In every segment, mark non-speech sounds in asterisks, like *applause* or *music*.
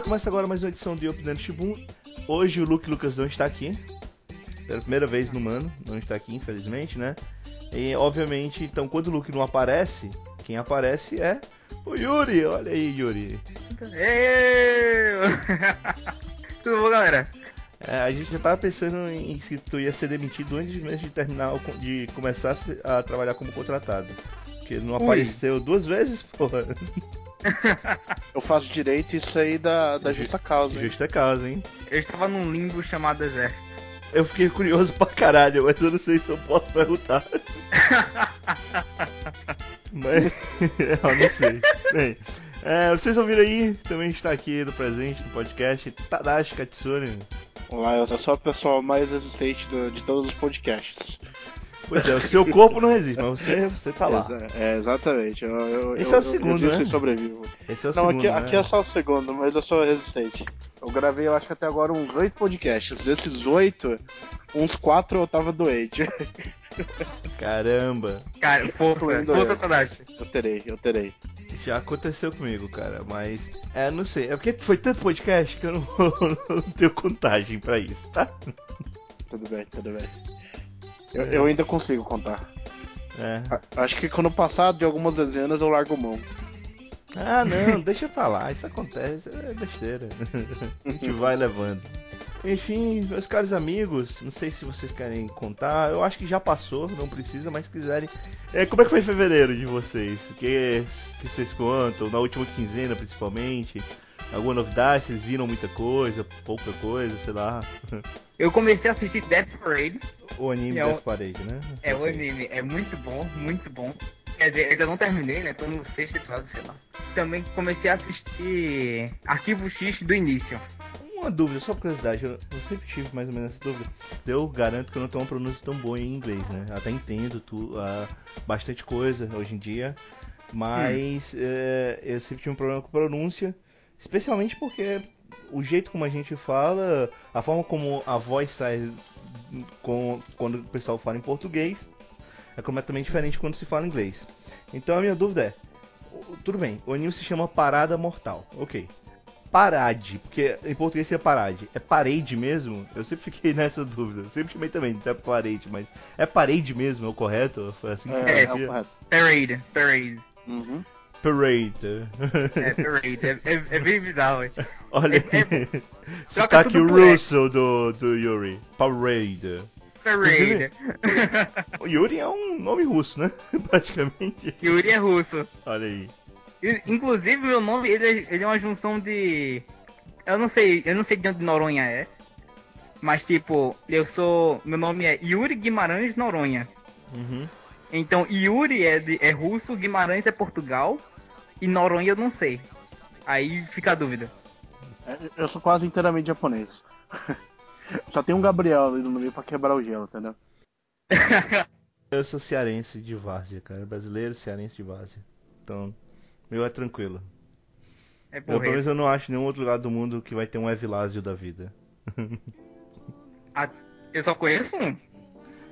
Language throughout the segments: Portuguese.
galera, começa agora mais uma edição de Up Dentro Shibun. Hoje o Luke Lucas não está aqui. Pela primeira vez no Mano, não está aqui, infelizmente, né? E obviamente, então quando o Luke não aparece, quem aparece é o Yuri. Olha aí, Yuri. Eu! *laughs* Tudo bom, galera? É, a gente já tava pensando em se tu ia ser demitido antes mesmo de terminar, de começar a trabalhar como contratado. Porque não Ui. apareceu duas vezes, porra. *laughs* Eu faço direito isso aí da, da justa causa. hein? Justa causa, hein? Eu estava num limbo chamado Exército. Eu fiquei curioso pra caralho, mas eu não sei se eu posso perguntar. *laughs* mas *laughs* eu não sei. Bem, é, vocês ouviram aí, também está aqui no presente, no podcast, Tadashi Katsune. Olá, eu sou a pessoa mais resistente do- de todos os podcasts. Pois é, o seu corpo não resiste, mas você, você tá lá. É, exatamente. Eu, eu, Esse eu, é o segundo, eu, né? Eu sobrevivo. Esse é o Não, segundo, aqui, né? aqui é só o segundo, mas eu sou resistente. Eu gravei, eu acho que até agora, uns oito podcasts. Desses oito, uns quatro eu tava doente. Caramba, Cara, força, força. Tadashi. Eu terei, eu terei. já aconteceu comigo, cara, mas... É, não sei, é porque foi tanto podcast que eu não, *laughs* não tenho contagem pra isso, tá? Tudo bem, tudo bem. Eu, eu ainda consigo contar. É. A- Acho que quando passar de algumas dezenas eu largo mão. Ah, não, *laughs* deixa pra lá, isso acontece, é besteira. *laughs* A gente vai levando. Enfim, meus caros amigos, não sei se vocês querem contar, eu acho que já passou, não precisa, mas se quiserem. É, como é que foi fevereiro de vocês? O que, que vocês contam? Na última quinzena, principalmente? Alguma novidade? Vocês viram muita coisa, pouca coisa, sei lá. Eu comecei a assistir Death Parade. O anime É o- Death Parade, né? É o anime, é muito bom, muito bom. Quer dizer, ainda não terminei, né? Tô no sexto episódio, sei lá. Também comecei a assistir Arquivo X do início. Uma dúvida, só por curiosidade, eu, eu sempre tive mais ou menos essa dúvida. Eu garanto que eu não tenho uma pronúncia tão boa em inglês, né? Até entendo tu, ah, bastante coisa hoje em dia, mas eh, eu sempre tive um problema com pronúncia, especialmente porque o jeito como a gente fala, a forma como a voz sai com, quando o pessoal fala em português é completamente diferente quando se fala inglês. Então a minha dúvida é, tudo bem, o anime se chama Parada Mortal, ok. Parade, porque em português seria parade. É parade mesmo? Eu sempre fiquei *laughs* nessa dúvida. Eu sempre chamei também de parade, mas é parade mesmo, é o correto? Foi assim que se É, é o correto. Parade, Parade. Uhum. Parade. É, Parade. É, é, é bem bizarro. *laughs* Olha é- aí. Troca Sotaque tudo por russo do, do Yuri. Parade. Parade. O Yuri é um nome russo, né? *laughs* Praticamente. Yuri é russo. Olha aí. Inclusive, meu nome, ele, é- ele é uma junção de... Eu não sei, eu não sei de onde Noronha é. Mas, tipo, eu sou... Meu nome é Yuri Guimarães Noronha. Uhum. Então, Yuri é, de- é russo, Guimarães é Portugal. E Noronha eu não sei. Aí fica a dúvida. É, Eu sou quase inteiramente japonês. *laughs* Só tem um Gabriel ali no meio pra quebrar o gelo, entendeu? *laughs* Eu sou cearense de várzea, cara. Brasileiro cearense de várzea. Então, meu é tranquilo. É Eu, pelo menos eu não acho nenhum outro lugar do mundo que vai ter um Evilásio da vida. *laughs* Eu só conheço um.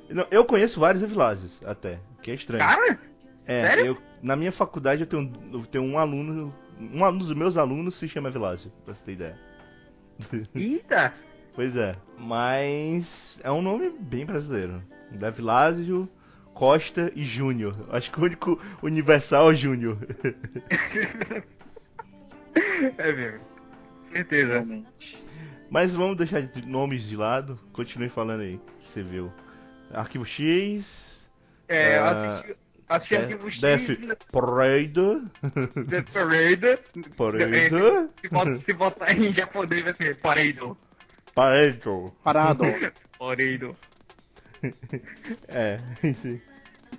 Não, eu conheço vários Evilásios, até, que é estranho. Cara? é, sério? eu- na minha faculdade eu tenho, eu tenho um aluno, um aluno dos meus alunos se chama Evilásio, pra você ter ideia. *laughs* Eita! Pois é, mas é um nome bem brasileiro. Evilásio, Costa e Júnior. Acho que o único universal é Júnior. *laughs* É mesmo. Certeza. Realmente. Mas vamos deixar de nomes de lado. Continue falando aí. Você viu. Arquivo X. É, eu Ah, assisti, assisti Death- Arquivo X, Death Parade. Death Parade. Parade. Se botar, se botar em japonês vai ser. Parade. Parado. Pareido. É, sim.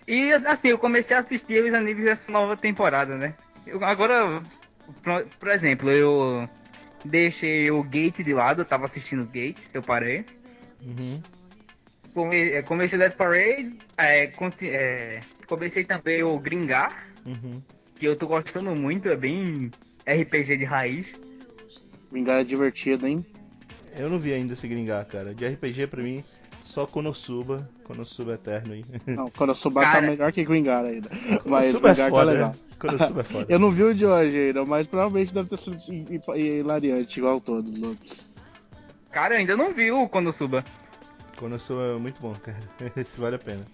E assim, eu comecei a assistir os animes dessa nova temporada, né? Eu, agora, por, por exemplo, eu deixei o Gate de lado, eu tava assistindo o Gate, eu parei. Uhum. Come, é, comecei o Death Parade, é, conti- é, comecei também o Gringar, Uhum. que eu tô gostando muito, é bem RPG de raiz. Vingar é divertido, hein? Eu não vi ainda esse gringar, cara. De RPG pra mim, só Konosuba. Konosuba eterno aí. *laughs* Não, souber tá Cara. melhor que Gringar ainda. Mas Konosuba é Gringar tá foda, legal. né? Konosuba é foda. *laughs* Eu não vi o de hoje ainda, mas provavelmente deve ter sido hi- hi- hilariante, igual todos os outros. Cara, eu ainda não vi o Konosuba. Konosuba é muito bom, cara. *laughs* Esse vale a pena.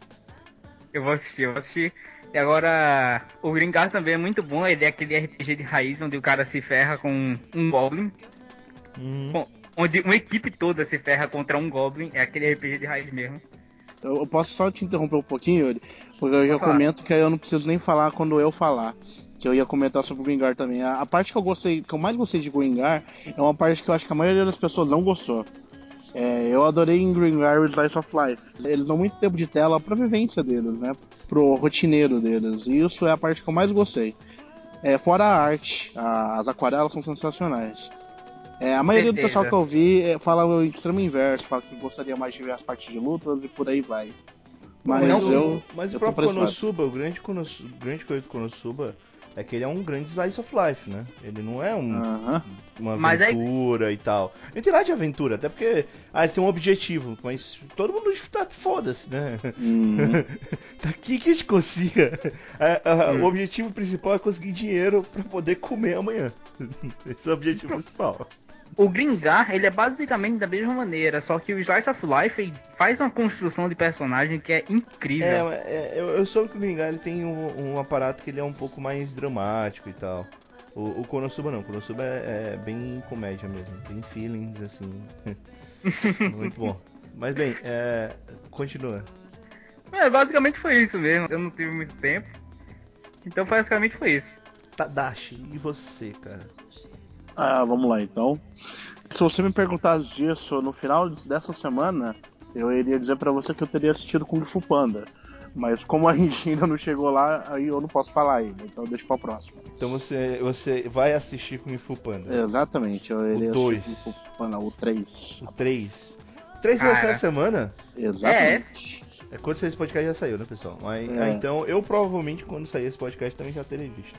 Eu vou assistir, eu vou assistir. E agora, o Gringar também é muito bom. Ele é aquele RPG de raiz onde o cara se ferra com um Goblin. Uhum. com- onde uma equipe toda se ferra contra um Goblin. É aquele RPG de raiz mesmo. Eu, eu posso só te interromper um pouquinho, Yuri? Porque eu já falar. comento que aí eu não preciso nem falar quando eu falar. Que eu ia comentar sobre o Gringar também. A, a parte que eu gostei, que eu mais gostei de Gringar é uma parte que eu acho que a maioria das pessoas não gostou. É, eu adorei em Gringar o Slice of Life. Eles dão muito tempo de tela pra vivência deles, né? Pro rotineiro deles. E isso é a parte que eu mais gostei. É, fora a arte, a- as aquarelas são sensacionais. É, a maioria do certeza. pessoal que eu vi é, fala o extremo inverso, fala que gostaria mais de ver as partes de lutas e por aí vai. Mas Não, eu. mas eu o próprio. Konosuba, o grande, Konosu, grande coisa do Konosuba é que ele é um grande slice of life, né? Ele não é um, Aham. uma Mas aí- aventura e tal. Ele tem nada de aventura, até porque ah, ele tem um objetivo, mas todo mundo tá foda-se, né? Uhum. *laughs* tá aqui que a gente consiga. É, é, Hum. O objetivo principal é conseguir dinheiro pra poder comer amanhã. *laughs* Esse é o objetivo principal. O Gringar, ele é basicamente da mesma maneira, só que o Slice of Life ele faz uma construção de personagem que é incrível. É, mas, é, eu, eu soube que o Gringar ele tem um, um aparato que ele é um pouco mais dramático e tal. O, o Konosuba não, o Konosuba é, é bem comédia mesmo, tem feelings assim. *laughs* Muito bom. Mas bem, é, continua. É, basicamente foi isso mesmo. Eu não tive muito tempo. Então basicamente foi isso. Tadashi, e você, cara? Ah, vamos lá então. Se você me perguntasse disso no final dessa semana, eu iria dizer pra você que eu teria assistido Kung Fu Panda. Mas como a gente ainda não chegou lá, aí eu não posso falar ainda, então deixa pra próxima. Então você, você vai assistir Kung Fu Panda. Exatamente, eu iria Kung Fu Panda, o 3. O 3. O 3 vai sair semana? Exatamente. É quando sair esse podcast já saiu, né, pessoal? Mas, É. ah, então, eu provavelmente, quando sair esse podcast, também já terei visto.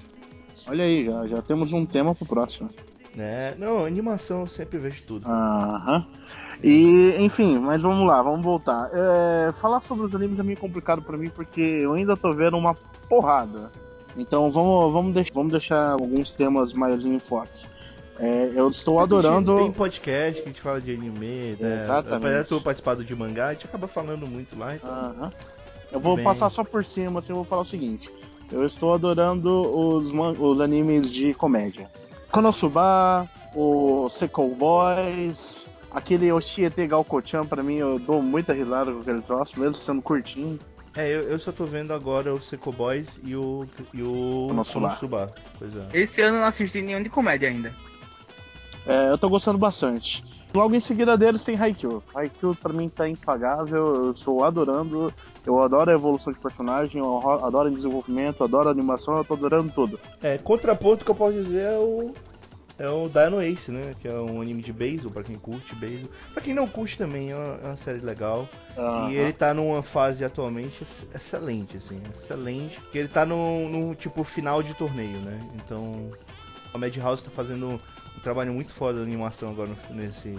Olha aí, já, já temos um tema pro próximo. Né? Não, animação eu sempre vejo tudo. Aham. E, enfim, mas vamos lá, vamos voltar. É, falar sobre os animes é meio complicado pra mim porque eu ainda tô vendo uma porrada. Então vamos, vamos, deix- vamos deixar alguns temas mais em enfoque. É, eu estou adorando. Tem podcast que a gente fala de anime, né? Exatamente. Apesar de eu participar do de mangá, a gente acaba falando muito lá. Então... Aham. Eu vou Bem. passar só por cima, assim, eu vou falar o seguinte. Eu estou adorando os, os animes de comédia. Konosuba, o Sequel Boys, aquele Oshiete Gaokochan, pra mim, eu dou muita risada com aquele troço, mesmo sendo curtinho. É, eu, eu só tô vendo agora o Seco Boys e o, e o Konosuba. Konosuba. Pois é. Esse ano eu não assisti nenhum de comédia ainda. É, eu tô gostando bastante. Logo em seguida deles tem Haikyuu. Haikyuu pra mim tá impagável, eu estou adorando. Eu adoro a evolução de personagem, eu ro- adoro o desenvolvimento, adoro a animação, eu tô adorando tudo. É, contraponto que eu posso dizer é o. É o Dino Ace, né? Que é um anime de beisebol, pra quem curte beisebol. Pra quem não curte também, é uma, é uma série legal. E ele tá numa fase atualmente ex- excelente, assim, excelente. Porque ele tá no, no tipo final de torneio, né? Então a Madhouse tá fazendo um trabalho muito foda de animação agora nesse,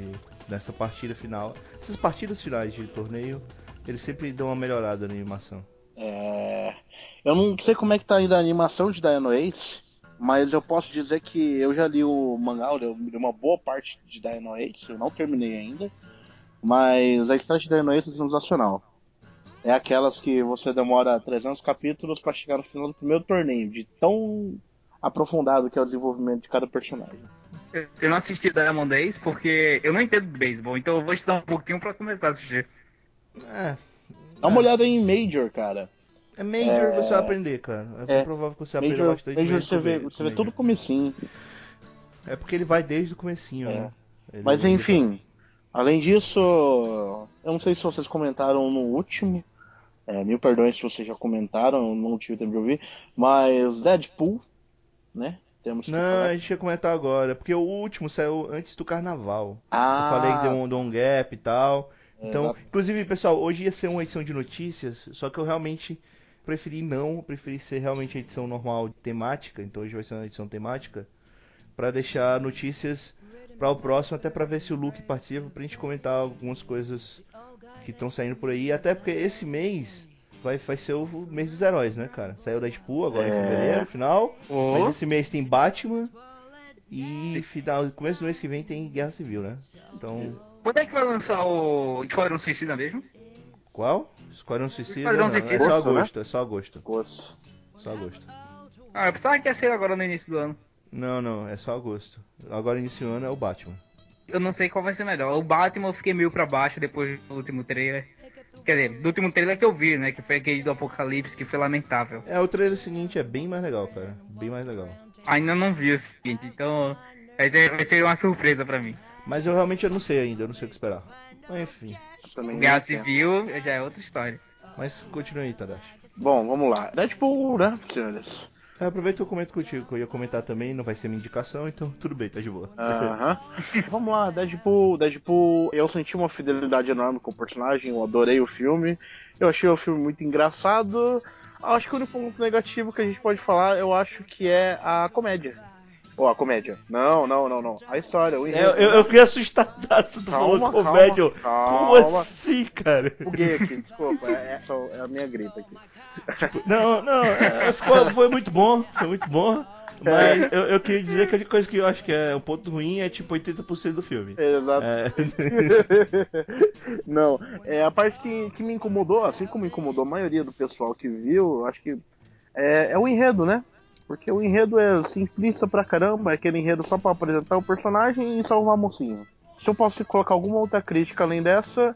nessa partida final. Essas partidas finais de torneio, eles sempre dão uma melhorada na animação. É, Eu não sei como é que tá ainda a animação de Dino Ace, mas eu posso dizer que eu já li o mangá, eu li uma boa parte de Dino Ace, eu não terminei ainda, mas a história de Dino Ace é sensacional. É aquelas que você demora 300 capítulos pra chegar no final do primeiro torneio, de tão aprofundado que é o desenvolvimento de cada personagem. Eu não assisti Diamond Days porque eu não entendo de beisebol, então eu vou estudar um pouquinho pra começar a assistir. É, Dá uma olhada em Major, cara. é Major É. você vai aprender, cara. É, É. provável que você aprenda Major, bastante Major você vê, Major. você vê tudo comecinho. É porque ele vai desde o comecinho, É. né? Ele- Mas enfim, além disso, eu não sei se vocês comentaram no último, é, mil perdões se vocês já comentaram, eu não tive tempo de ouvir, mas Deadpool, né? Temos que Não, falar. a gente ia comentar agora, porque o último saiu antes do carnaval. Ah, Eu falei que deu um, deu um gap e tal. É, Então, exato. inclusive, pessoal, hoje ia ser uma edição de notícias, só que eu realmente preferi não, preferi ser realmente a edição normal temática, então hoje vai ser uma edição temática, pra deixar notícias para o próximo, até pra ver se o Luke participa, pra gente comentar algumas coisas que estão saindo por aí, até porque esse mês vai, vai ser o mês dos heróis, né, cara? Saiu Deadpool agora É. em fevereiro, final. Oh. Mas esse mês tem Batman. E final, começo do mês que vem tem Guerra Civil, né? Então, Quando é que vai lançar o Esquadrão Suicida mesmo? qual? Esquadrão Suicida? Esquadrão não, Suicida. É só Agosto, né? agosto, é só agosto. Gosto. Só agosto. Ah, eu pensava que ia ser agora no início do ano. Não, não, é só agosto. Agora início do ano é o Batman. Eu não sei qual vai ser melhor. O Batman eu fiquei meio pra baixo depois do último trailer. Quer dizer, do último trailer que eu vi, né? Que foi aquele do Apocalipse, que foi lamentável. É, o trailer seguinte é bem mais legal, cara. Bem mais legal. Ainda não vi o seguinte, então vai ser, uma surpresa pra mim. Mas eu realmente eu não sei ainda, eu não sei o que esperar. Mas enfim. Também Guerra. Civil já é outra história. Mas continue aí, Tadashi. Bom, vamos lá. Deadpool, né, senhores? É, aproveita que eu comento contigo, que eu ia comentar também, não vai ser minha indicação, então tudo bem, tá de boa. Aham. *laughs* Vamos lá, Deadpool, Deadpool, eu senti uma fidelidade enorme com o personagem, eu adorei o filme. Eu achei o filme muito engraçado. Acho que o único ponto negativo que a gente pode falar, eu acho que é a comédia. Ou a comédia. Não, não, não, não. A história, o É, enredo. eu, eu fiquei assustadaço do Calma, falando calma, comédia. calma. Como assim, cara? Buguei aqui, desculpa, é, é só- é a minha gripe aqui. Não, não, é, ficou- foi muito bom, foi muito bom. Mas É. eu, eu queria dizer que a única coisa que eu acho que é um ponto ruim é tipo 80% do filme. Exato. É, *laughs* Não, é a parte que, que me incomodou, assim como incomodou a maioria do pessoal que viu, acho que é, é o enredo, né? Porque o enredo é simplista pra caramba, é aquele enredo só pra apresentar o personagem e salvar a mocinha. Se eu posso colocar alguma outra crítica além dessa,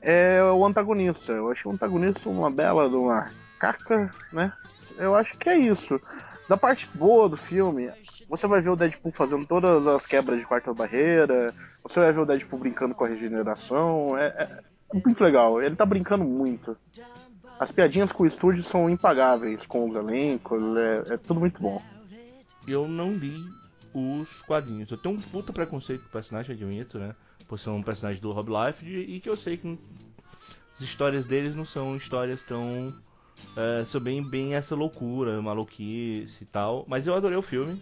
é o antagonista. Eu achei o antagonista uma bela de uma caca, né? Eu acho que é isso. Da parte boa do filme, você vai ver o Deadpool fazendo todas as quebras de quarta barreira, você vai ver o Deadpool brincando com a regeneração, é, é- muito legal, ele tá brincando muito. As piadinhas com o estúdio são impagáveis com os elencos, é, é tudo muito bom. eu não li os quadrinhos. Eu tenho um puta preconceito com o personagem, admito, né? Por ser um personagem do Rob Life e que eu sei que as histórias deles não são histórias tão. É, são bem, bem essa loucura, maluquice e tal. Mas eu adorei o filme.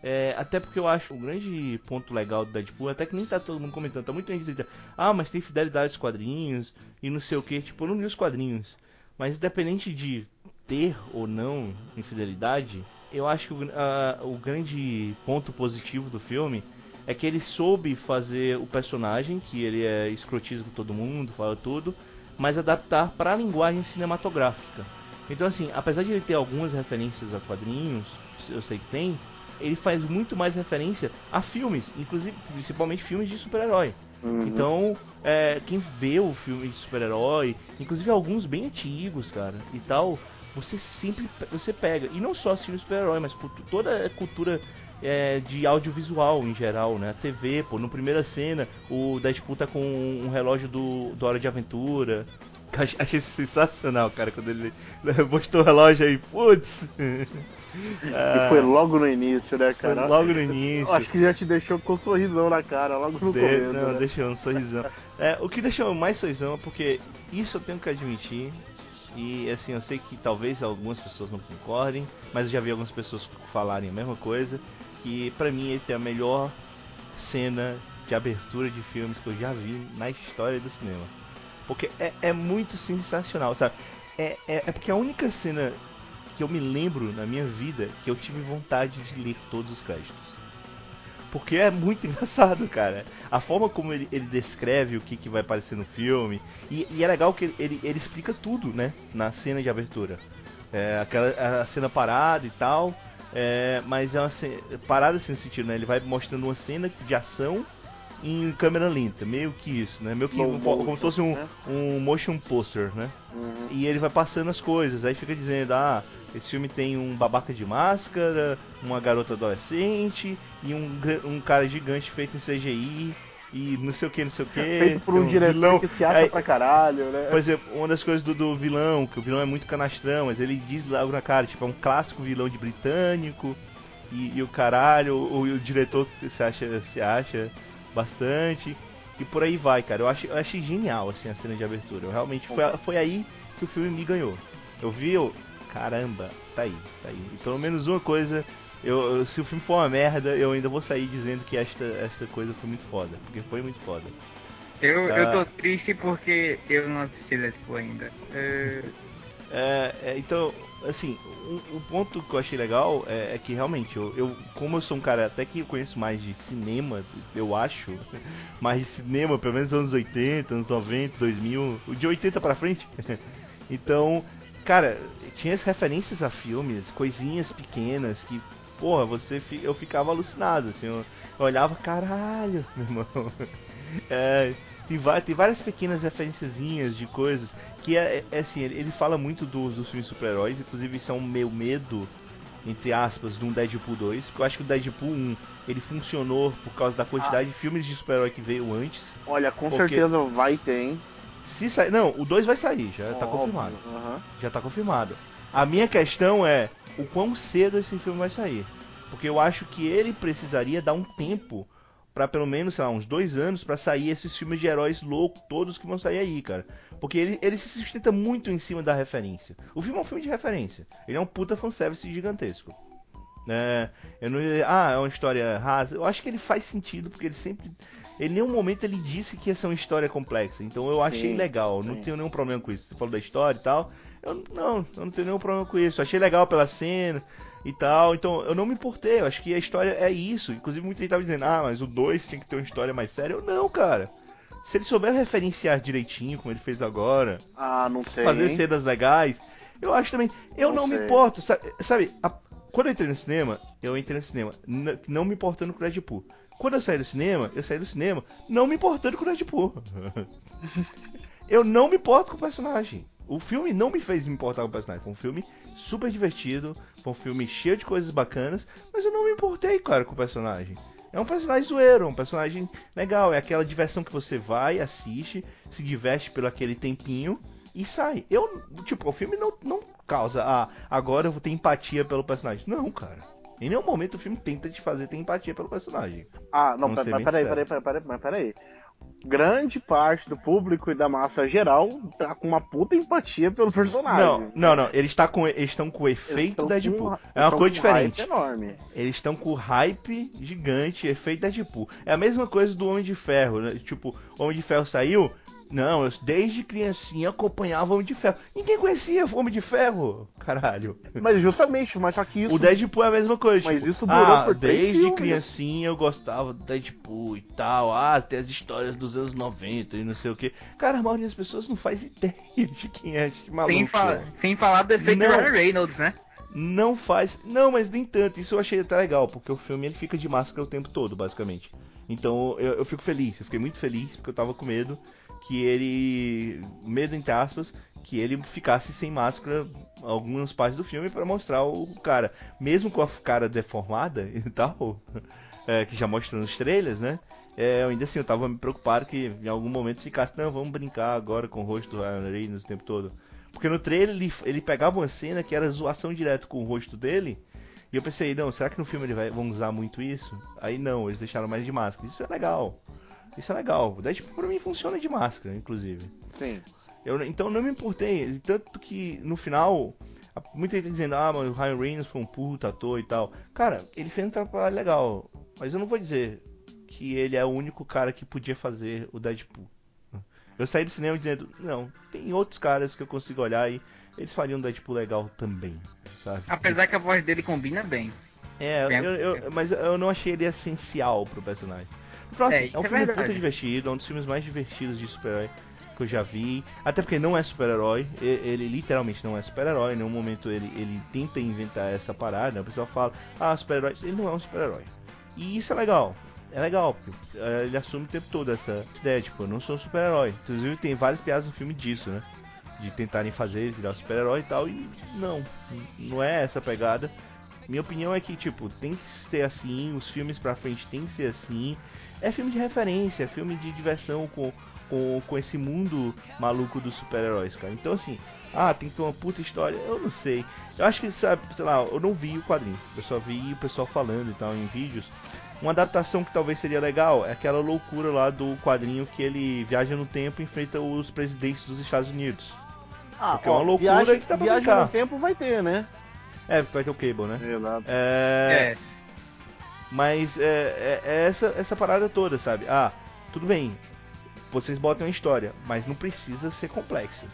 É, até porque eu acho o grande ponto legal do Deadpool, até que nem tá todo mundo comentando, tá muito gente dizendo, ah, mas tem fidelidade aos quadrinhos e não sei o que, tipo, eu não li os quadrinhos. Mas independente de ter ou não infidelidade, eu acho que o, a- o grande ponto positivo do filme é que ele soube fazer o personagem, que ele é escrotismo com todo mundo, fala tudo, mas adaptar para a linguagem cinematográfica. Então assim, apesar de ele ter algumas referências a quadrinhos, eu sei que tem, ele faz muito mais referência a filmes, inclusive principalmente filmes de super-herói. Uhum. Então, é, quem vê o filme de super-herói, inclusive alguns bem antigos, cara, e tal, você sempre você pega. E não só filme de super-herói, mas toda a cultura é, de audiovisual em geral, né? A TV, pô, no primeira cena, o Deadpool tá com um relógio do, do Hora de Aventura. Achei, sensacional, cara, quando ele *laughs* mostrou o relógio aí, putz! E foi logo no início, né, Ah, Foi cara? logo no início. Acho que já te deixou com um sorrisão na cara, logo no De- começo. não, né? deixou um sorrisão. É, o que deixou mais sorrisão é porque isso eu tenho que admitir. E assim, eu sei que talvez algumas pessoas não concordem, mas eu já vi algumas pessoas falarem a mesma coisa. Que pra mim ele tem a melhor cena de abertura de filmes que eu já vi na história do cinema. Porque é, é muito sensacional, sabe? É, é, é porque a única cena que eu me lembro na minha vida que eu tive vontade de ler todos os créditos. Porque é muito *laughs* engraçado, cara. A forma como ele, ele descreve o que, que vai aparecer no filme. E, e é legal que ele, ele, explica tudo, né? Na cena de abertura. É, aquela a cena parada e tal. é, mas é uma parada assim no sentido, né? Ele vai mostrando uma cena de ação em câmera lenta. Meio que isso, né? Meio que um- como se fosse um, né? um motion poster, né? Uhum. E ele vai passando as coisas, aí fica dizendo, ah, esse filme tem um babaca de máscara, uma garota adolescente e um, um cara gigante feito em CGI e não sei o que, não sei o que. Feito por um diretor que se acha Aí, pra caralho, né? Por exemplo, uma das coisas do, do vilão, que o vilão é muito canastrão, mas ele diz logo na cara, tipo, é um clássico vilão de britânico e, e o caralho, o, o diretor se acha, se acha bastante. E por aí vai, cara. Eu, achei, eu achei genial assim a cena de abertura. Eu realmente foi, foi aí que o filme me ganhou. Eu vi, eu, caramba, tá aí, tá aí. E pelo menos uma coisa, eu, eu- se o filme for uma merda, eu ainda vou sair dizendo que esta, esta coisa foi muito foda, porque foi muito foda. Eu, Ah. eu tô triste porque eu não assisti Deadpool ainda. É, É, é, então, assim, o, um, ponto que eu achei legal é, é que realmente, eu, eu, como eu sou um cara até que conheço mais de cinema, eu acho, *laughs* mais de cinema, pelo menos anos 80, anos 90, 2000, de 80 pra frente. *laughs* então, cara, tinha as referências a filmes, coisinhas pequenas que, porra, você, eu ficava alucinado, assim, eu, eu olhava, caralho, *laughs* meu irmão. É, tem, tem várias pequenas referenciazinhas de coisas que é, é assim, ele, ele, fala muito dos, dos filmes super-heróis, inclusive isso é um meu medo, entre aspas, de um Deadpool 2, porque eu acho que o Deadpool 1 ele funcionou por causa da quantidade ah. de filmes de super-herói que veio antes. Olha, com porque... certeza vai ter, hein? Se sair, não, o 2 vai sair, já tá confirmado. Uhum. Já tá confirmado. A minha questão é o quão cedo esse filme vai sair. Porque eu acho que ele precisaria dar um tempo para pelo menos, sei lá, uns dois anos para sair esses filmes de heróis loucos, todos que vão sair aí, cara. Porque ele, ele se sustenta muito em cima da referência. O filme é um filme de referência. Ele é um puta fanservice gigantesco. É, eu não, ah, é uma história rasa. Eu acho que ele faz sentido, porque ele sempre. Ele em nenhum momento ele disse que ia ser uma história complexa. Então eu achei sim, legal. Sim. Não tenho nenhum problema com isso. Você falou da história e tal. Eu não, eu não tenho nenhum problema com isso. Eu achei legal pela cena e tal. Então eu não me importei. Eu acho que a história é isso. Inclusive muita gente tava dizendo, ah, mas o 2 tinha que ter uma história mais séria. Eu não, cara. Se ele souber referenciar direitinho, como ele fez agora, ah, não sei, fazer cenas legais, eu acho também. Eu não, não me importo, sabe? sabe a, quando eu entrei no cinema, eu entrei no cinema não me importando com o Deadpool. Quando eu saí do cinema, eu saí do cinema não me importando com o Deadpool. *laughs* eu não me importo com o personagem. O filme não me fez me importar com o personagem. Foi um filme super divertido, foi um filme cheio de coisas bacanas, mas eu não me importei, cara, com o personagem. É um personagem zoeiro, um personagem legal. É aquela diversão que você vai, assiste, se diverte pelo aquele tempinho e sai. Eu, tipo, o filme não, não causa, ah, agora eu vou ter empatia pelo personagem. Não, cara. Em nenhum momento o filme tenta te fazer ter empatia pelo personagem. Ah, não, mas peraí, peraí, peraí, peraí, peraí, peraí grande parte do público e da massa geral tá com uma puta empatia pelo personagem. Não, não, não. Eles, tá com, eles estão com o efeito Deadpool. Com, é uma coisa diferente. enorme. Eles estão com hype gigante, efeito Deadpool. É a mesma coisa do Homem de Ferro, né? Tipo, Homem de Ferro saiu, não, eu desde criancinha acompanhava Homem de Ferro. Ninguém conhecia Homem de Ferro, caralho. Mas justamente, mas só que isso. O Deadpool é a mesma coisa. Mas tipo, isso durou ah, por Desde filmes. criancinha eu gostava do Deadpool e tal. Ah, tem as histórias dos anos 90 e não sei o que. Cara, a maioria das pessoas não faz ideia de quem é esse maluco. Sem, fa sem falar do efeito não. Ryan Reynolds, né? Não faz. Não, mas nem tanto. Isso eu achei até legal, porque o filme ele fica de máscara o tempo todo, basicamente. Então eu, eu fico feliz, eu fiquei muito feliz porque eu tava com medo que ele, medo entre aspas, que ele ficasse sem máscara algumas partes do filme para mostrar o cara, mesmo com a cara deformada *laughs* e tal, é, que já mostra nos trailers, né? É, ainda assim eu tava me preocupado que em algum momento ficasse, não, vamos brincar agora com o rosto do Ryan Reynolds o tempo todo. Porque no trailer ele, ele pegava uma cena que era zoação direto com o rosto dele. E eu pensei, não, será que no filme eles vão usar muito isso? Aí não, eles deixaram mais de máscara. Isso é legal. Isso é legal. O Deadpool pra mim funciona de máscara, inclusive. Sim. Eu, então não me importei. Tanto que no final, muita gente dizendo, ah, mas o Ryan Reynolds foi um puta ator e tal. Cara, ele fez um trabalho legal. Mas eu não vou dizer que ele é o único cara que podia fazer o Deadpool. Eu saí do cinema dizendo, não, tem outros caras que eu consigo olhar e eles fariam um Deadpool legal também, sabe? Apesar que a voz dele combina bem. É, eu, eu, mas eu não achei ele essencial pro personagem. Próximo, é, é um é filme verdade. puta divertido, é um dos filmes mais divertidos de super-herói que eu já vi. Até porque não é super-herói, ele, ele, literalmente não é super-herói, em nenhum momento ele, ele tenta inventar essa parada. O pessoal fala, ah, super-herói. Ele não é um super-herói. E isso é legal. É legal, porque uh, ele assume o tempo todo essa ideia, tipo, eu não sou um super-herói. Inclusive tem várias piadas no filme disso, né? De tentarem fazer ele virar super-herói e tal, e não, não é essa pegada. Minha opinião é que, tipo, tem que ser assim, os filmes pra frente tem que ser assim. É filme de referência, é filme de diversão com, com, com esse mundo maluco dos super-heróis, cara. Então, assim, ah, tem que ter uma puta história, eu não sei. Eu acho que, sabe, sei lá, eu não vi o quadrinho, eu só vi o pessoal falando e tal em vídeos. Uma adaptação que talvez seria legal é aquela loucura lá do quadrinho que ele viaja no tempo e enfrenta os presidentes dos Estados Unidos. Ah, Porque ó, é uma loucura viagem, que tá pra Viagem no tempo vai ter, né? É, vai ter o Cable, né? Exato. É... é. Mas é, é, é, essa, essa parada toda, sabe? Ah, tudo bem, vocês botam a história, mas não precisa ser complexa.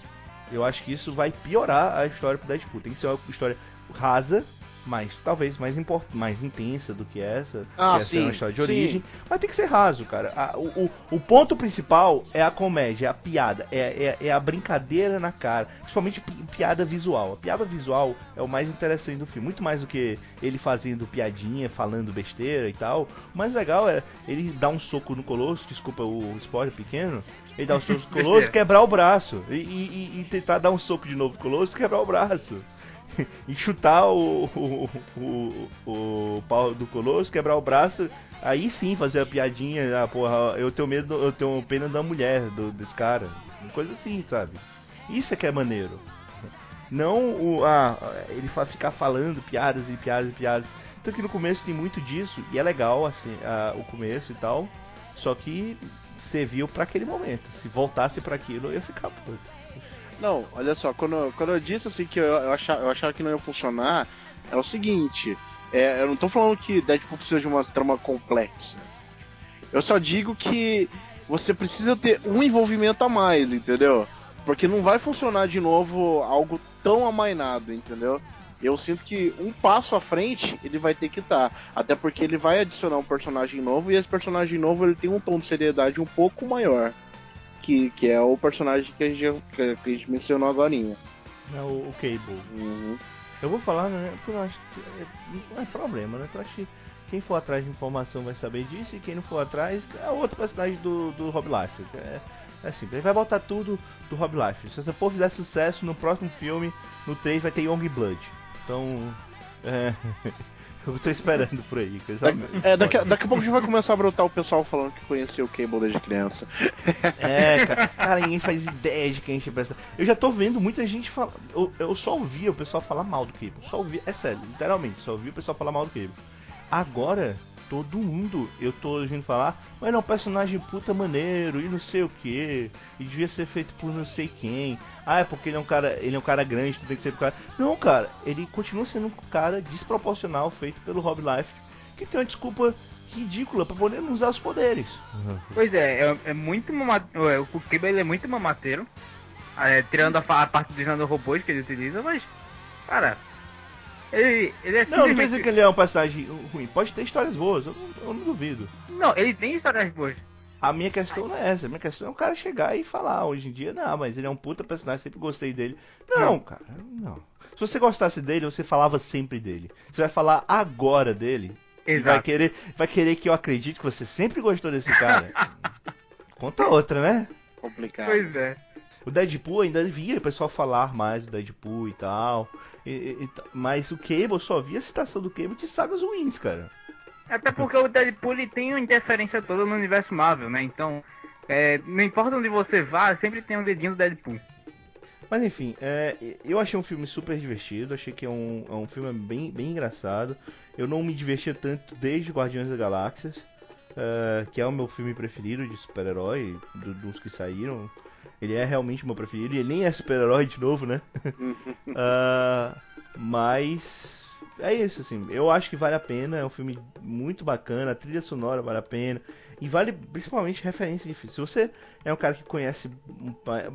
Eu acho que isso vai piorar a história pro Deadpool. Tem que ser uma história rasa, mais talvez mais import, mais intensa do que essa, Ah, que essa é sim, uma história de sim. origem, mas tem que ser raso, cara. A- o, o, o ponto principal é a comédia, é a piada, é, é, é a brincadeira na cara, principalmente pi- piada visual. A piada visual é o mais interessante do filme, muito mais do que ele fazendo piadinha, falando besteira e tal. O mais legal é ele dar um soco no Colosso, desculpa o spoiler pequeno, ele dá um soco no *laughs* Colosso e quebrar o braço, e, e- e- e tentar dar um soco de novo no Colosso e quebrar o braço *laughs* e chutar o, o, o, o pau do Colosso, quebrar o braço, aí sim fazer a piadinha, ah, porra, eu tenho medo, eu tenho pena da mulher, do, desse cara. Coisa assim, sabe? Isso é que é maneiro. Não o. Ah, ele ficar falando piadas e piadas e piadas. Tanto que no começo tem muito disso, e é legal assim, ah, o começo e tal. Só que serviu pra aquele momento. Se voltasse pra aquilo, eu ia ficar puto. Não, olha só, quando, quando eu disse assim que eu, eu, achava, eu achava que não ia funcionar, é o seguinte, é, eu não tô falando que Deadpool precisa de uma trama complexa. Eu só digo que você precisa ter um envolvimento a mais, entendeu? Porque não vai funcionar de novo algo tão amainado, entendeu? Eu sinto que um passo à frente ele vai ter que estar. Até porque ele vai adicionar um personagem novo e esse personagem novo ele tem um tom de seriedade um pouco maior. Que, que é o personagem que a gente, que a gente mencionou agora. Não, o, o Cable. Uhum. Eu vou falar, né? Porque eu acho que é- não é problema, né? Eu acho que quem for atrás de informação vai saber disso e quem não for atrás é outro personagem do, do Rob Life. É, é simples. Ele vai botar tudo do Rob Life. Se essa porra fizer sucesso, no próximo filme, no 3, vai ter Young Blood. Então, é. *laughs* eu tô esperando por aí. coisa- Da- é, daqui, a- daqui a pouco já vai começar a brotar o pessoal falando que conheceu o Cable desde criança. É, cara, cara, ninguém faz ideia de quem a gente pensa. Eu já tô vendo muita gente falar. Eu, eu só ouvia o pessoal falar mal do Cable. Só ouvia, é sério, literalmente, só ouvia o pessoal falar mal do Cable. Agora, todo mundo, eu tô ouvindo falar, mas ele é um personagem puta maneiro e não sei o que. E devia ser feito por não sei quem. Ah, é porque ele é um cara, ele é um cara grande, tu tem que ser pro cara. Não, cara, ele continua sendo um cara desproporcional feito pelo Rob Life, que tem uma desculpa ridícula pra poder não usar os poderes. Pois é, é, é muito mamateiro. é, O Kiba ele é muito mamateiro. é, tirando a, a parte dos nanorobôs que ele utiliza, mas. Cara. Ele, ele é Não, não simplesmente. dizer que ele é um personagem ruim. Pode ter histórias boas, eu não, eu não duvido. Não, ele tem histórias boas. A minha questão não é essa. A minha questão é o cara chegar e falar. Hoje em dia, não, mas ele é um puta personagem, sempre gostei dele. Não, Não. cara, não. Se você gostasse dele, você falava sempre dele. Você vai falar agora dele. E vai Exato. querer, vai querer que eu acredite que você sempre gostou desse cara. *laughs* Conta outra, né? Complicado. Pois é. O Deadpool ainda via o pessoal falar mais do Deadpool e tal. E- e- mas o Cable eu só via a citação do Cable de sagas ruins, cara. Até porque o Deadpool tem uma interferência toda no universo Marvel, né? Então, é, não importa onde você vá, sempre tem um dedinho do Deadpool. Mas enfim, é, eu achei um filme super divertido, achei que é um, é um filme bem, bem engraçado. Eu não me divertia tanto desde Guardiões da Galáxias, é, que é o meu filme preferido de super-herói, do- dos que saíram. Ele é realmente o meu preferido, ele nem é super-herói de novo, né? *laughs* Ah, mas é isso, assim, eu acho que vale a pena, é um filme muito bacana, a trilha sonora vale a pena, e vale principalmente referência de filme. Se você é um cara que conhece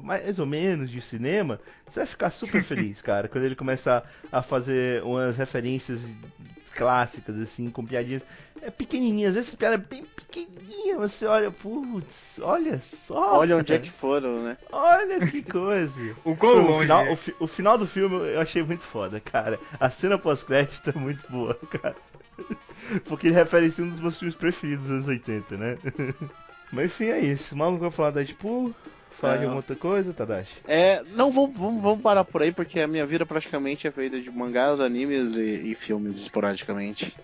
mais ou menos de cinema, você vai ficar super *laughs* feliz, cara, quando ele começar a fazer umas referências clássicas, assim, com piadinhas é, pequenininhas, essas piadas bem pequenininhas, você olha, putz, olha só, Olha onde é cara, que foram, né? olha que coisa. *laughs* O o, final, é. o, fi- o final do filme eu achei muito foda, cara. A cena pós-crédito é muito boa, *laughs* cara. Porque ele referencia um dos meus filmes preferidos dos anos 80, né? *laughs* Mas enfim, é isso. Mal não vai falar da Deadpool? De Não. alguma outra coisa, Tadashi? É, não, vamos, vamos, vamos parar por aí, porque a minha vida praticamente é feita de mangás, animes e, e filmes, esporadicamente.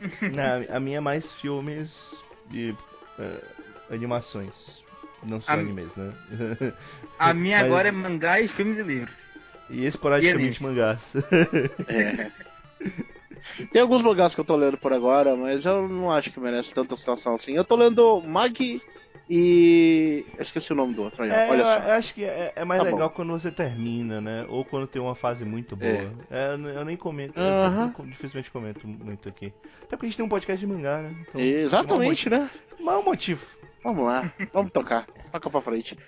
*laughs* Na, a minha é mais filmes e eh, animações. Não só A- animes, né? A minha *laughs* Mas- agora é mangás, filmes e livros. E esporadicamente E mangás. *laughs* É. Tem alguns mangás que eu tô lendo por agora, mas eu não acho que merece tanta situação assim. Eu tô lendo Mag e. Eu esqueci o nome do outro. É, olha só. eu acho que é, é mais Tá legal bom. quando você termina, né? Ou quando tem uma fase muito boa. É. É, eu, nem comento, eu- Aham. eu, dificilmente comento muito aqui. Até porque a gente tem um podcast de mangá, né? Então, Exatamente, né? Mas é um motivo. Vamos lá, vamos tocar. Toca pra frente.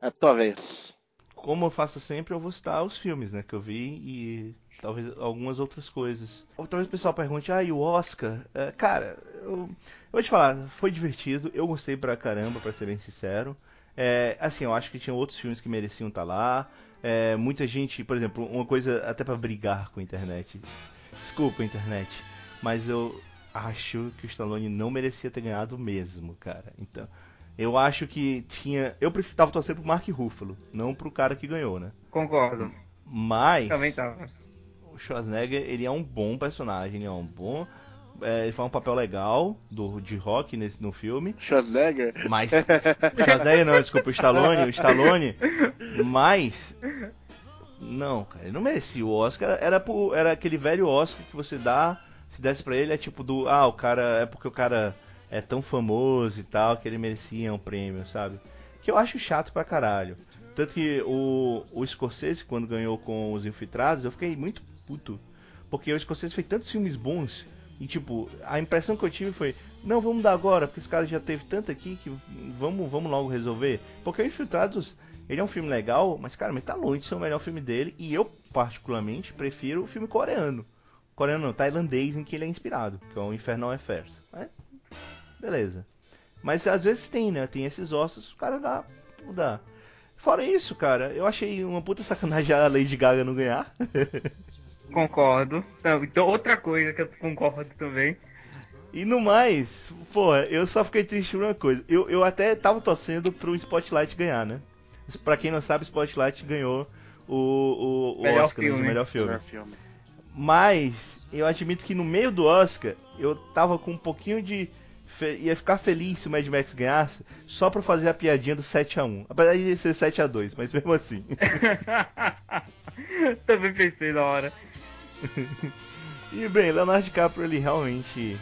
É tua vez. como eu faço sempre, eu vou citar os filmes, né, que eu vi e talvez algumas outras coisas. Ou talvez o pessoal pergunte, ah, e o Oscar? É, cara, eu, vou te falar, foi divertido, eu gostei pra caramba, pra ser bem sincero. É, assim, eu acho que tinha outros filmes que mereciam estar tá lá. É, muita gente, por exemplo, uma coisa até para brigar com a internet. Desculpa, internet, mas eu acho que o Stallone não merecia ter ganhado mesmo, cara. Então, eu acho que tinha. Eu tava torcendo pro Mark Ruffalo, não pro cara que ganhou, né? Concordo. Mas. Também tava. O Schwarzenegger, ele é um bom personagem, ele é um bom. É, ele faz um papel legal do, de rock nesse, no filme. Schwarzenegger? Mas. *laughs* Schwarzenegger não, desculpa, o Stallone. O Stallone. *laughs* Mas. Não, cara, ele não merecia o Oscar. Era, pro, era aquele velho Oscar que você dá. Se desse pra ele, é tipo do. Ah, o cara. É porque o cara é tão famoso e tal que ele merecia um prêmio, sabe? Que eu acho chato pra caralho. Tanto que o, o Scorsese, quando ganhou com Os Infiltrados, eu fiquei muito puto. Porque o Scorsese fez tantos filmes bons. E tipo, a impressão que eu tive foi: não, vamos dar agora, porque esse cara já teve tanto aqui que vamos, vamos logo resolver. Porque o Infiltrados, ele é um filme legal, mas cara, mas tá longe de ser o melhor filme dele. E eu, particularmente, prefiro o filme coreano. Coreano não, tailandês em que ele é inspirado, que é o Infernal Affairs. É, beleza. Mas às vezes tem, né? Tem esses ossos, o cara dá. dá. Fora isso, cara, eu achei uma puta sacanagem a Lady Gaga não ganhar. *laughs* Concordo. Então, outra coisa que eu concordo também. E no mais, pô, eu só fiquei triste por uma coisa. Eu, eu até tava torcendo pro Spotlight ganhar, né? Pra quem não sabe, Spotlight ganhou o, o, o Oscar filme. de melhor filme. Melhor filme. Mas eu admito que no meio do Oscar eu tava com um pouquinho de. Ia ficar feliz se o Mad Max ganhasse, só pra fazer a piadinha do 7x1. Apesar de ser 7x2, mas mesmo assim. *laughs* também pensei na hora. E bem, Leonardo DiCaprio ele realmente.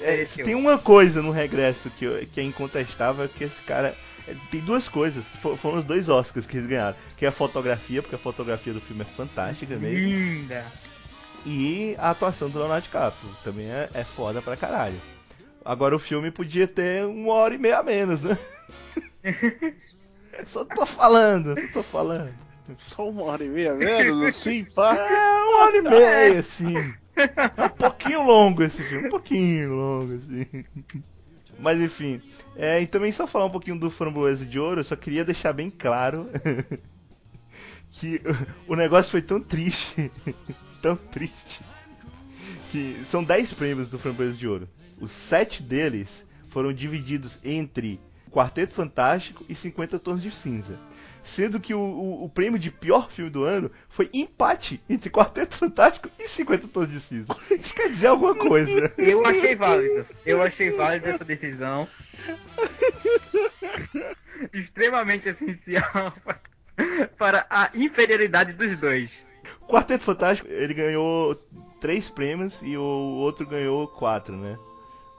É, se tem uma coisa no regresso que, eu- que é incontestável é que esse cara. é, tem duas coisas, que fo- foram os dois Oscars que eles ganharam. Que é a fotografia, porque a fotografia do filme é fantástica mesmo. Linda. E a atuação do Leonardo DiCaprio. Também é, é foda pra caralho. Agora o filme podia ter uma hora e meia a menos, né? *laughs* só tô falando, só tô falando. Só uma hora e meia menos, assim, pá. É, uma hora e meia, assim. É um pouquinho longo esse filme, um pouquinho longo, assim. Mas enfim, é, e também só falar um pouquinho do Framboesa de Ouro, eu só queria deixar bem claro *laughs* que o negócio foi tão triste, *laughs* tão triste, que são 10 prêmios do Framboesa de Ouro. Os 7 deles foram divididos entre Quarteto Fantástico e 50 Tons de Cinza. Sendo que o, o- o prêmio de pior filme do ano foi empate entre Quarteto Fantástico e 50 Tons de Cinza. Isso quer dizer alguma coisa. *laughs* Eu achei válido. Eu achei válido essa decisão. *laughs* Extremamente essencial *laughs* para a inferioridade dos dois. Quarteto Fantástico, ele ganhou três prêmios e o outro ganhou quatro, né?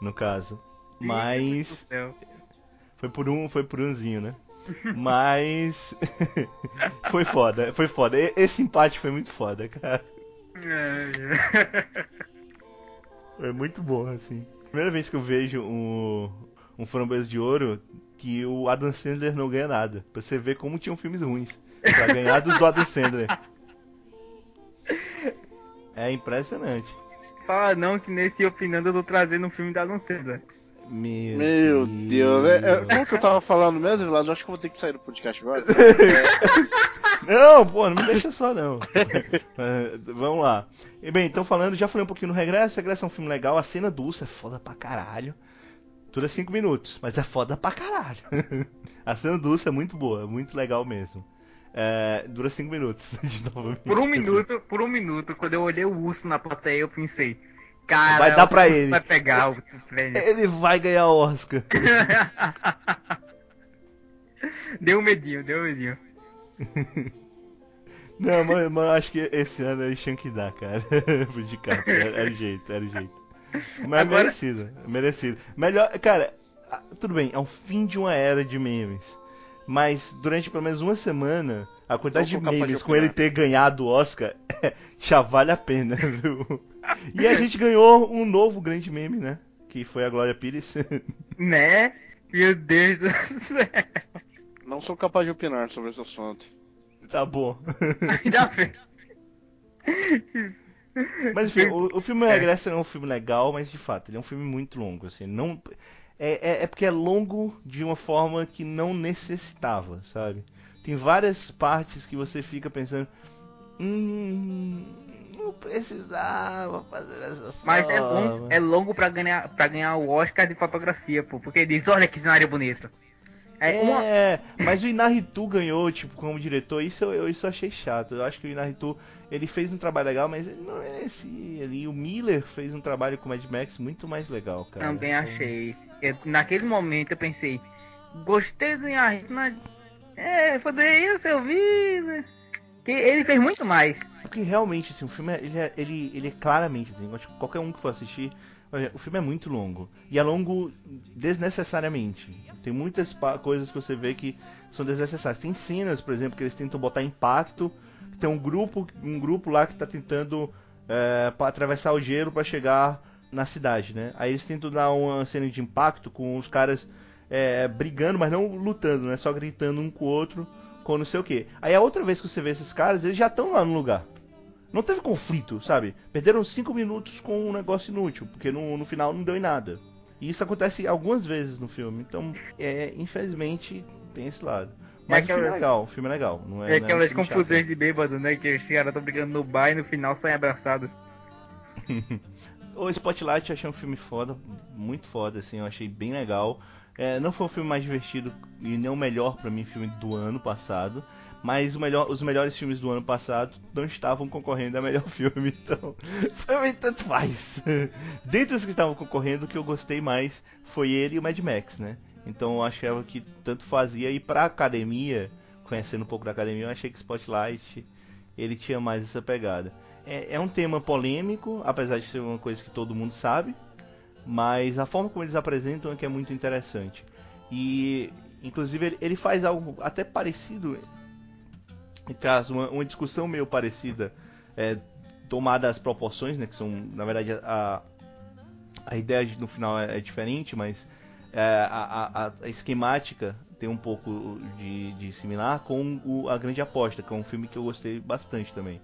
No caso. Mas foi por um, foi por umzinho, né? Mas *laughs* foi foda, foi foda. Esse empate foi muito foda, cara. Foi muito bom, assim. Primeira vez que eu vejo um, um framboesa de ouro que o Adam Sandler não ganha nada. Pra você ver como tinham filmes ruins. Pra ganhar dos do Adam Sandler. É impressionante. Fala não que nesse opinando eu tô trazendo um filme da Sandler. Meu, Meu Deus, é, é, como que eu tava falando mesmo, Vilas? Eu acho que eu vou ter que sair do podcast agora. *laughs* Não, pô, não me deixa só não. *laughs* É, vamos lá. E bem, então falando, já falei um pouquinho no Regresso. Regresso é um filme legal. A cena do urso é foda pra caralho. Dura 5 minutos, mas é foda pra caralho. *laughs* A cena do urso é muito boa, muito legal mesmo. É, dura 5 minutos. *laughs* De novamente. Por um minuto, por um minuto, quando eu olhei o urso na plateia, eu pensei, cara, Vai dar o pra ele. vai pegar o prêmio. *laughs* Ele vai ganhar o Oscar. *laughs* deu um medinho, deu um medinho. Não, mas, mas acho que esse ano eles tinham que dar, cara. Pro DiCaprio. Era, era o jeito, era o jeito. Mas Agora- merecido, merecido. Melhor, cara, tudo bem, é um fim de uma era de memes. Mas durante pelo menos uma semana, a quantidade de memes com ele ter ganhado o Oscar *laughs* já vale a pena, viu? E a gente ganhou um novo grande meme, né? Que foi a Glória Pires. *laughs* Né? Meu Deus do céu. Não sou capaz de opinar sobre esse assunto. Tá bom. *laughs* Ainda bem. Mas enfim, o, o filme Regressa é um filme legal, mas de fato, ele é um filme muito longo, assim, não... É, é, é porque é longo de uma forma que não necessitava, sabe? Tem várias partes que você fica pensando... Hum... Não precisava fazer essa forma. Mas é longo, é longo pra, ganhar, pra ganhar o Oscar de fotografia, pô. Porque diz, olha que cenário bonito. É, uma... é, mas o Inaritu ganhou, tipo, como diretor, isso eu, eu, isso eu achei chato. Eu acho que o Inaritu, ele fez um trabalho legal, mas ele não merecia. Ele, o Miller fez um trabalho com o Mad Max muito mais legal, cara. Também achei. Eu, naquele momento eu pensei, gostei do Inaritu, mas... É, poderia ser o Miller. Que ele fez muito mais. Porque realmente, assim, o filme, é, ele, é, ele, ele é claramente, assim, qualquer um que for assistir o filme é muito longo. E é longo desnecessariamente. Tem muitas coisas que você vê que são desnecessárias. Tem cenas, por exemplo, que eles tentam botar impacto. Tem um grupo, um grupo lá que está tentando é, atravessar o gelo para chegar na cidade, né? Aí eles tentam dar uma cena de impacto com os caras é, brigando, mas não lutando, né? Só gritando um com o outro, com não sei o que. Aí a outra vez que você vê esses caras, eles já estão lá no lugar. Não teve conflito, sabe? Perderam cinco minutos com um negócio inútil, porque no, no final não deu em nada. E isso acontece algumas vezes no filme. Então, é, infelizmente, tem esse lado. Mas é aquela... o filme é legal, o filme é legal. Não é, é aquelas não é um confusões de bêbado, né? Que os caras estão brigando no bar e no final saem abraçados. *laughs* o Spotlight eu achei um filme foda, muito foda, assim, eu achei bem legal. É, não foi o filme mais divertido e nem o melhor para mim filme do ano passado, mas melhor, os melhores filmes do ano passado não estavam concorrendo a melhor *laughs* filme, então foi meio tanto faz. *laughs* Dentre os que estavam concorrendo, o que eu gostei mais foi ele e o Mad Max, né? Então eu achava que tanto fazia e pra academia, conhecendo um pouco da academia, eu achei que Spotlight ele tinha mais essa pegada. É, é um tema polêmico, apesar de ser uma coisa que todo mundo sabe, mas a forma como eles apresentam é que é muito interessante. E inclusive ele faz algo até parecido traz uma, uma discussão meio parecida, é, tomada as proporções, né, que são, na verdade, a, a ideia de, no final é, é diferente, mas é, a, a, a, esquemática tem um pouco de, de similar com o, A Grande Aposta, que é um filme que eu gostei bastante também.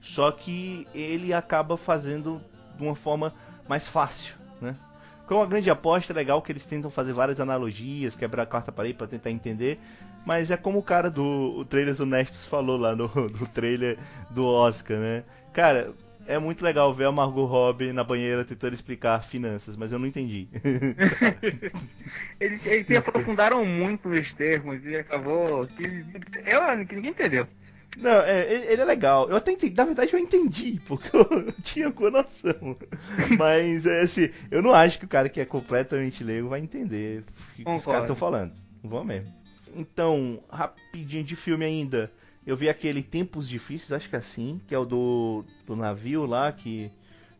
Só que ele acaba fazendo de uma forma mais fácil, né? Com a grande aposta é legal que eles tentam fazer várias analogias, quebrar a quarta parede para tentar entender, mas é como o cara do o Trailers Honestos falou lá no, *laughs* no trailer do Oscar, né? Cara, é muito legal ver a Margot Robbie na banheira tentando explicar finanças, mas eu não entendi. *laughs* eles, eles se aprofundaram muito nos termos e acabou que, eu, que ninguém entendeu. Não, é, ele é legal. Eu até entendi. Na verdade, eu entendi, *laughs* porque eu tinha com noção. Mas, é assim, eu não acho que o cara que é completamente leigo vai entender o que os caras estão falando. Não vou mesmo. Então, rapidinho de filme ainda. Eu vi aquele Tempos Difíceis, acho que é assim, que é o do, do navio lá, que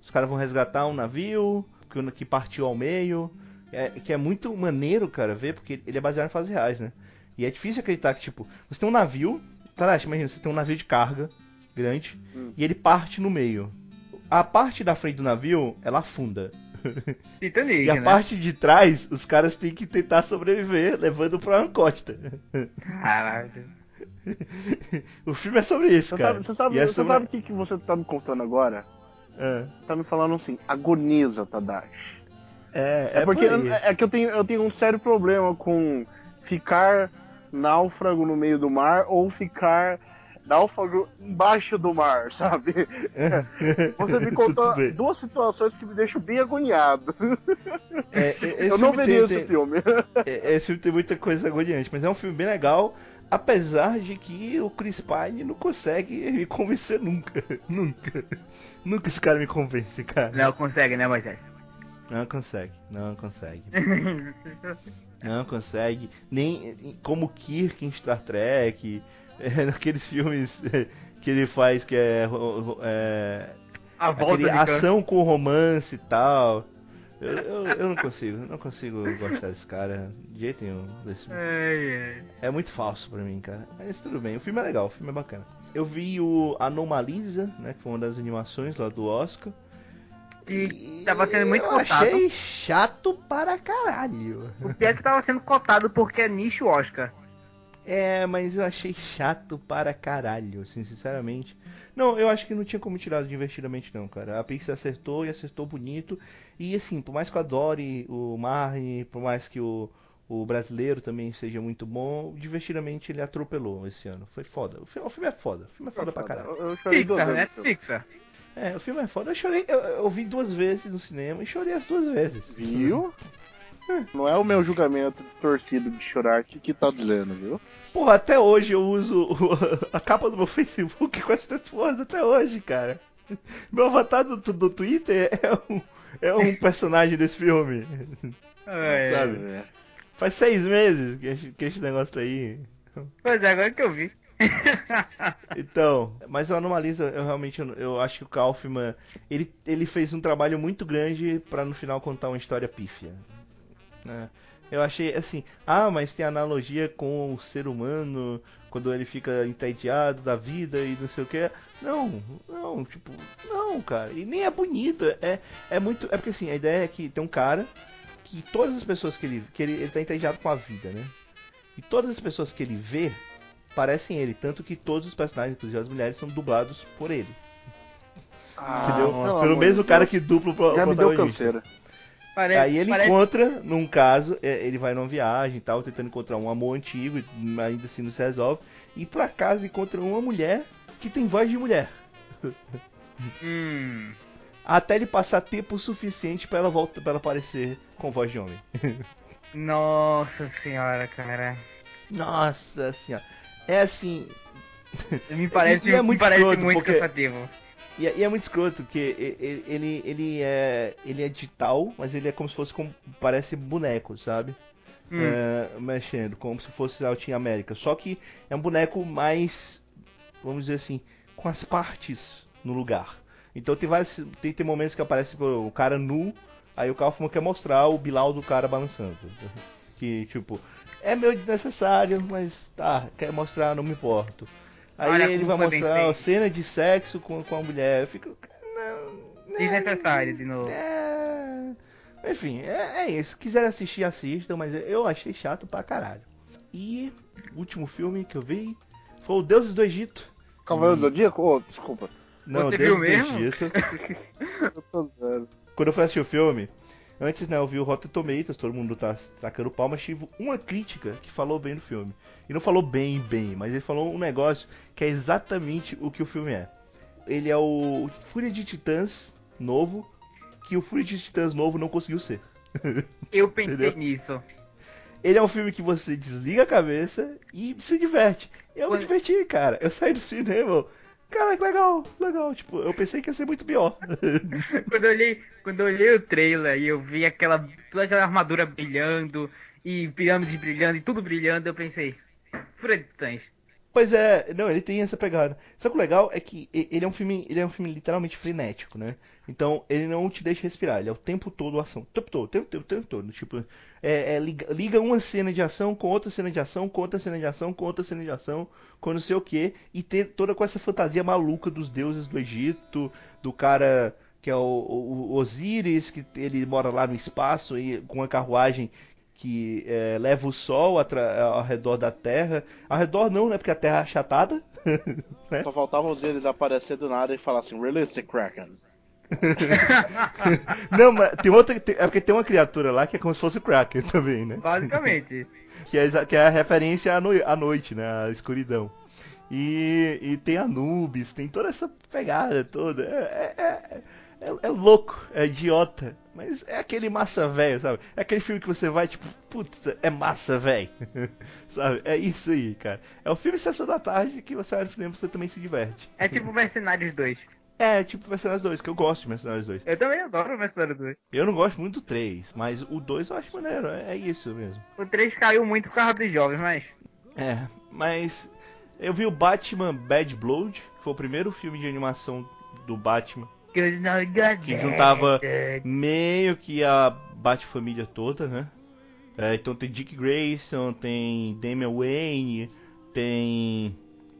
os caras vão resgatar um navio que, que partiu ao meio. É, que é muito maneiro, cara, ver, porque ele é baseado em fases reais, né? E é difícil acreditar que, tipo, você tem um navio, tá, imagina, você tem um navio de carga grande, hum. e ele parte no meio. A parte da frente do navio, ela afunda. Titanic, e a né? parte de trás, os caras têm que tentar sobreviver levando pra uma costa. Caralho. *laughs* o filme é sobre isso, você cara. Sabe, você sabe, é sobre... sabe o que, que você tá me contando agora? É. Tá me falando assim, agoniza, Tadashi. É, é, é porque por é que eu tenho, eu tenho um sério problema com ficar náufrago no meio do mar ou ficar náufrago embaixo do mar, *laughs* sabe? Você me *laughs* contou duas situações que me deixam bem agoniado. É, *laughs* eu não veria tem, esse filme. É, esse filme tem muita coisa agoniante, mas é um filme bem legal. Apesar de que o Chris Pine não consegue me convencer nunca. Nunca. Nunca esse cara me convence, cara. Não consegue, né, Moisés? Não consegue, não consegue. não consegue. Nem como Kirk em Star Trek *laughs* é, naqueles filmes que ele faz que é, é a volta de ação com romance e tal. Eu, eu, eu, não consigo, não consigo gostar desse cara de jeito nenhum. Desse é, é. é muito falso pra mim, cara. Mas tudo bem, o filme é legal, o filme é bacana. Eu vi o Anomalisa, né, que foi uma das animações lá do Oscar. Que tava sendo muito eu cotado. achei chato para caralho. O pior é que tava sendo cotado porque é nicho Oscar. É, mas eu achei chato para caralho, assim, sinceramente. Não, eu acho que não tinha como tirar divertidamente não, cara. A Pixar acertou e acertou bonito. E assim, por mais que eu adore o Marnie, por mais que o, o brasileiro também seja muito bom, divertidamente ele atropelou esse ano. Foi foda. O filme, o filme é foda. O filme é foda pra caralho. Eu, eu Pixar, né? Pixar. É, o filme é foda. Eu chorei, eu, eu vi duas vezes no cinema e chorei as duas vezes. Viu? Não é o meu julgamento torcido de chorar que, que tá dizendo, viu? Porra, até hoje eu uso o- *laughs* a capa do meu Facebook com as porras até hoje, cara. Meu avatar do, do Twitter é um, é um personagem desse filme. É. Sabe? É. Faz seis meses que esse, que esse negócio tá aí. Pois é, agora que eu vi. *laughs* Então, mas eu anomalizo, eu realmente eu, eu acho que o Kaufman, ele, ele fez um trabalho muito grande pra no final contar uma história pífia. Né? Eu achei assim, ah, mas tem analogia com o ser humano quando ele fica entediado da vida e não sei o que. Não, não, tipo, não, cara. E nem é bonito, é, é muito. É porque assim, a ideia é que tem um cara que todas as pessoas que ele. que ele, ele tá entediado com a vida, né? E todas as pessoas que ele vê parecem ele, tanto que todos os personagens, inclusive as mulheres, são dublados por ele. Ah, entendeu? Pelo amor mesmo cara que dupla o Já me deu canseira. Parece, Aí ele parece- encontra, num caso, é, ele vai numa viagem e tal, tentando encontrar um amor antigo, ainda assim não se resolve. E por acaso encontra uma mulher que tem voz de mulher. *laughs* Hum. Até ele passar tempo suficiente pra ela voltar para aparecer com voz de homem. *laughs* Nossa senhora, cara. Nossa senhora. É assim. Me parece, E é me muito parece escroto, muito porque- cansativo. E, é- e é muito escroto, porque e- e- ele, ele, é, ele é digital, mas ele é como se fosse como, parece boneco, sabe? Hum. É, mexendo, como se fosse a Team América. Só que é um boneco mais, vamos dizer assim, com as partes no lugar. Então tem vários. Tem, tem momentos que aparece o cara nu, aí o Kaufman quer mostrar o Bilal do cara balançando. *laughs* Que tipo, é meio desnecessário, mas tá, quer mostrar, não me importo. Aí Olha ele vai mostrar cena de sexo com, com a mulher. Eu fico. Não, né, Desnecessário de novo. é... Enfim, é, é isso. Quiser assistir, assistam, mas eu achei chato pra caralho. E o último filme que eu vi foi o Deuses do Egito. Cavaleiro do Zodíaco? Ô, desculpa. Não, Você Deuses viu mesmo? do Egito. *laughs* Eu tô zero. Quando eu fui assistir o filme, antes né, eu vi o Rotten Tomatoes, todo mundo tá tacando pau, mas tive uma crítica que falou bem do filme. E não falou bem, bem, mas ele falou um negócio que é exatamente o que o filme é. Ele é o Fúria de Titãs novo, que o Fúria de Titãs novo não conseguiu ser. *laughs* Eu pensei nisso. Ele é um filme que você desliga a cabeça e se diverte. Eu me Quando- diverti, cara. Eu saí do cinema. Cara, que legal, legal. Tipo, eu pensei que ia ser muito pior. *laughs* quando, eu olhei, quando eu olhei o trailer e eu vi aquela, toda aquela armadura brilhando e pirâmides brilhando e tudo brilhando, eu pensei, Fúria de Titãs. Pois é, não, ele tem essa pegada. Só que o legal é que ele é um filme, ele é um filme literalmente frenético, né? Então ele não te deixa respirar, ele é o tempo todo ação, o tempo todo, o tempo, tempo, tempo todo. Tipo, é, é, liga, uma cena de ação com outra cena de ação, com outra cena de ação, com outra cena de ação, com não sei o que, e ter toda com essa fantasia maluca dos deuses do Egito, do cara que é o, o, o Osíris, que ele mora lá no espaço e com uma carruagem que é, leva o sol ao redor da Terra. Ao redor não, né? Porque a Terra é achatada. *laughs* né? Só faltavam os eles aparecer do nada e falar assim, the Kraken. *laughs* Não, mas tem outra. tem- é porque tem uma criatura lá que é como se fosse o Kraken também, né? Basicamente. *laughs* Que é, que é a referência à, noi- à noite, né? À escuridão. E, e tem Anubis, tem toda essa pegada toda. É, é, é, é- louco, é idiota. Mas é aquele massa velho, sabe? É aquele filme que você vai, tipo, puta, é massa velho. *laughs* sabe? É isso aí, cara. É o filme Sessão da Tarde que você vai no cinema e você também se diverte. É tipo Mercenários 2. É, tipo Mercenários 2, que eu gosto de Mercenários 2. Eu também adoro Mercenários 2. Eu não gosto muito do 3, mas o 2 eu acho maneiro, é, é isso mesmo. O 3 caiu muito por causa dos jovens, mas. É, mas eu vi o Batman Bad Blood, que foi o primeiro filme de animação do Batman, que juntava meio que a Bat-família toda, né? É, então tem Dick Grayson, tem Damian Wayne, tem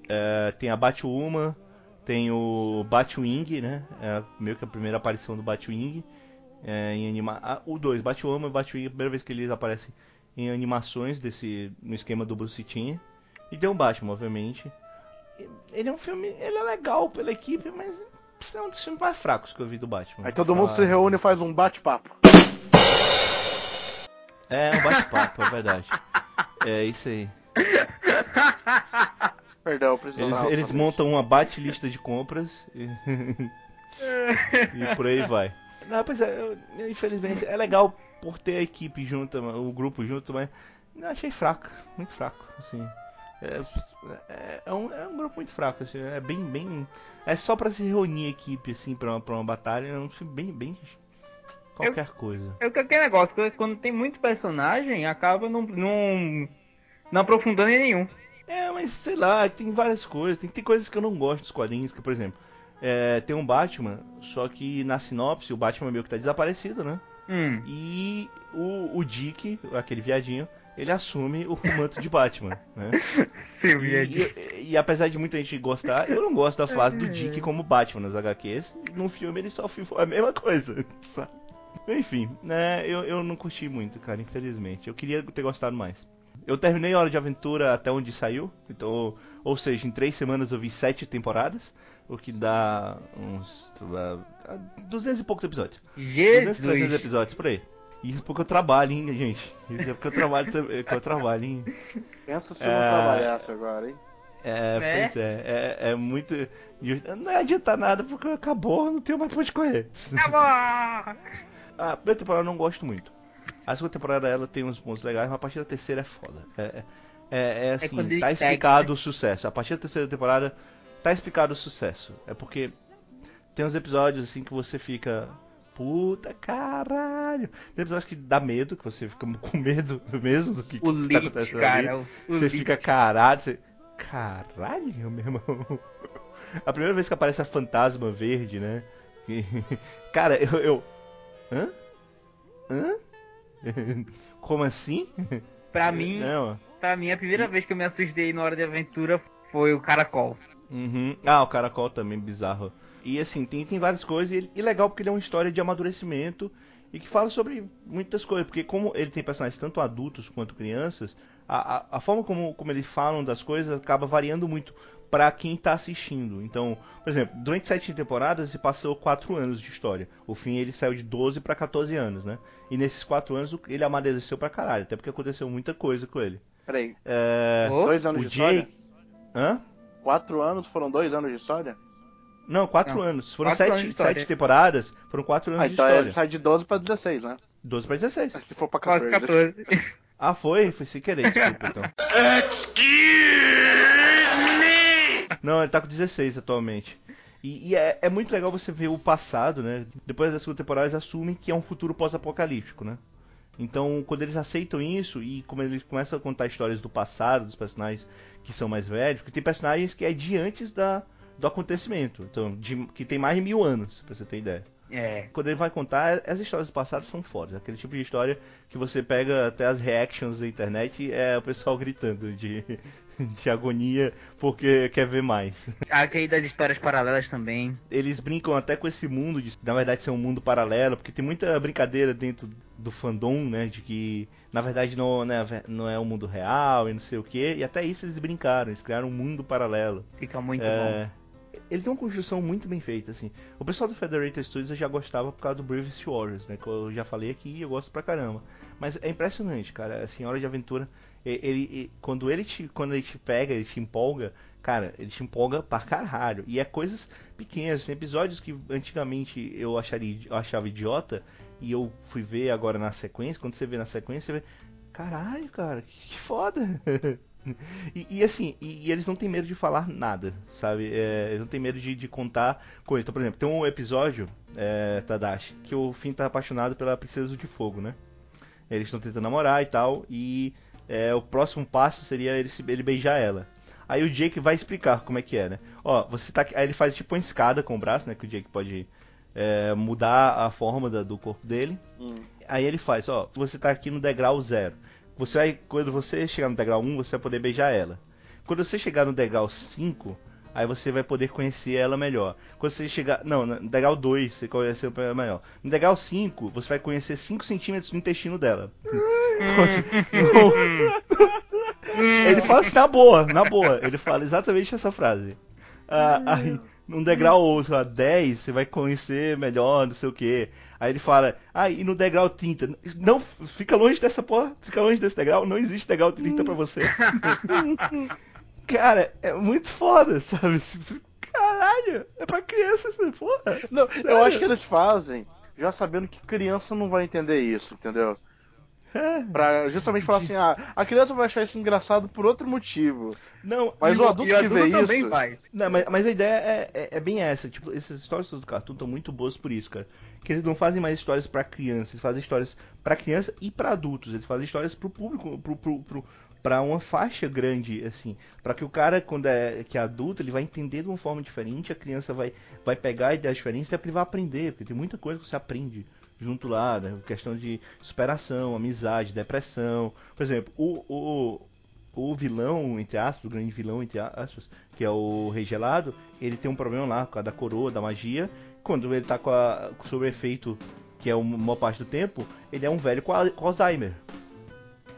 é, tem a Batwoman, tem o Batwing, né? É meio que a primeira aparição do Batwing é, em anima ah, o 2, Batwoman e Batwing, é a primeira vez que eles aparecem em animações desse no esquema do Bruce Timm. E tem o Batman, obviamente. Ele é um filme. Ele é legal pela equipe, mas é um dos filmes mais fracos que eu vi do Batman. Aí todo mundo se reúne e faz um bate-papo. É, um bate-papo, é verdade. É isso aí. Perdão, preciso Eles, eles montam uma bate-lista de compras e... *laughs* e por aí vai. Não, pois é, eu- infelizmente é legal por ter a equipe junta, o grupo junto, mas eu achei fraco, muito fraco, assim. É, é- é um, é um grupo muito fraco, assim, é bem, bem. É só pra se reunir equipe, assim, pra uma, pra uma batalha, é um filme bem, bem. qualquer coisa. É o que aquele negócio, quando tem muito personagem, acaba não, não, não aprofundando em nenhum. É, mas sei lá, tem várias coisas. Tem, tem coisas que eu não gosto dos quadrinhos, que, por exemplo, é, tem um Batman, só que na sinopse o Batman meio que tá desaparecido, né? Hum. E o, o Dick, aquele viadinho, ele assume o manto de Batman, né? *laughs* Seu E, e- e apesar de muita gente gostar, eu não gosto da fase do Dick como Batman nas HQs. No filme ele só ficou a mesma coisa, *laughs* sabe? Enfim, né, eu, eu não curti muito, cara, infelizmente. Eu queria ter gostado mais. Eu terminei Hora de Aventura até onde saiu, então, ou seja, em três semanas eu vi sete temporadas, o que dá uns 200 e poucos episódios. 200, 300 Jesus. episódios, por aí. Isso porque eu trabalho, hein, gente. Isso é porque eu trabalho *laughs* também, que eu trabalho, hein. Pensa se É. eu não trabalhasse agora, hein? É, Né? pois é, é, é muito. Não adianta nada porque acabou, não tenho mais pra onde correr. Acabou! *laughs* A primeira temporada eu não gosto muito. A segunda temporada ela tem uns pontos legais, mas a partir da terceira é foda. É, é, é, é assim, ele tá explicado né? o sucesso. A partir da terceira temporada tá explicado o sucesso. É porque tem uns episódios assim que você fica. Puta caralho! Tem episódios que dá medo, que você fica com medo *laughs* mesmo do que, O que tá acontecendo ali. cara. O, o Você fica caralho, você. Caralho, meu irmão. *laughs* A primeira vez que aparece a fantasma verde, né? que- *laughs* Cara, eu. eu... Hã? Hã? Como assim? Pra mim, Não. pra mim, a primeira vez que eu me assustei na hora de aventura foi o Caracol. Uhum. Ah, o Caracol também, bizarro. E assim, tem, tem várias coisas, e, ele- e legal porque ele é uma história de amadurecimento e que fala sobre muitas coisas. Porque como ele tem personagens tanto adultos quanto crianças, a, a, a forma como, como eles falam das coisas acaba variando muito pra quem tá assistindo. Então, por exemplo, durante sete temporadas se passou quatro anos de história. O fim ele saiu de 12 pra 14 anos, né? E nesses quatro anos ele amadureceu pra caralho, até porque aconteceu muita coisa com ele. Peraí, É... Dois anos o de história? Jake... Hã? Quatro anos foram dois anos de história? Não, quatro Não, anos. Foram quatro anos sete, de história. sete temporadas, foram quatro anos Ah, de então história. ele sai de 12 pra 16, né? 12 pra 16. Se for pra Quase 14. 14. *laughs* Ah, foi? Foi sem querer, desculpa então. Não, ele tá com 16 atualmente. E, e é, é muito legal você ver o passado, né? Depois da segunda temporada eles assumem que é um futuro pós-apocalíptico, né? Então, quando eles aceitam isso e como eles começam a contar histórias do passado, dos personagens que são mais velhos, porque tem personagens que é de antes da, do acontecimento, então, de- que tem mais de mil anos, pra você ter ideia. É. quando ele vai contar, as histórias do passado são fodas. Aquele tipo de história que você pega até as reactions da internet é o pessoal *laughs* gritando de, *laughs* de agonia porque quer ver mais. *laughs* Aquele das histórias paralelas também. Eles brincam até com esse mundo de, na verdade, ser um mundo paralelo, porque tem muita brincadeira dentro do fandom, né, de que na verdade não, né, não é o mundo real e não sei o que. E até isso eles brincaram, eles criaram um mundo paralelo. Fica muito bom. Ele tem uma construção muito bem feita, assim. O pessoal do Federated Studios eu já gostava por causa do Bravest Warriors, né? Que eu já falei aqui e eu gosto pra caramba. Mas é impressionante, cara. Assim, Hora de Aventura, ele, e- quando ele te, quando ele te pega, ele te empolga, cara, ele te empolga pra caralho. E é coisas pequenas, tem episódios que antigamente eu acharia, eu achava idiota e eu fui ver agora na sequência. Quando você vê na sequência, você vê, caralho, cara, que foda. *laughs* *laughs* E, e assim, e, e eles não têm medo de falar nada, sabe? É, eles não têm medo de, de contar coisas. Então, por exemplo, tem um episódio, é, Tadashi, que o Finn tá apaixonado pela Princesa de Fogo, né? Eles estão tentando namorar e tal, e é, o próximo passo seria ele, se- ele beijar ela. Aí o Jake vai explicar como é que é, né? Ó, você tá Aí ele faz tipo uma escada com o braço, né? Que o Jake pode é, mudar a forma da- do corpo dele. Hum. Aí ele faz, ó, você tá aqui no degrau zero. Você vai, quando você chegar no degrau 1, você vai poder beijar ela. Quando você chegar no degrau 5, aí você vai poder conhecer ela melhor. Quando você chegar, não, no degrau 2, você conhece ela melhor. No degrau 5, você vai conhecer 5 centímetros do intestino dela. *laughs* Ele fala assim na boa, na boa. Ele fala exatamente essa frase. Ah, aí, num degrau, sei lá, 10, você vai conhecer melhor, não sei o que. Aí ele fala, ah, e no degrau 30, não, fica longe dessa porra, fica longe desse degrau, não existe degrau 30 pra você. *laughs* Cara, é muito foda, sabe? Caralho, é pra criança essa porra. Não, eu acho que eles fazem já sabendo que criança não vai entender isso, entendeu? É. Pra justamente falar assim, ah, a criança vai achar isso engraçado por outro motivo. Não, Mas o adulto que vê também isso. vai. Não, mas, mas a ideia é, é, é bem essa. Tipo, essas histórias do cartoon estão muito boas por isso, cara. Que eles não fazem mais histórias pra criança, eles fazem histórias pra criança e pra adultos. Eles fazem histórias pro público, pro, pro, pro, pra uma faixa grande, assim. Pra que o cara, quando é, que é adulto, ele vai entender de uma forma diferente, a criança vai, vai pegar ideias diferentes e ele vai aprender, porque tem muita coisa que você aprende junto lá, né? Questão de superação, amizade, depressão. Por exemplo, o, o, o vilão, entre aspas, o grande vilão, entre aspas, que é o Rei Gelado, ele tem um problema lá com a da coroa, da magia. Quando ele tá com a, sob o efeito, que é uma maior parte do tempo, ele é um velho com, a- com Alzheimer.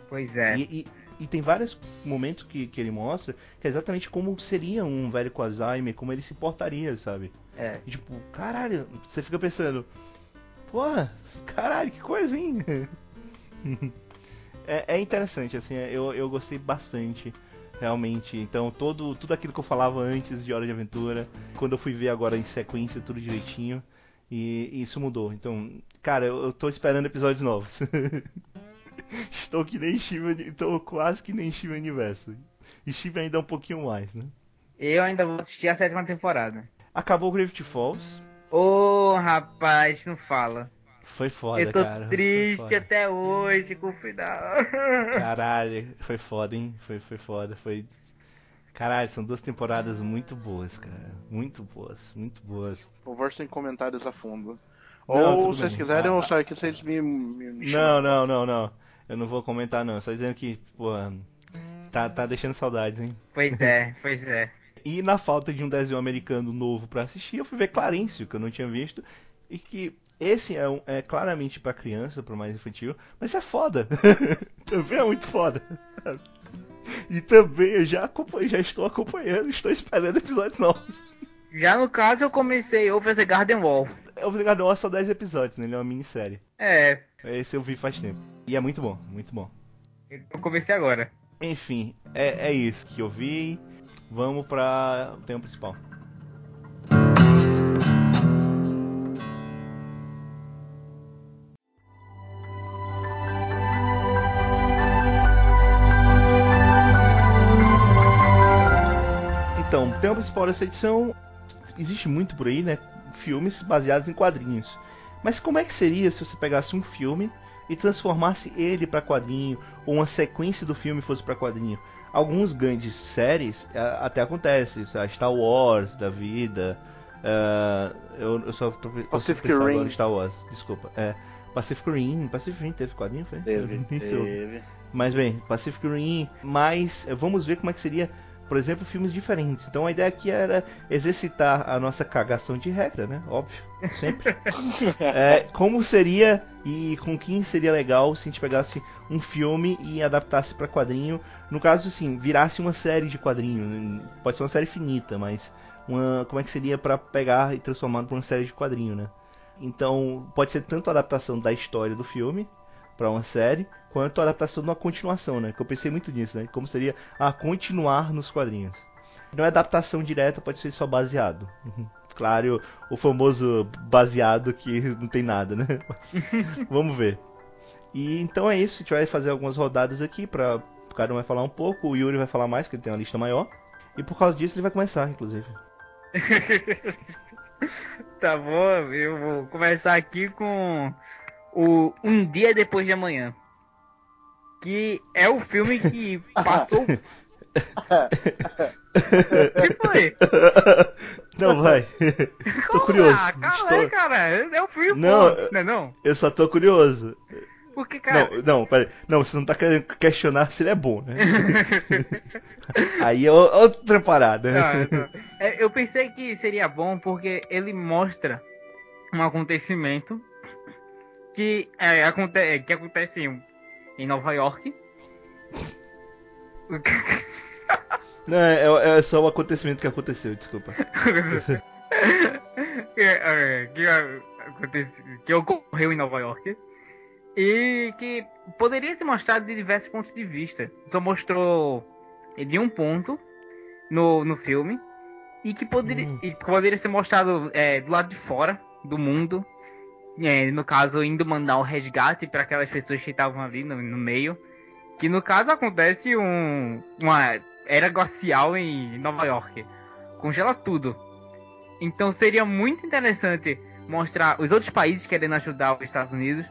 Pois é. E, e- e tem vários momentos que, que ele mostra que é exatamente como seria um velho com Alzheimer, como ele se portaria, sabe? É. E, tipo, caralho, você fica pensando, porra, caralho, que hein? *laughs* é, é interessante, assim, eu, eu gostei bastante, realmente. Então, todo, tudo aquilo que eu falava antes de Hora de Aventura, quando eu fui ver agora em sequência, tudo direitinho, e, e isso mudou. Então, cara, eu, eu tô esperando episódios novos. *laughs* Estou que nem Steven, estou quase que nem Steven Universo. E Steven ainda é um pouquinho mais, né? Eu ainda vou assistir a sétima temporada. Acabou Gravity Falls. Ô, rapaz, não fala. Foi foda, eu tô cara. triste até hoje com o final. *laughs* Caralho, foi foda, hein? Foi, foi foda, foi. Caralho, são duas temporadas muito boas, cara. Muito boas, muito boas. Por favor, sem comentários a fundo. Não, Ou se vocês bem. quiserem, Ah, eu saio aqui, vocês me, me, me Não, não, não, não. Eu não vou comentar, não. Só dizendo que, pô, tá, tá deixando saudades, hein? pois é, *laughs* pois é. E na falta de um desenho americano novo pra assistir, eu fui ver Clarencio, que eu não tinha visto. E que esse é, um- é claramente pra criança, pra mais infantil, mas é foda. *laughs* também é muito foda. E também eu já, acompanho, já estou acompanhando, estou esperando episódios novos. Já no caso, eu comecei Over the Garden Wall. Obrigado, é só 10 episódios, né? Ele é uma minissérie. É, Esse eu vi faz tempo. E é muito bom, muito bom. eu comecei agora. Enfim, é, é isso que eu vi. Vamos pra o tema principal. Então, o tema principal dessa edição existe muito por aí, né? Filmes baseados em quadrinhos. Mas como é que seria se você pegasse um filme e transformasse ele para quadrinho, ou uma sequência do filme fosse para quadrinho? Alguns grandes séries eh, até acontece, a Star Wars da vida. eh, eu, eu só tô Pacific Rim. agora Star Wars, desculpa. É, Pacific Rim, Pacific Rim teve quadrinho, foi? Teve, *laughs* teve. Mas bem, Pacific Rim, mas vamos ver como é que seria, por exemplo, filmes diferentes. Então a ideia aqui era exercitar a nossa cagação de regra, né? Óbvio, sempre. *laughs* É, como seria e com quem seria legal se a gente pegasse um filme e adaptasse para quadrinho. No caso, assim, virasse uma série de quadrinho. Pode ser uma série finita, mas uma, como é que seria para pegar e transformar para uma série de quadrinho, né? Então, pode ser tanto a adaptação da história do filme para uma série, quanto a adaptação de uma continuação, né? Que eu pensei muito nisso, né? Como seria a continuar nos quadrinhos. Não é adaptação direta, pode ser só baseado. Uhum. Claro, o famoso baseado que *laughs* não tem nada, né? Mas, *laughs* vamos ver. E então é isso, a gente vai fazer algumas rodadas aqui para cada um vai falar um pouco, o Yuri vai falar mais, que ele tem uma lista maior. E por causa disso ele vai começar, inclusive. *laughs* Tá bom, eu vou começar aqui com o Um Dia Depois de Amanhã. Que é o filme que *laughs* passou. O *laughs* que foi? Não, vai. *laughs* tô curioso. Calma Estou- aí, cara. É o filme, Não, pô. Não é não? Eu só tô curioso. Porque, cara. Não, não, peraí. Não, você não tá querendo questionar se ele é bom, né? Aí é outra parada. Não, não. É, eu pensei que seria bom porque ele mostra um acontecimento que, é, aconte que acontece em, Nova York. *laughs* Não, é, é só o acontecimento que aconteceu, desculpa. *laughs* que, é, que, que ocorreu em Nova York. E que poderia ser mostrado de diversos pontos de vista. Só mostrou de um ponto no, no filme. E que poderia, hum. e poderia ser mostrado é, do lado de fora do mundo. É, no caso, indo mandar um resgate para aquelas pessoas que estavam ali no, no meio. Que no caso acontece um, uma era glacial em Nova York. Congela tudo. Então seria muito interessante mostrar os outros países querendo ajudar os Estados Unidos,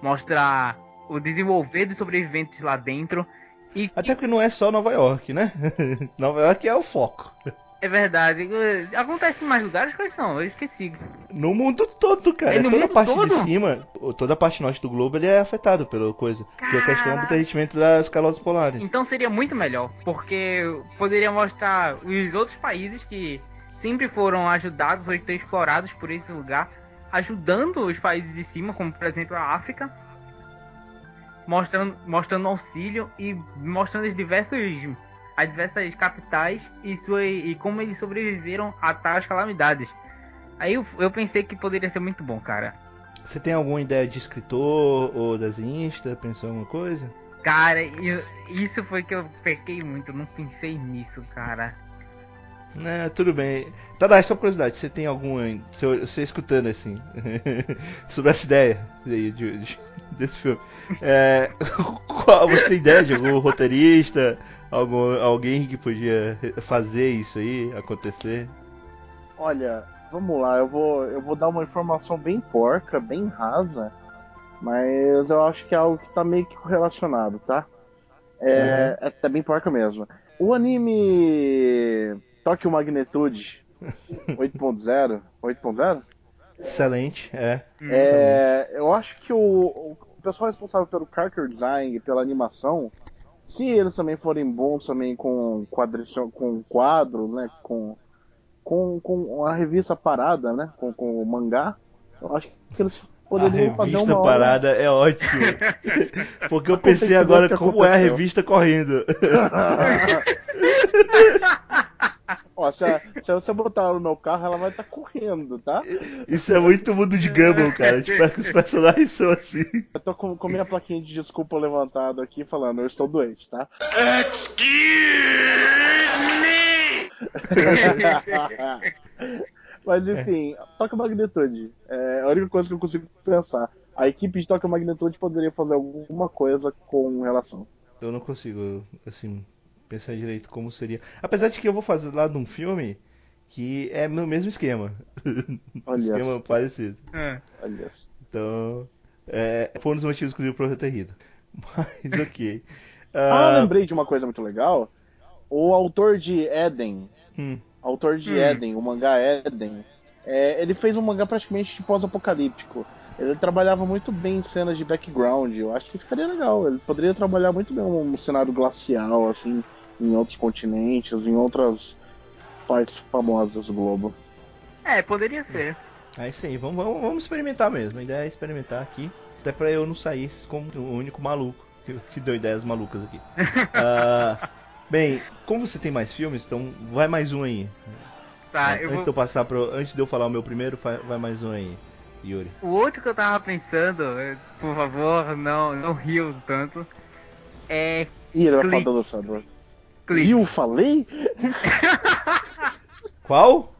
mostrar o desenvolver dos sobreviventes lá dentro. E Até que não é só Nova York, né? *laughs* Nova York é o foco. É verdade. Acontece em mais lugares? Quais são? Eu esqueci. No mundo todo, cara. É toda a parte todo? de cima, toda a parte norte do globo, ele é afetado pela coisa. Que é a questão do derretimento das calosas polares. Então seria muito melhor, porque poderia mostrar os outros países que sempre foram ajudados ou estão explorados por esse lugar, ajudando os países de cima, como por exemplo a África, mostrando, mostrando auxílio e mostrando os diversos as diversas capitais e, sua, e como eles sobreviveram a tais calamidades. Aí eu, eu pensei que poderia ser muito bom, cara. Você tem alguma ideia de escritor ou desenhista? Pensou em alguma coisa? Cara, eu, isso foi que eu pequei muito, eu não pensei nisso, cara. É, tudo bem. Tá, dá, só curiosidade, você tem algum. Você, você escutando assim, *laughs* sobre essa ideia de, de, desse filme. É, *laughs* qual, você tem ideia de algum roteirista, algum, alguém que podia fazer isso aí acontecer? Olha, vamos lá, eu vou, eu vou dar uma informação bem porca, bem rasa, mas eu acho que é algo que tá meio que correlacionado, tá? É, uhum. é, é bem porca mesmo. O anime Tokyo Magnitude *laughs* 8.0, 8.0? Excelente, é. é eu acho que o, o pessoal responsável pelo character design, pela animação, se eles também forem bons também com quadrição, com quadro, né, com, com, com a revista parada, né, com, com o mangá, eu acho que eles poderiam fazer uma A revista parada é ótimo. *laughs* Porque eu pensei agora como é a revista correndo. *laughs* *laughs* Ó, se, a, se você botar ela no meu carro, ela vai estar tá correndo, tá? Isso é muito mundo de Gumball, cara. Tipo, que os personagens são assim. Eu tô com, com minha plaquinha de desculpa levantada aqui falando, eu estou doente, tá? Excuse me! Mas enfim, é. Toca Magnitude. É a única coisa que eu consigo pensar. A equipe de Toca Magnitude poderia fazer alguma coisa com relação. Eu não consigo, assim, pensar direito como seria. Apesar de que eu vou fazer lá num filme que é no mesmo esquema. *laughs* Olha. esquema parecido. É. Olha. Então, é, foi um dos motivos que eu ter rido. *laughs* Mas *laughs* ok. Uh... Ah, eu lembrei de uma coisa muito legal. O autor de Eden, hum. autor de hum. Eden, o mangá Eden, é, ele fez um mangá praticamente pós-apocalíptico. Ele trabalhava muito bem em cenas de background. Eu acho que ficaria legal. Ele poderia trabalhar muito bem um cenário glacial, assim, em outros continentes, em outras partes famosas do globo. É, poderia ser. É isso aí, vamos, vamos, vamos experimentar mesmo. A ideia é experimentar aqui, até pra eu não sair como o único maluco que, que deu ideias malucas aqui. uh, *laughs* bem, como você tem mais filmes, então vai mais um aí. Tá, antes, eu vou... de eu passar pro, antes de eu falar o meu primeiro, vai mais um aí. Yuri. O outro que eu tava pensando, por favor, não, não riam tanto, é. Ih, ele vai falar do Clique. Eu falei? *laughs* Qual?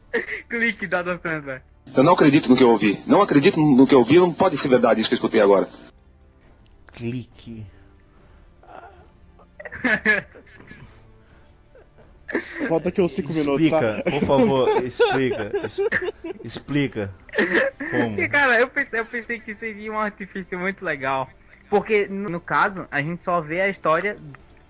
Clique da Dan Sandler. Eu não acredito no que eu ouvi. Não acredito no que eu ouvi, não pode ser verdade isso que eu escutei agora. Clique. Falta aqui uns 5 minutos. Explica, tá? por favor, *laughs* explica. explica. Como? Cara, eu pensei, eu pensei que seria um artifício muito legal. Porque, no caso, a gente só vê a história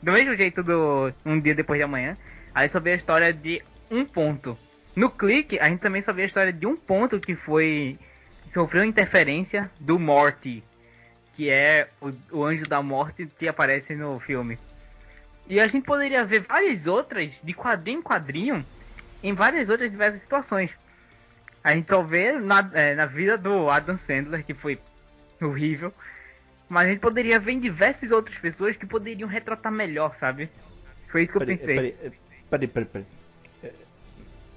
do mesmo jeito do Um Dia Depois de Amanhã, aí só vê a história de um ponto. No clique, a gente também só vê a história de um ponto que foi. sofreu interferência do Morty, que é o, o anjo da morte que aparece no filme. E a gente poderia ver várias outras, de quadrinho em quadrinho, em várias outras diversas situações. A gente só vê na, é, na vida do Adam Sandler, que foi horrível. Mas a gente poderia ver em diversas outras pessoas que poderiam retratar melhor, sabe? Foi isso que eu pensei. Peraí, peraí, peraí. É,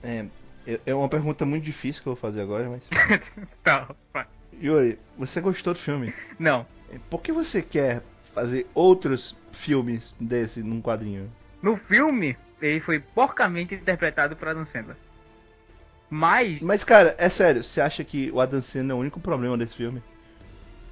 é, é- é uma pergunta muito difícil que eu vou fazer agora, mas. *laughs* tá, vai. Yuri, você gostou do filme? Não. Por que você quer fazer outros filmes desse num quadrinho? No filme, ele foi porcamente interpretado por Adam Sandler. Mas Mas, cara, é sério, você acha que o Adam Sandler é o único problema desse filme?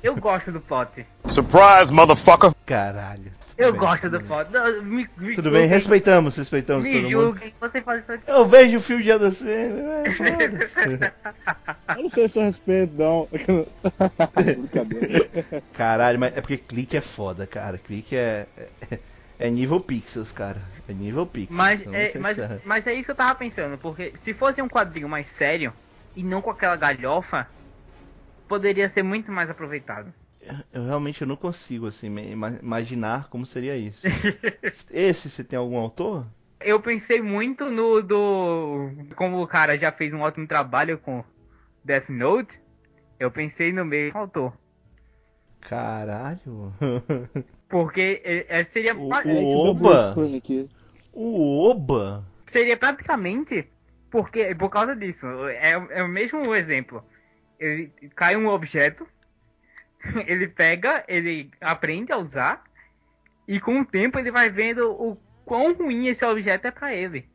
Eu gosto do plot. Surprise, motherfucker! Caralho. Eu bem, gosto do. Não, me, me Tudo bem, julguem, respeitamos, respeitamos Me todo mundo. julguem. Você faz isso aqui. Eu vejo o filme de Adam Sandler, é. *laughs* Eu não sei se eu respeito, não. *laughs* Brincadeira. Caralho, mas é porque clique é foda, cara. Clique é. É, é nível pixels, cara. É nível pixels. Mas eu não é, mas, mas é isso que eu tava pensando, porque se fosse um quadrinho mais sério e não com aquela galhofa, poderia ser muito mais aproveitado. Eu realmente não consigo, assim, imaginar como seria isso. *laughs* Esse, você tem algum autor? Eu pensei muito no do. Como o cara já fez um ótimo trabalho com Death Note, eu pensei no mesmo autor. Caralho. *laughs* Porque é, é, seria, O- o- É que o Oba! O Oba? seria praticamente porque por causa disso. É, é o mesmo exemplo. Ele cai um objeto, *laughs* ele pega, ele aprende a usar, e com o tempo ele vai vendo o quão ruim esse objeto é pra ele.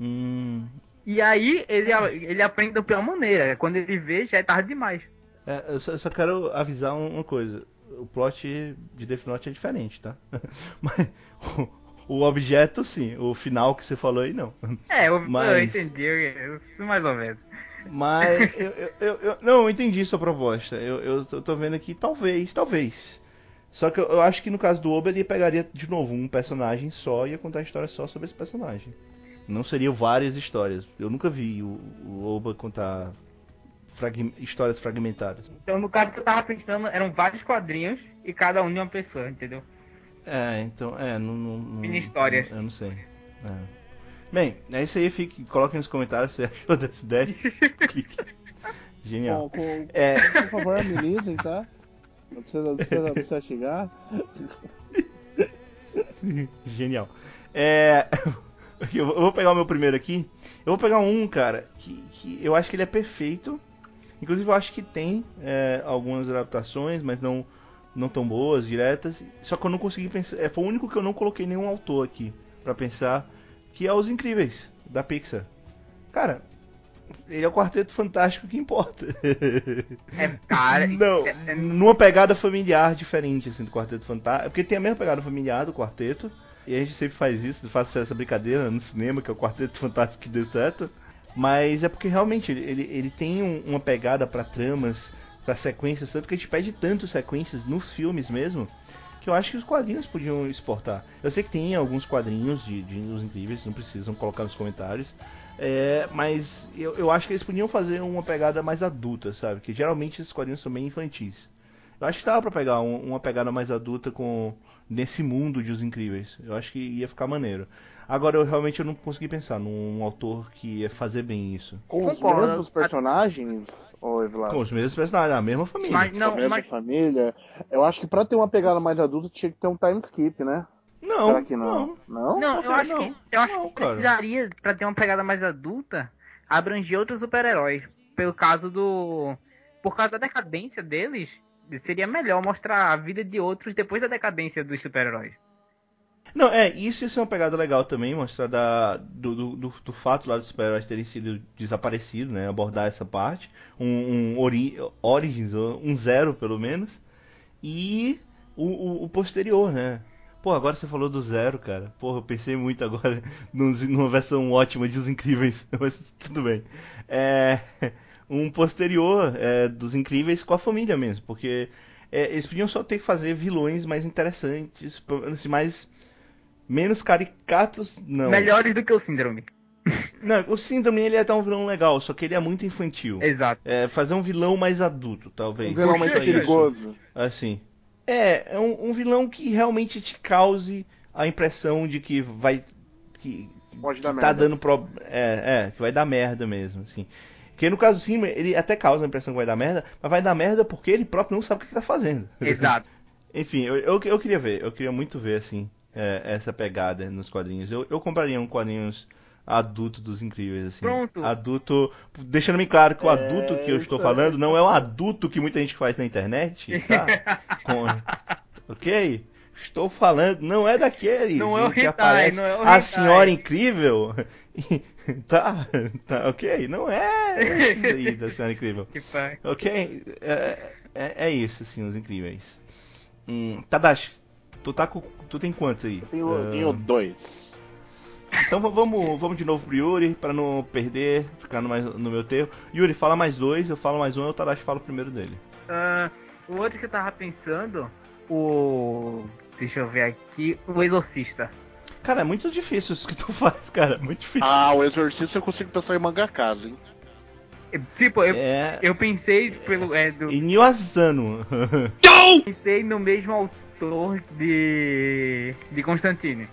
Hum. E aí ele, ele aprende da pior maneira. Quando ele vê, já é tarde demais. É, eu, só, eu só quero avisar um- uma coisa. O plot de Death Note é diferente, tá? *laughs* Mas o, o objeto, sim. O final que você falou aí, não. É, eu, Mas- eu entendi, eu- mais ou menos. Mas eu, eu, eu- não, eu entendi sua proposta. Eu, eu tô- tô vendo aqui, talvez, talvez. Só que eu, eu acho que no caso do Oba ele pegaria de novo um personagem só e ia contar a história só sobre esse personagem. Não seriam várias histórias. Eu nunca vi o, o Oba contar histórias fragmentadas. Então, no caso que eu tava pensando, eram vários quadrinhos e cada um de uma pessoa, entendeu? É, então, é, não. não, não Mini histórias. Eu não sei. É. Bem, é isso aí. Fique, coloquem nos comentários se você *laughs* achou dessa ideia. *laughs* Genial. Com, com, É, por favor, amenizem, tá? Não precisa, não precisa, não precisa chegar. *laughs* Genial. É, eu vou pegar o meu primeiro aqui. Eu vou pegar um, cara, que, que eu acho que ele é perfeito. Inclusive, eu acho que tem é, algumas adaptações, mas não, não tão boas, diretas. Só que eu não consegui pensar. É, foi o único que eu não coloquei nenhum autor aqui pra pensar. Que é Os Incríveis, da Pixar. Cara, ele é o quarteto fantástico que importa. É, cara. *laughs* Não, é- é- numa pegada familiar diferente, assim, do Quarteto Fantástico. Porque tem a mesma pegada familiar do quarteto. E a gente sempre faz isso, faz essa brincadeira no cinema, que é o Quarteto Fantástico que deu certo. Mas é porque realmente ele, ele, tem um- uma pegada pra tramas, pra sequências, tanto que a gente pede tanto sequências nos filmes mesmo, que eu acho que os quadrinhos podiam exportar. Eu sei que tem alguns quadrinhos de, de Os Incríveis, não precisam colocar nos comentários. É, mas eu, eu acho que eles podiam fazer uma pegada mais adulta, sabe? Que geralmente esses quadrinhos são bem infantis. Eu acho que dava pra pegar um- uma pegada mais adulta com nesse mundo de Os Incríveis. Eu acho que ia ficar maneiro. Agora eu realmente eu não consegui pensar num autor que ia fazer bem isso. Com os Concordo. mesmos personagens, ô Evelyn? Com os mesmos personagens, a mesma família. Mas a não, mesma mas família. Eu acho que pra ter uma pegada mais adulta tinha que ter um time skip, né? Não, Será que não? Não? Não, eu acho não. que eu acho Não, que precisaria pra ter uma pegada mais adulta abranger outros super-heróis. Pelo caso do por causa da decadência deles, seria melhor mostrar a vida de outros depois da decadência dos super-heróis. Não, é, isso ia ser uma pegada legal também, mostrar da, do, do, do, do fato lá dos super-heróis terem sido desaparecidos, né? Abordar essa parte. Um, um ori, Origins, um zero pelo menos. E o, o, o posterior, né? Pô, agora você falou do zero, cara. Porra, eu pensei muito agora *laughs* num- numa versão ótima de Os Incríveis, *laughs* mas tudo bem. É, *laughs* um posterior é, dos Incríveis com a família mesmo, porque é, eles podiam só ter que fazer vilões mais interessantes, mais menos caricatos, não. Melhores do que o Síndrome. Não, o Síndrome ele é até um vilão legal, só que ele é muito infantil. Exato. É, fazer um vilão mais adulto, talvez. Um vilão mais perigoso. Assim. É, é um, um vilão que realmente te cause a impressão de que vai. que, Pode dar que tá merda. dando pro... é, é, que vai dar merda mesmo, assim. Porque no caso do Síndrome, ele até causa a impressão que vai dar merda, mas vai dar merda porque ele próprio não sabe o que, que tá fazendo. Exato. *laughs* Enfim, eu, eu, eu queria ver, eu queria muito ver, assim, é, essa pegada nos quadrinhos. Eu, eu compraria um quadrinhos adulto dos incríveis, assim. Pronto. Adulto. Deixando bem claro que o É, adulto que eu estou falando não é o adulto que muita gente faz na internet, *laughs* tá? Com- ok? Estou falando, não é daqueles Não é o que hentai, aparece não é o a hentai. senhora incrível. *laughs* tá, tá, ok? Não é esse aí da senhora incrível. *laughs* Ok? É, é, é isso, assim, os incríveis. Hum, Tadashi, tu, tá com, tu tem quantos aí? Eu tenho, eu Ah, tenho dois. Então vamos, vamos de novo pro Yuri, pra não perder, ficar no, mais, no meu termo. Yuri, fala mais dois, eu falo mais um, e o Tadashi fala o primeiro dele. Ah, o outro que eu tava pensando, o. Deixa eu ver aqui, o Exorcista. Cara, é muito difícil isso que tu *laughs* faz, cara, é muito difícil. Ah, o Exorcista eu consigo pensar em mangakas, hein? Tipo, eu, é... eu pensei pelo. É, do, Inyo Asano. *laughs* pensei no mesmo autor de. de Constantine.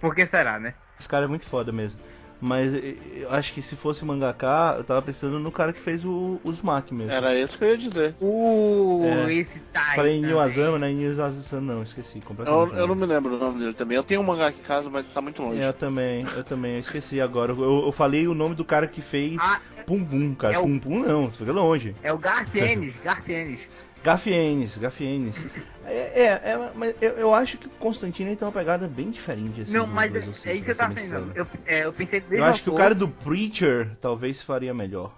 Por que será, né? Esse cara é muito foda mesmo. Mas eu acho que se fosse mangaka, eu tava pensando no cara que fez o, os Maki mesmo. Era isso que eu ia dizer. O. É. esse Tai. Falei Inyo também. Asano, né? Inyo Asano não, esqueci Eu, completamente. eu não me lembro o nome dele também. Eu tenho um mangá aqui em casa, mas tá muito longe. É, Eu também, eu também, eu esqueci agora. Eu, eu falei o nome do cara que fez Ah, Pum Pum, cara. é o- Pum Pum não, fica longe. é o Gartienes, Gartienes. Gafienes, Gafienes. É, é, é, mas eu, eu acho que o Constantino tem uma pegada bem diferente assim. Não, mas do é, Exorcista, é isso que eu tava pensando. Eu, é, eu pensei Eu acho que o cara do Preacher talvez faria melhor.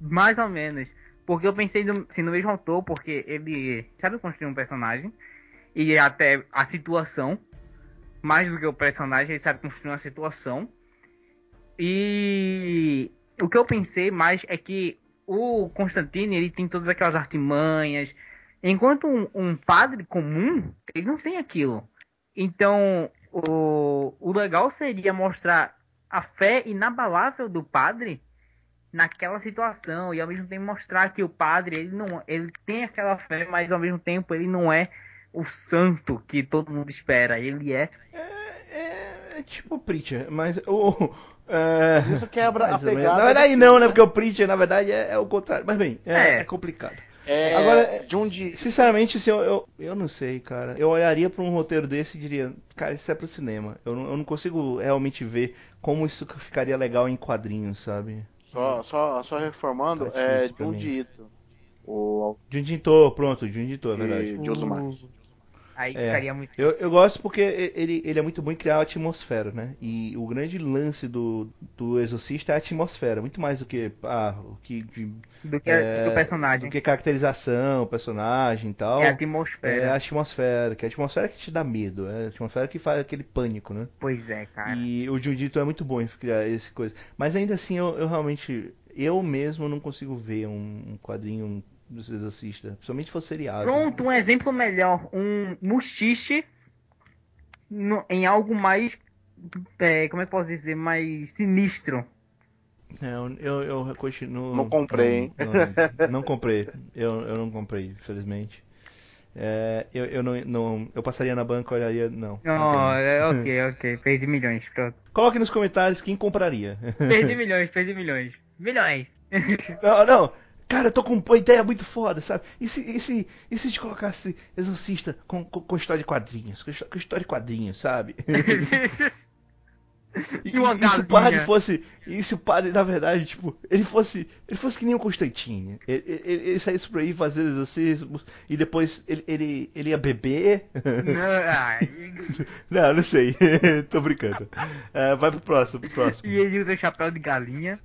Mais ou menos. Porque eu pensei no, assim, no mesmo autor, porque ele sabe construir um personagem. E até a situação. Mais do que o personagem, ele sabe construir uma situação. E o que eu pensei mais é que o Constantine ele tem todas aquelas artimanhas. Enquanto um, um padre comum, ele não tem aquilo. Então, o, o legal seria mostrar a fé inabalável do padre naquela situação e ao mesmo tempo mostrar que o padre ele não ele tem aquela fé mas ao mesmo tempo ele não é o santo que todo mundo espera ele é É, é tipo Preacher, mas o. É, Isso quebra a pegada Na verdade, não, né? né? Porque o Preacher, na verdade, é, é o contrário. Mas bem, é, É. é complicado. É, Agora, de onde. Sinceramente, assim, eu, eu, eu não sei, cara. Eu olharia pra um roteiro desse e diria, cara, isso é pro cinema. Eu não, eu não consigo realmente ver como isso ficaria legal em quadrinhos, sabe? Só, só, só reformando, Tá é difícil pra Junji mim. Ito. O Junji Ito, pronto, Junji Ito, é verdade. de, de Uzumaki. Aí É. ficaria muito Eu, eu gosto porque ele, ele é muito bom em criar a atmosfera, né? E o grande lance do, do Exorcista é a atmosfera, muito mais do que, ah, o que, de, do que, é, do personagem do que caracterização, personagem e tal. é a É a atmosfera atmosfera, que é a atmosfera que te dá medo, é a atmosfera que faz aquele pânico, né? pois é cara E o Jundito é muito bom em criar esse coisa. Mas ainda assim, eu, eu realmente, eu mesmo não consigo ver um, um quadrinho do Exorcista, principalmente se for seriado. pronto um exemplo melhor um muxixe no- em algo mais é, como é que eu posso dizer mais sinistro É, eu, eu, continuo. Não comprei, hein? Não, não- não comprei. Eu, eu não comprei, infelizmente. É, eu, eu não, não. Eu passaria na banca e olharia. Não. não é, ok ok perdi milhões pronto Coloque nos comentários quem compraria. perdi milhões perdi milhões milhões não, não. Cara, eu tô com uma ideia muito foda, sabe? E se, e se, e se te colocasse Exorcista com, com, com história de quadrinhos? Com, histó- com história de quadrinhos, sabe? *laughs* E, E e se o padre fosse. E se o padre, na verdade, tipo, ele fosse. Ele fosse que nem o Constantine. Ele, ele, ele saísse por aí fazendo exorcismos e depois ele, ele, ele ia beber. Não, *laughs* Não, não sei. *laughs* Tô brincando. É, vai pro próximo, pro próximo. e ele usa chapéu de galinha.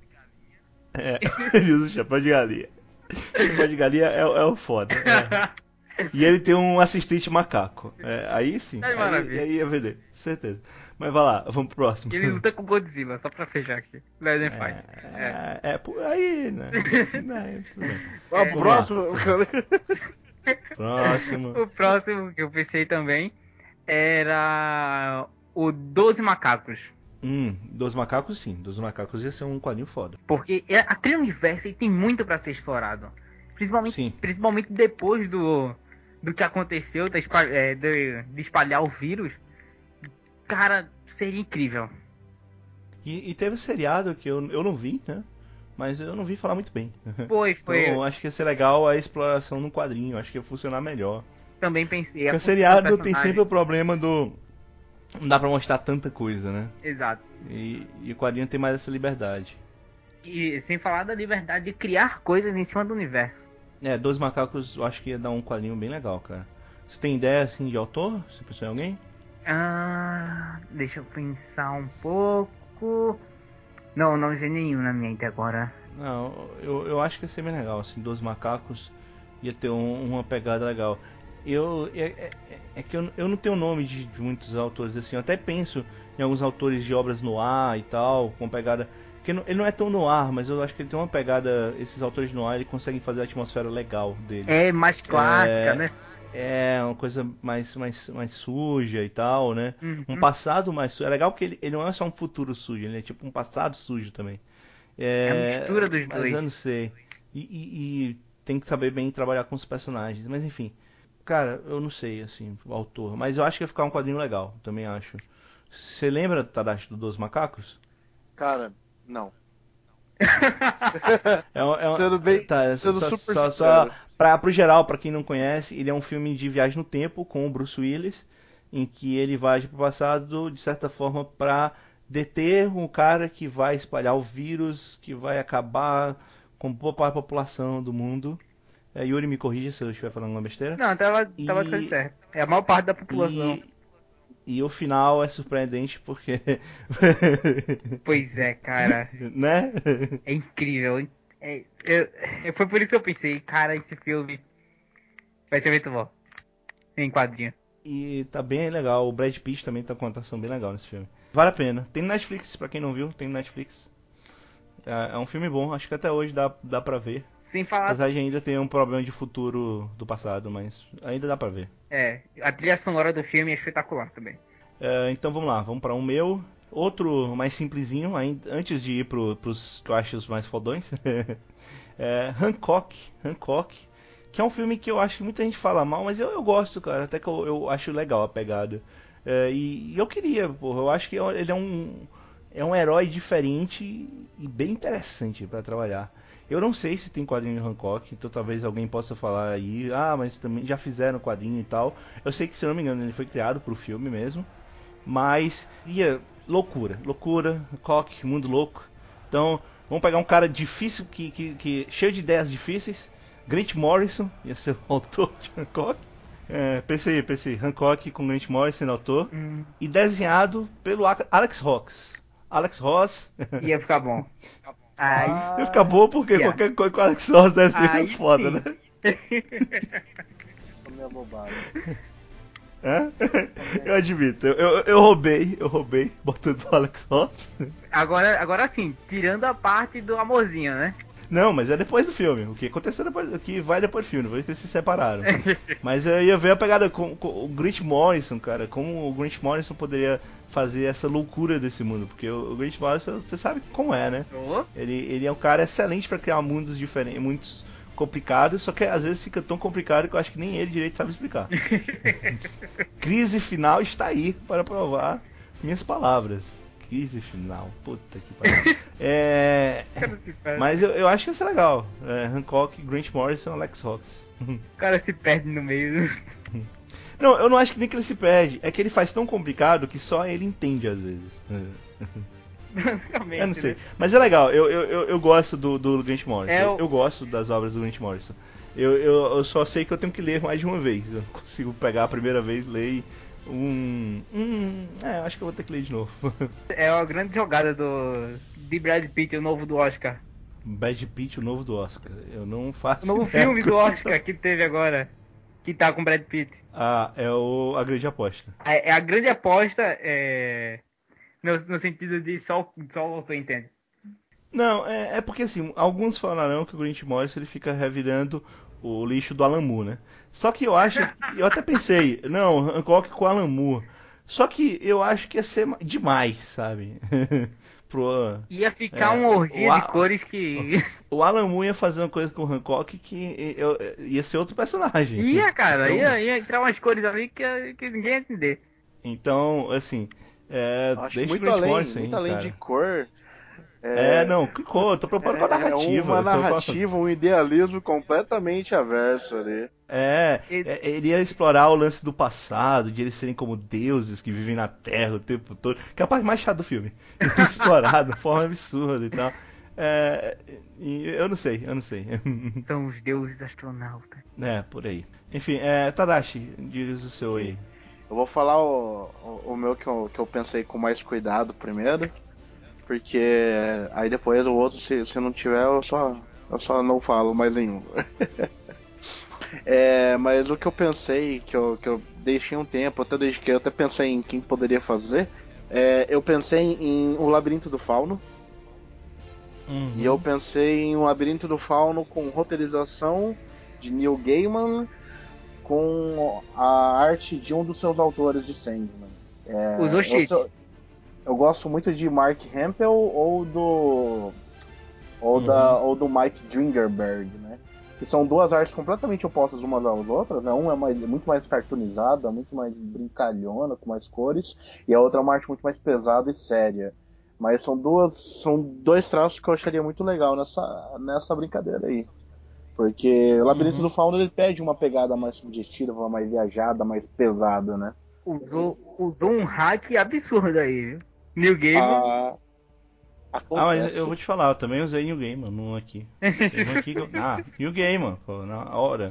É, ele usa o chapéu de galinha. O chapéu de galinha é, é o foda. é. E ele tem um assistente macaco. É, aí sim. Ai, Aí, aí ia vender, certeza. Mas vai lá, vamos pro próximo. Ele luta com Godzilla, só pra fechar aqui. Legend Fight. É, é, por aí, né? Não, tudo bem. O É. *laughs* próximo. Próximo. O próximo que eu pensei também era o 12 Macacos. Hum, dos macacos sim. Dos macacos ia ser um quadrinho foda. Porque é- aquele universo tem muito pra ser explorado. Principalmente, Sim. principalmente depois do, do que aconteceu, espa- é, de, de espalhar o vírus. Cara, seria incrível. E, e teve um seriado que eu, eu não vi, né? Mas eu não vi falar muito bem. *laughs* Foi, foi. Então acho que ia ser legal a exploração no quadrinho. Acho que ia funcionar melhor. Também pensei. Porque o seriado tem sempre o problema do. Não dá pra mostrar tanta coisa, né? Exato. E, e o quadrinho tem mais essa liberdade. E sem falar da liberdade de criar coisas em cima do universo. É, Dois Macacos eu acho que ia dar um quadrinho bem legal, cara. Você tem ideia assim de autor? Você pensou em alguém? Ah, deixa eu pensar um pouco. Não, não sei nenhum na mente agora. Não, eu, eu acho que ia ser bem legal, assim, Dois Macacos ia ter um- uma pegada legal. Eu, é, é- é que eu, eu não tenho nome de, de muitos autores assim, eu até penso em alguns autores de obras no ar e tal, com pegada. Que não- ele não é tão no ar, mas eu acho que ele tem uma pegada. Esses autores no ar, ele conseguem fazer a atmosfera legal dele. É mais clássica, É, né? É uma coisa mais, mais, mais suja e tal, né? Uhum. Um passado mais sujo. É legal porque ele, ele não é só um futuro sujo, ele é tipo um passado sujo também. É a mistura dos mas dois. eu não sei. E, e- e tem que saber bem trabalhar com os personagens. Mas enfim. Cara, eu não sei, assim, o autor. Mas eu acho que ia ficar um quadrinho legal, também acho. Você lembra, Tadashi, do Dos Macacos? Cara, não. *laughs* É, um- é um- Sendo bem- tá, é sendo só, super só, só pra, pro geral, pra quem não conhece, ele é um filme de viagem no tempo com o Bruce Willis, em que ele viaja pro passado, de certa forma, pra deter um cara que vai espalhar o vírus, que vai acabar com boa parte da população do mundo. É, Yuri, me corrija se eu estiver falando uma besteira. Não, tava, tava E- tudo certo. É a maior parte da população. E, e o final é surpreendente porque. *laughs* Pois é, cara. né? É incrível. É, eu- é- foi por isso que eu pensei, cara, esse filme vai ser muito bom. Em quadrinho. E tá bem legal. O Brad Pitt também tá com uma atuação bem legal nesse filme. Vale a pena. Tem Netflix, pra quem não viu, tem Netflix. É, é um filme bom, acho que até hoje dá, dá pra ver. Sem falar. Apesar de ainda ter um problema de futuro do passado, mas ainda dá pra ver. É, a trilha sonora do filme é espetacular também. É, então vamos lá, vamos pra um meu. Outro mais simplesinho, ainda, antes de ir pro, pros que eu acho os mais fodões. *laughs* é Hancock. Hancock. Que é um filme que eu acho que muita gente fala mal, mas eu, eu gosto, cara. Até que eu, eu acho legal a pegada. É, e, e eu queria, porra. Eu acho que ele é um, é um herói diferente e bem interessante pra trabalhar. Eu não sei se tem quadrinho de Hancock, então talvez alguém possa falar aí, ah, mas também já fizeram quadrinho e tal. Eu sei que, se não me engano, ele foi criado pro filme mesmo. Mas, ia, loucura, loucura, Hancock, mundo louco. Então, vamos pegar um cara difícil, que, que, que cheio de ideias difíceis. Grant Morrison, *laughs* ia ser o autor de Hancock. É, pensei, pensei, Hancock com Grant Morrison, autor. Hum, E desenhado pelo Alex Ross. Alex Ross. ia ficar bom. Aí, Ia ficar bom porque Yeah. qualquer coisa com o Alex Ross deve ser Aí foda, sim. né? *laughs* Minha bobagem. Hã? Eu admito, eu, eu, eu roubei, eu roubei, botando o Alex Ross. agora, agora sim, tirando a parte do amorzinho, né? Não, mas é depois do filme. O que aconteceu depois, o que vai depois do filme, foi que eles se separaram. *laughs* mas eu ia ver a pegada com, com o Grant Morrison, cara, como o Grant Morrison poderia fazer essa loucura desse mundo, porque o, o Grant Morrison, você sabe como é, né? Ô, Ele, ele é um cara excelente pra criar mundos diferentes, mundos complicados, só que às vezes fica tão complicado que eu acho que nem ele direito sabe explicar. *laughs* Crise final está aí para provar minhas palavras. Crise final, puta que pariu. *laughs* É, mas eu, eu acho que ia ser legal. É, Hancock, Grant Morrison, Alex Ross. O cara se perde no meio. *laughs* Não, eu não acho que nem que ele se perde. É que ele faz tão complicado que só ele entende às vezes. Basicamente. Eu não sei. né? Mas é legal, eu, eu, eu, gosto do, do Grant Morrison. É eu... o- eu gosto das obras do Grant Morrison. Eu, eu, eu só sei que eu tenho que ler mais de uma vez. Eu não consigo pegar a primeira vez, ler e um. Hum. É, acho que eu vou ter que ler de novo. *laughs* É a grande jogada do de Brad Pitt, o novo do Oscar. Brad Pitt, o novo do Oscar. Eu não faço. O novo *laughs* filme do Oscar que teve agora. Que tá com Brad Pitt. Ah, é o A Grande Aposta. É, é a grande aposta é, no, no sentido de só, só o autor entende. Não, é, é porque assim, alguns falarão que o Grant Morrison ele fica revirando o lixo do Moore, né? Só que eu acho, eu até pensei, não, Hancock com o Moore. Só que eu acho que ia ser ma- demais, sabe? *laughs* Pro, Ia ficar É, uma orgia de cores que. o Alan Moore ia fazer uma coisa com o Hancock que eu- ia ser outro personagem. ia, cara, Então- ia, ia entrar umas cores ali que, que ninguém ia entender. Então, assim, é, Acho o muito além, Morrison aí, muito além cara. de cor. É, não, clicou, eu tô propondo com a narrativa. É uma tô falando- narrativa, um idealismo completamente averso ali. É, Ele- é, ele ia explorar o lance do passado, de eles serem como deuses que vivem na Terra o tempo todo, que é a parte mais chata do filme. Explorado de forma absurda e tal. É, e eu não sei, eu não sei. *laughs* São os deuses astronautas. é, por aí. Enfim, é, Tadashi, diz o seu aí. Eu vou falar o, o, o meu que eu, que eu pensei com mais cuidado primeiro. Porque aí depois o outro, se, se não tiver, eu só, eu só não falo mais nenhum. *laughs* É, mas o que eu pensei, que eu, que eu deixei um tempo, até desde que eu até pensei em quem poderia fazer, é, eu pensei em O Labirinto do Fauno. Uhum. E eu pensei em um Labirinto do Fauno com roteirização de Neil Gaiman com a arte de um dos seus autores de Sandman. É, Usou cheat. sou- Eu gosto muito de Mark Hempel ou do ou Uhum. da ou do Mike Dringerberg, né? Que são duas artes completamente opostas umas às outras, né? Uma é mais- muito mais cartoonizada, muito mais brincalhona, com mais cores, e a outra é uma arte muito mais pesada e séria. Mas são duas, são dois traços que eu acharia muito legal nessa, nessa brincadeira aí. Porque o Labirinto Uhum. do Fauno ele pede uma pegada mais subjetiva, mais viajada, mais pesada, né? Usou, usou um hack absurdo aí? New Game. Ah, Ah, mas eu vou te falar, eu também usei New Gamer num aqui. Um aqui que eu... *laughs* Ah, New Gamer, pô, na hora.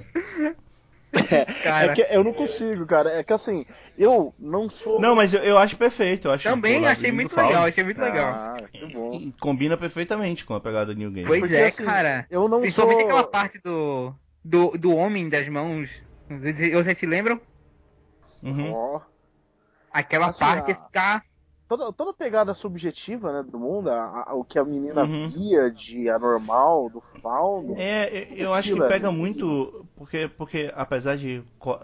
cara. É que eu não consigo, cara. É que assim, eu não sou. Não, mas eu, eu acho perfeito, eu acho Também achei muito do legal, achei muito legal. Ah, que bom. e Combina perfeitamente com a pegada New Game. Pois Porque, é, assim, cara. Eu não Principalmente sou. aquela parte do, do, do homem das mãos. Não sei se- Vocês se lembram? Uhum. Aquela Assim, parte a- ficar. Toda, toda a pegada subjetiva né, do mundo, a- a- o que a menina Uhum. via de anormal, do fauno. É, eu- eu acho que é pega muito muito, porque, porque apesar de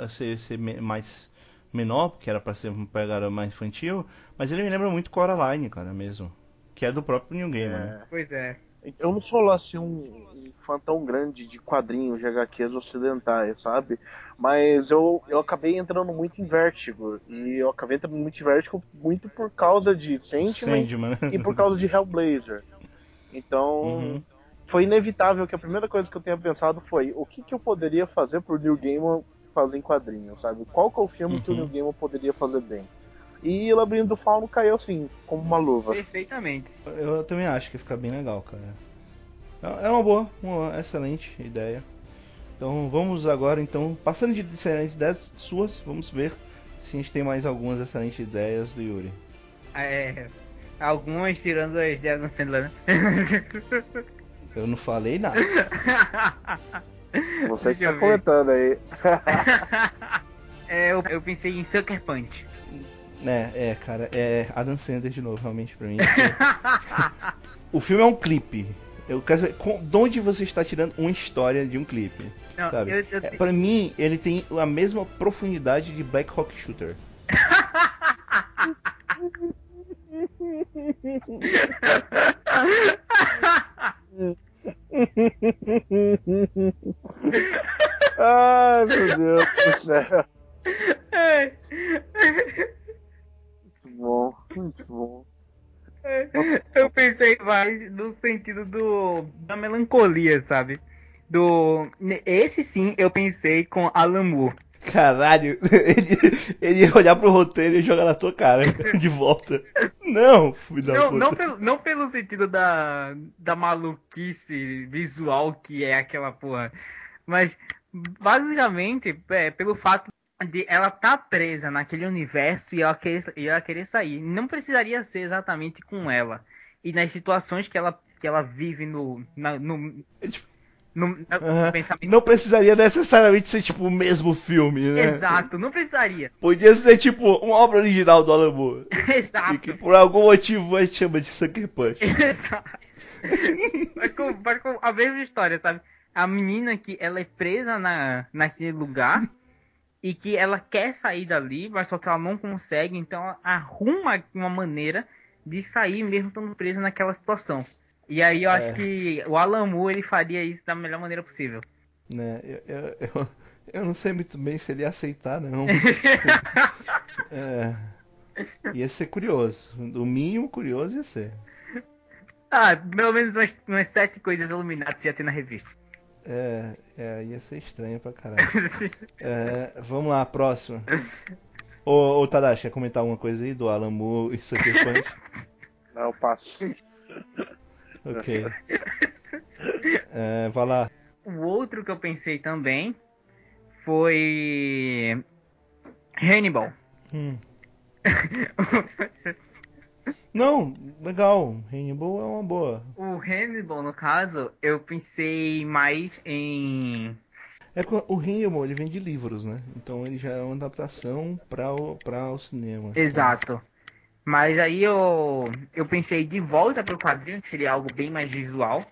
ser, ser me- mais menor, porque era pra ser uma pegada mais infantil, mas ele me lembra muito Coraline, cara, mesmo. Que é do próprio New Game, né? Pois é. Eu não sou lá assim um, um fã tão grande de quadrinhos de HQs ocidentais, sabe? Mas eu, eu acabei entrando muito em Vértigo. E eu acabei entrando muito em Vértigo muito por causa de Sandman Sandman. e por causa de Hellblazer. Então, Uhum. foi inevitável que a primeira coisa que eu tenha pensado foi o que, que eu poderia fazer pro Neil Gaiman fazer em quadrinhos, sabe? Qual que é o filme que o Uhum. Neil Gaiman poderia fazer bem? E Labirinto do Fauno caiu assim, como uma luva. Perfeitamente. Eu também acho que fica bem legal, cara. É é uma boa, uma excelente ideia. Então vamos agora, então, passando de excelentes ideias suas, vamos ver se a gente tem mais algumas excelentes ideias do Yuri. É. Algumas tirando as ideias do Sandler, né? *laughs* Eu não falei nada. Você Deixa que tá comentando aí. *laughs* É, eu, eu pensei em Sucker Punch. Né, é, cara, é Adam Sandler de novo, realmente, pra mim. *laughs* o filme é um clipe. Eu quero saber, com- de onde você está tirando uma história de um clipe? Não, Sabe? eu, eu, É, pra mim, ele tem a mesma profundidade de Black Hawk Shooter. Ai, meu Deus do céu. Bom, muito bom. eu pensei mais no sentido do da melancolia, sabe? Do esse sim eu pensei com Alan Moore. Caralho, *laughs* ele, ele ia olhar pro roteiro e jogar na tua cara *laughs* de volta. Não, filho da Não, não, pelo, não pelo sentido da, da maluquice visual que é aquela porra, mas basicamente é, pelo fato de ela tá presa naquele universo e ela, querer, e ela querer sair. Não precisaria ser exatamente com ela. E nas situações que ela, que ela vive no, na- no, no, na- Aham. pensamento. Não precisaria necessariamente ser tipo o mesmo filme, né? Exato, não precisaria. Podia ser tipo uma obra original do Alan Moore. *laughs* E Exato. que por algum motivo a gente chama de Sucker Punch. *laughs* Exato. mas, com, mas com a mesma história, sabe? A menina que ela é presa na, naquele lugar e que ela quer sair dali, mas só que ela não consegue, então ela arruma uma maneira de sair mesmo estando presa naquela situação. E aí eu acho É. que o Alan Moore ele faria isso da melhor maneira possível. Né? Eu, eu, eu, eu não sei muito bem se ele ia aceitar, não. *laughs* É, ia ser curioso. O mínimo curioso ia ser. Ah, pelo menos umas, umas sete coisas iluminadas ia ter na revista. É, é, ia ser estranho pra caralho. *laughs* É, vamos lá, próxima. Ô, ô Tadashi, quer comentar alguma coisa aí do Alan Moore e Sucker Punch? *laughs* Não, eu passo. Ok. É, vai lá. O outro que eu pensei também foi Hannibal. Hum. *laughs* Não, legal. Hannibal é uma boa. O Hannibal, no caso, eu pensei mais em. É o Hannibal ele vem de livros, né? Então ele já é uma adaptação para o, pra o cinema. Exato. Mas aí eu, eu pensei de volta pro quadrinho, que seria algo bem mais visual.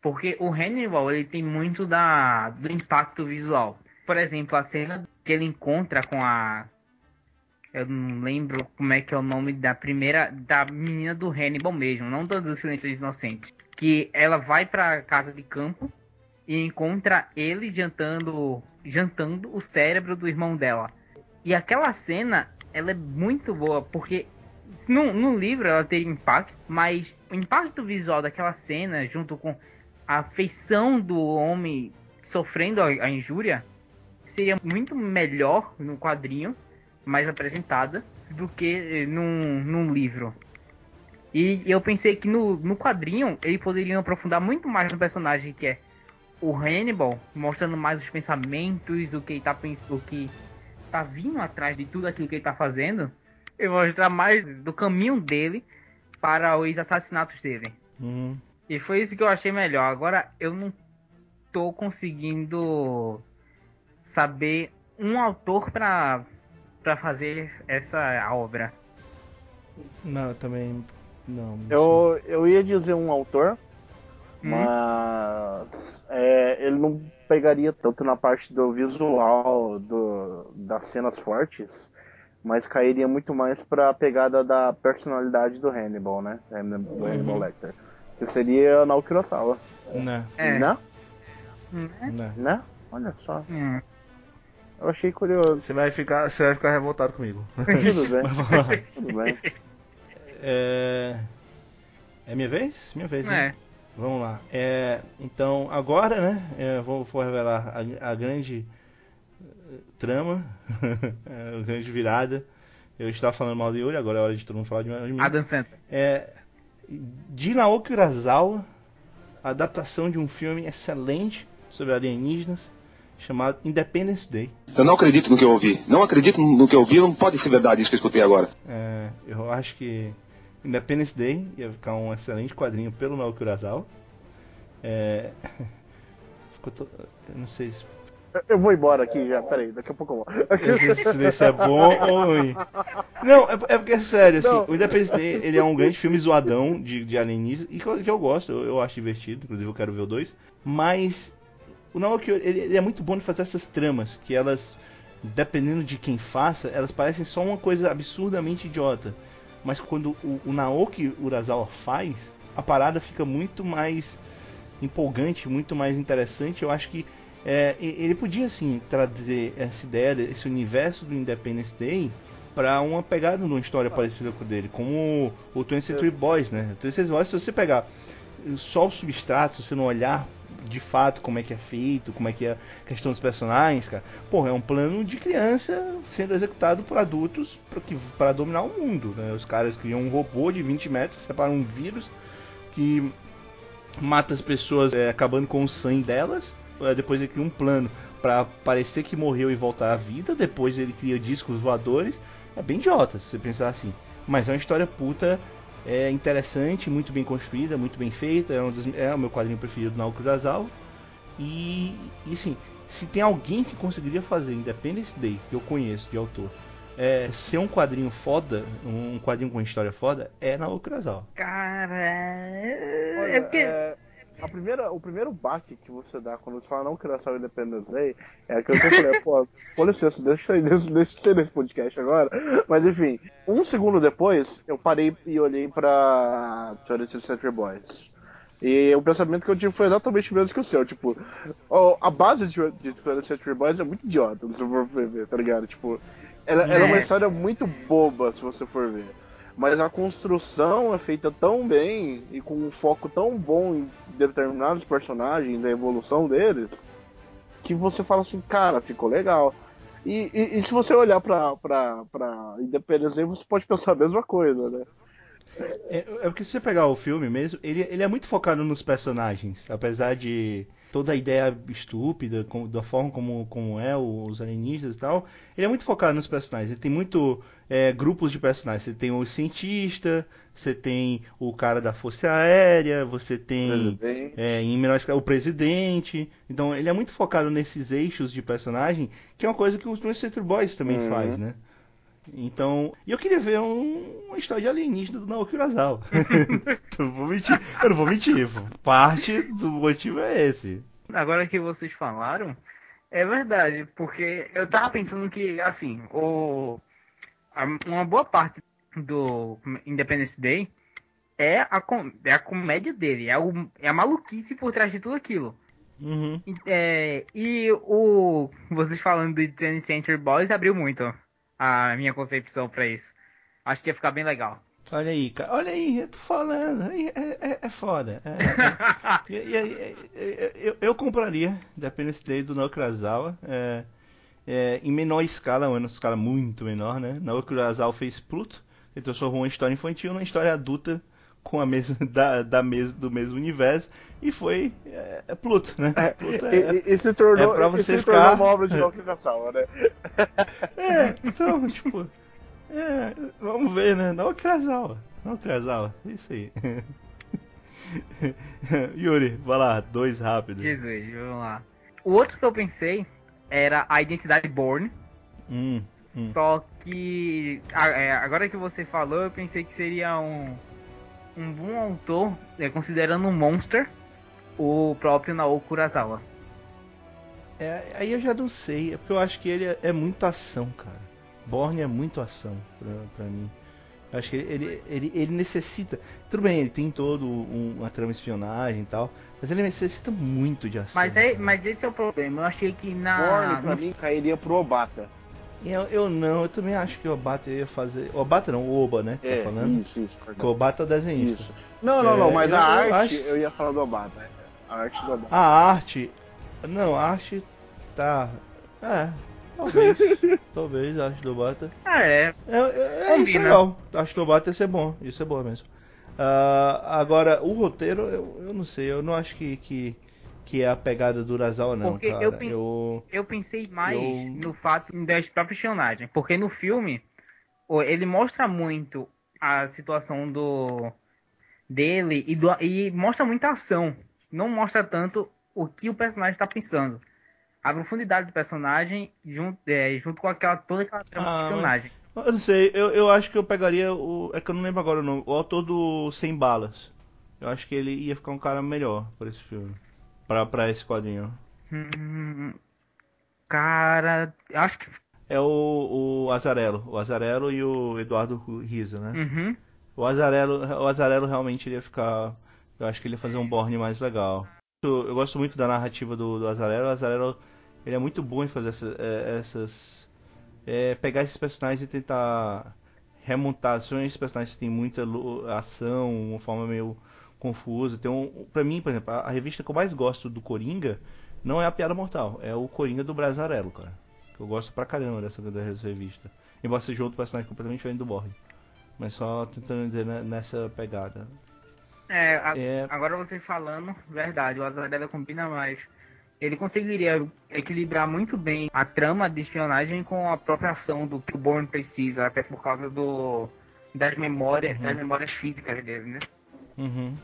Porque o Hannibal, ele tem muito da, do impacto visual. Por exemplo, a cena que ele encontra com a. Eu não lembro como é que é o nome da primeira. Da menina do Hannibal mesmo, não do, do Silêncios Inocentes. Que ela vai pra casa de campo e encontra ele jantando. Jantando o cérebro do irmão dela. E aquela cena, ela é muito boa, porque no, no livro ela teria impacto, mas o impacto visual daquela cena, junto com a feição do homem sofrendo a, a injúria, seria muito melhor no quadrinho, mais apresentada, do que eh, num, num livro. E eu pensei que no, no quadrinho ele poderia aprofundar muito mais no personagem que é o Hannibal, mostrando mais os pensamentos, o que ele tá pensando, o que tá vindo atrás de tudo aquilo que ele tá fazendo, e mostrar mais do caminho dele para os assassinatos dele. Uhum. E foi isso que eu achei melhor. Agora eu não tô conseguindo saber um autor para para fazer essa obra. Não, eu também. Não. não Eu, eu ia dizer um autor, Hum. mas é, ele não pegaria tanto na parte do visual do, das cenas fortes, mas cairia muito mais pra pegada da personalidade do Hannibal, né? Do Hannibal Lecter. Que seria Kurosawa. Não, É. Né? Hum, Né? não. Né? Olha só. hum. Eu achei curioso. Você vai ficar, você vai ficar revoltado comigo. *laughs* Tudo bem. Tudo bem. É... é minha vez? Minha vez, né? É. Vamos lá. É, então, agora, né? é, vou, vou revelar a, a grande eh, trama, *laughs* a grande virada. Eu estava falando mal de Yuri, agora é hora de todo mundo falar de, mim. Adam Sandler. É, de Naoki Urasawa, adaptação de um filme excelente sobre alienígenas chamado Independence Day. Eu não acredito no que eu ouvi. Não acredito no que eu ouvi, não pode ser verdade isso que eu escutei agora. É, eu acho que Independence Day ia ficar um excelente quadrinho pelo Naoki Urasawa. É, *laughs* ficou to- eu não sei se, Eu- vou embora aqui já, peraí, daqui a pouco eu vou. sei se é bom ou ruim. Não, é, é porque é sério, assim, Não. o Independence Day ele é um grande filme zoadão de, de alienígenas e que eu, que eu gosto, eu, eu acho divertido, inclusive eu quero ver o 2. Mas o Naoki ele, ele é muito bom de fazer essas tramas que elas, dependendo de quem faça, elas parecem só uma coisa absurdamente idiota. Mas quando o, o Naoki Urasawa faz, a parada fica muito mais empolgante, muito mais interessante. Eu acho que é, ele podia assim trazer essa ideia, esse universo do Independence Day para uma pegada de uma história parecida com o dele, como o, o 20th Century Boys, né? O 20th Century Boys, se você pegar só o substrato, se você não olhar de fato como é que é feito, como é que é a questão dos personagens, cara, porra, é um plano de criança sendo executado por adultos para dominar o mundo, né? Os caras criam um robô de 20 metros, separam um vírus que mata as pessoas é, acabando com o sangue delas. É, Depois ele cria um plano para parecer que morreu e voltar à vida. Depois ele cria discos voadores. É bem idiota se você pensar assim. Mas é uma história puta, é interessante, muito bem construída, muito bem feita. É, um dos- é o meu quadrinho preferido do Naoki Urasawa. E, e assim, se tem alguém que conseguiria fazer Independence Day, que eu conheço de autor, é, ser um quadrinho foda, um quadrinho com história foda, é Naoki Urasawa. Cara, é Olha, porque é, a primeira, o primeiro baque que você dá quando você fala não saber Independence Day é aquilo que eu falei, pô, *laughs* com licença, deixa eu deixa, deixa eu ter nesse podcast agora. Mas enfim, um segundo depois, eu parei e olhei pra 20th Century Boys. E o pensamento que eu tive foi exatamente o mesmo que o seu, tipo, a base de, de 20th Century Boys é muito idiota, se você for ver, tá ligado? Tipo, ela, ela é uma É. história muito boba, se você for ver. Mas a construção é feita tão bem e com um foco tão bom em determinados personagens, da evolução deles, que você fala assim, cara, ficou legal. E, e, e se você olhar pra, pra, pra Independence você pode pensar a mesma coisa, né? É, é porque se você pegar o filme mesmo, ele, ele é muito focado nos personagens, apesar de toda a ideia estúpida, com, da forma como, como é os alienígenas e tal, ele é muito focado nos personagens. Ele tem muito é, grupos de personagens. Você tem o cientista, você tem o cara da força aérea, você tem é, em menor escala o presidente. Então ele é muito focado nesses eixos de personagem, que é uma coisa que os Monster Boys também uhum. faz, né? Então, e eu queria ver um, uma história de alienígena do Naoki Urasawa. *laughs* eu, vou mentir, eu não vou mentir, parte do motivo é esse. Agora que vocês falaram, é verdade, porque eu tava pensando que, assim, o, uma boa parte do Independence Day é a, é a comédia dele, é, o, é a maluquice por trás de tudo aquilo. Uhum. É, e o. Vocês falando de 20th Century Boys abriu muito a minha concepção para isso. Acho que ia ficar bem legal. Olha aí, cara. Olha aí, eu tô falando. É, é, é foda. *laughs* É, é, é, eu, eu compraria Dependence Day do Naoki Urasawa. em menor escala, uma escala muito menor, né? Naoki Urasawa fez Pluto. Ele transformou uma história infantil numa história adulta com a mesma *laughs* da, da mes, do mesmo universo e foi é, é Pluto, né? É, Pluto é, e, e, se tornou, é pra você se ficar uma obra de Naoki né? *laughs* é, então, tipo, é, vamos ver, né? Não Krasawa, não Krasawa, isso aí. *laughs* Yuri, vai lá, dois rápidos. Jesus, vamos lá. O outro que eu pensei era a identidade Born. Hum, hum. Só que é, agora que você falou, eu pensei que seria um um bom autor, é, considerando um monster, o próprio Naoki Urasawa. É, aí eu já não sei, é porque eu acho que ele é, é muito ação, cara. Borne é muito ação pra, pra mim. Eu acho que ele, ele, ele, ele, necessita. Tudo bem, ele tem todo um, uma trama de espionagem e tal, mas ele necessita muito de ação. Mas, é, mas esse é o problema. Eu achei que na. Borne, pra no... mim, cairia pro Obata. Eu, eu não, eu também acho que o Obata ia fazer. O Obata não, o Oba, né? Tá é, tá falando? Isso, isso. o Obata é o desenhista. Isso. Não, não, é, não, mas eu, a arte, acho... eu ia falar do Obata. A arte do Obata. A arte. Não, a arte tá. É. Talvez. *laughs* talvez a arte do Obata. Ah, é. É, é, é isso legal. A arte do Obata ia ser bom. Isso é bom mesmo. Uh, agora, o roteiro, eu, eu não sei, eu não acho que, que que é a pegada do Urasawa, não, porque cara. Eu, eu, eu pensei mais eu... no fato das próprias personagens. Porque no filme, ele mostra muito a situação do dele e, do, e mostra muita ação. Não mostra tanto o que o personagem está pensando. A profundidade do personagem junto, é, junto com aquela, toda aquela trama ah, de espionagem. Eu não sei, eu, eu acho que eu pegaria o. É que eu não lembro agora o nome. O autor do Sem Balas. Eu acho que ele ia ficar um cara melhor por esse filme pra, pra esse quadrinho? Hum, cara, acho que. É o, o Azarelo. O Azarelo e o Eduardo Riza, né? Uhum. O Azarelo, o Azarelo realmente iria ficar. Eu acho que ele ia fazer um Borne mais legal. Eu gosto muito da narrativa do, do Azarelo. O Azarelo ele é muito bom em fazer essa, é, essas. É, pegar esses personagens e tentar remontar. São esses personagens que têm muita ação, uma forma meio confusa. Tem um, pra mim, por exemplo, a, revista que eu mais gosto do Coringa não é a Piada Mortal, é o Coringa do Brasarello, cara. Eu gosto pra caramba dessa, dessa revista. Embora seja outro personagem completamente diferente do Borg. Mas só tentando dizer nessa pegada. É, a, é, agora você falando, verdade, o Azarello combina mais. Ele conseguiria equilibrar muito bem a trama de espionagem com a própria ação do que o Bourne precisa, até por causa do das memórias, uhum. das memórias físicas dele, né? Uhum.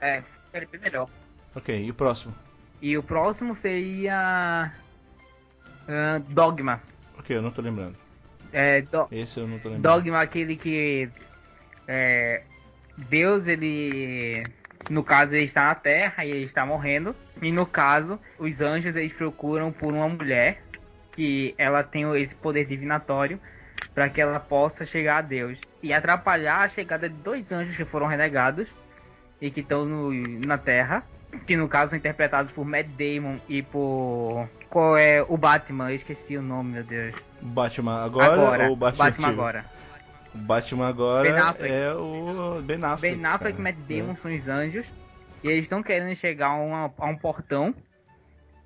É, ficaria bem melhor. Ok, e o próximo? E o próximo seria. Uh, Dogma. Ok, eu não tô lembrando. É, do... Esse eu não tô lembrando. Dogma, aquele que. É, Deus, ele. No caso, ele está na Terra e ele está morrendo. E no caso, os anjos eles procuram por uma mulher que ela tem esse poder divinatório para que ela possa chegar a Deus e atrapalhar a chegada de dois anjos que foram renegados e que estão na Terra, que no caso são interpretados por Matt Damon e por qual é o Batman? Eu esqueci o nome, meu Deus. Batman agora, agora ou Batman, Batman agora? O Batman agora Ben Affleck. é o Ben Affleck. Ben Affleck e. Matt Damon são os anjos. E eles estão querendo chegar a, uma- a um portão.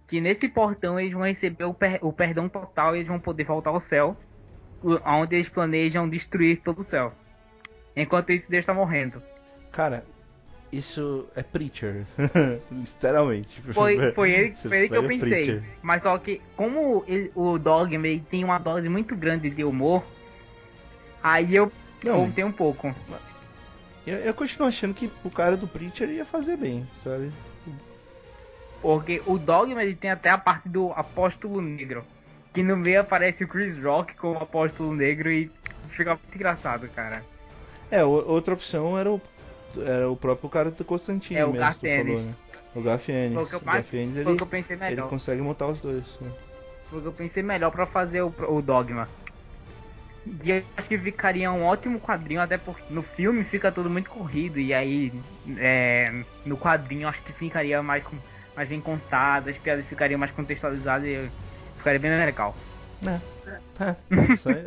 Que nesse portão eles vão receber o, per- o perdão total e eles vão poder voltar ao céu. Onde eles planejam destruir todo o céu. Enquanto isso, Deus tá morrendo. Cara, isso é Preacher. *laughs* Literalmente. Foi, *laughs* foi ele, foi ele que eu pega pensei. Preacher. Mas só que, como ele- o Dogma tem uma dose muito grande de humor, aí eu voltei um pouco. Eu, eu continuo achando que o cara do Preacher ia fazer bem, sabe? Porque o Dogma ele tem até a parte do Apóstolo Negro. Que no meio aparece o Chris Rock como Apóstolo Negro e fica muito engraçado, cara. É, outra opção era o, era o próprio cara do Constantino É, o mesmo, falou, né? O Garfienes. O Garfienes, ele, ele consegue montar os dois. né? Foi o que eu pensei melhor pra fazer o, o Dogma. E eu acho que ficaria um ótimo quadrinho, até porque no filme fica tudo muito corrido. E aí, é, no quadrinho, eu acho que ficaria mais, com- mais bem contado, as piadas ficariam mais contextualizadas e ficaria bem legal. É. É. Só é-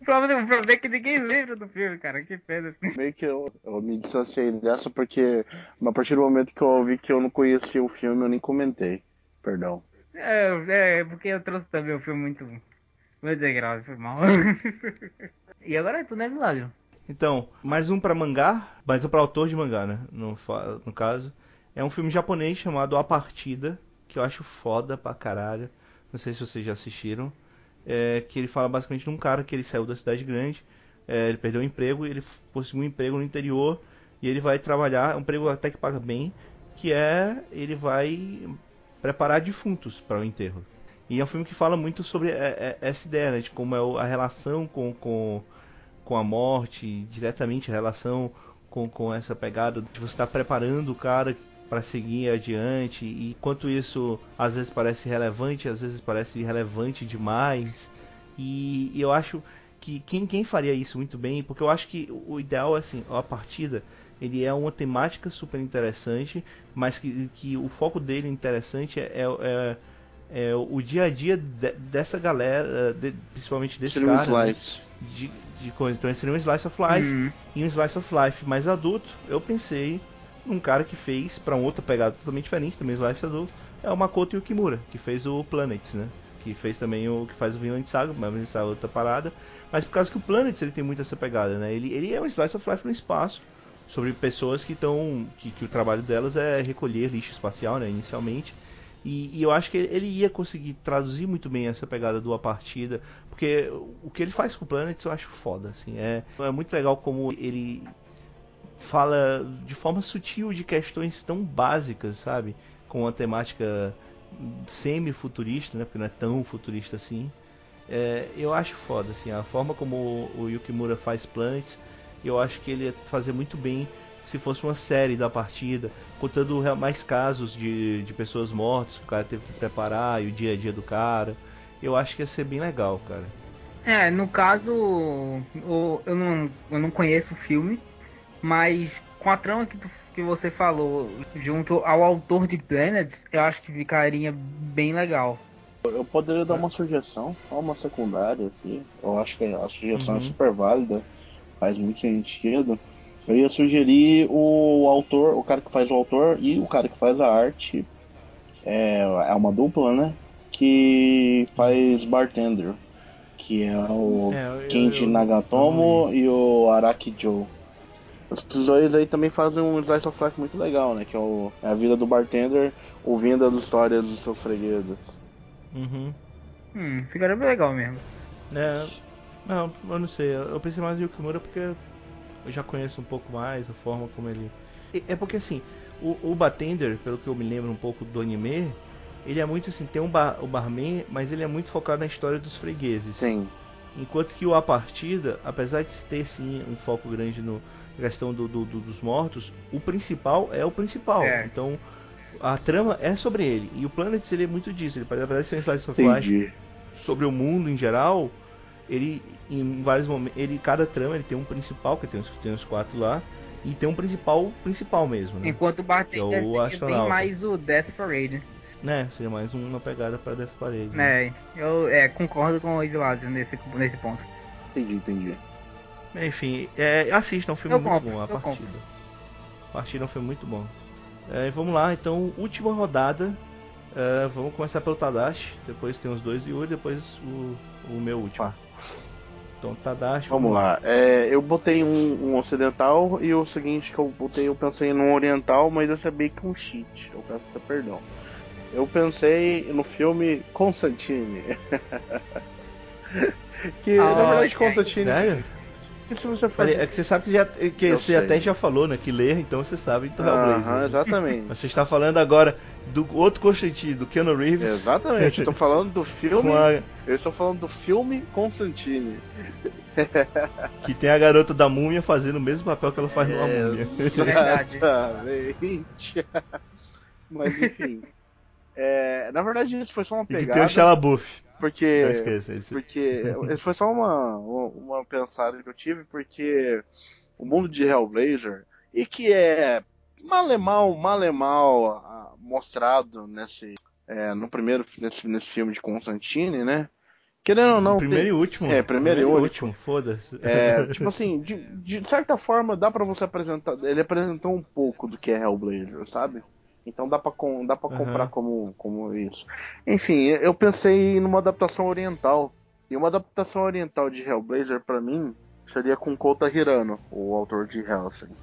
O problema, o problema é que ninguém lembra do filme, cara. Que pena. Meio que eu, eu me distanciei dessa porque a partir do momento que eu ouvi que eu não conhecia o filme, eu nem comentei. Perdão. É, é porque eu trouxe também um filme muito. Muito degrau, foi mal. *laughs* e agora é tudo, né, Vilásio? Então, mais um pra mangá, mais um pra autor de mangá, né? No, no caso. É um filme japonês chamado A Partida, que eu acho foda pra caralho. Não sei se vocês já assistiram. É, que ele fala basicamente de um cara que ele saiu da cidade grande, é, ele perdeu o emprego, ele conseguiu um emprego no interior e ele vai trabalhar, um emprego até que paga bem, que é ele vai preparar defuntos para o enterro. E é um filme que fala muito sobre é, é, essa ideia, né, de como é a relação com, com, com a morte, diretamente a relação com, com essa pegada de você estar preparando o cara para seguir adiante e quanto isso às vezes parece relevante, às vezes parece irrelevante demais. E, e eu acho que quem, quem faria isso muito bem, porque eu acho que o ideal é assim, a partida, ele é uma temática super interessante, mas que, que o foco dele interessante é, é, é o dia a dia de- dessa galera, de- principalmente desse Seria um cara, né? slice. de, de coisa. Então esse seria um slice of life. Hum. E um slice of life mais adulto, eu pensei num cara que fez pra uma outra pegada totalmente diferente, também slice adulto, é o Makoto Yukimura, que fez o Planets, né? Que fez também o que faz o Vinland Saga, mas essa é outra parada. Mas por causa que o Planets ele tem muito essa pegada, né? Ele, ele é um slice of life no espaço, sobre pessoas que estão que, que o trabalho delas é recolher lixo espacial, né, inicialmente. E, e eu acho que ele ia conseguir traduzir muito bem essa pegada do A Partida, porque o que ele faz com o Planet eu acho foda, assim, é, é muito legal como ele fala de forma sutil de questões tão básicas, sabe? Com uma temática semi-futurista, né? Porque não é tão futurista assim. É, eu acho foda, assim, a forma como o, o Yukimura faz Planets, eu acho que ele ia fazer muito bem se fosse uma série da partida, contando mais casos de, de pessoas mortas que o cara teve que preparar e o dia a dia do cara. Eu acho que ia ser bem legal, cara. É, no caso, o- eu, não, eu não conheço o filme, mas com a trama que, tu- que você falou, junto ao autor de Planets, eu acho que ficaria bem legal. Eu poderia dar uma sugestão, só uma secundária aqui. Eu acho que a sugestão Uhum. é super válida, faz muito sentido. Eu ia sugerir o autor, o cara que faz o autor e o cara que faz a arte. É, é uma dupla, né? Que faz Bartender. Que é o É, eu- Kenji eu- Nagatomo e o Araki Joe. Os dois aí também fazem um slice of life muito legal, né? Que é, o- é a vida do bartender ouvindo as histórias dos seus fregueses. Uhum. Hum, ficaria bem legal mesmo. É, não, eu não sei. Eu eu pensei mais em Yukimura porque eu já conheço um pouco mais a forma como ele. É porque assim, o, o Batender, pelo que eu me lembro um pouco do anime, ele é muito assim, tem um bar, o barman, mas ele é muito focado na história dos fregueses. Sim. Enquanto que o A Partida, apesar de ter sim um foco grande no na questão do, do- do- dos mortos, o principal é o principal. É. Então a trama é sobre ele. E o Planet ele é muito disso. Ele apesar de ser um slice of life sobre o mundo em geral, ele em vários momentos, ele cada trama ele tem um principal, que tem os, tem os quatro lá, e tem um principal principal mesmo, né? Enquanto o Bartender Que é o seria bem astronauta. mais o Death Parade. Né? Seria mais uma pegada para Death Parade. É, eu é, concordo com o Evilásio nesse, nesse ponto. Entendi, entendi. Enfim, é, assista, é um filme Eu muito compro, bom, a partida. A partida é um filme muito bom. É, vamos lá, então, última rodada. É, vamos começar pelo Tadashi, depois tem os dois Yuri, depois o, o meu último. Tá. Então, Tadashi, Vamos lá. É, eu botei um, um ocidental e o seguinte que eu botei, eu pensei num oriental, mas esse é meio que um cheat. Eu peço perdão. Eu pensei no filme Constantine. *laughs* que Ah, na verdade. Constantine. Sério? Que se você é que você sabe que, já, que Eu você sei. até já falou, né? Que ler, então você sabe do Hellblazer. Aham, né? exatamente. Mas você está falando agora do outro Constantine, do Keanu Reeves. Exatamente, eu tô falando do *laughs* filme. A, Eu estou falando do filme Constantine. que tem a garota da múmia fazendo o mesmo papel que ela faz numa É, múmia. *laughs* Verdade. Exatamente. Mas enfim. É, na verdade, isso foi só uma E que tem o pegada. LaBeouf. Não Porque. esqueça. Porque. Isso foi só uma, uma, uma pensada que eu tive, porque o mundo de Hellblazer, e que é malemal, malemal ah, mostrado nesse. é, no primeiro nesse, nesse filme de Constantine, né? Querendo ou não, primeiro tem- e último. É, primeiro e último. Foda-se. É, *laughs* tipo assim, de, de certa forma dá pra você apresentar. Ele apresentou um pouco do que é Hellblazer, sabe? Então dá pra, com, dá pra Aham. comprar como, como isso. Enfim, eu pensei numa adaptação oriental. E uma adaptação oriental de Hellblazer pra mim seria com Kota Hirano, o autor de Hellsing.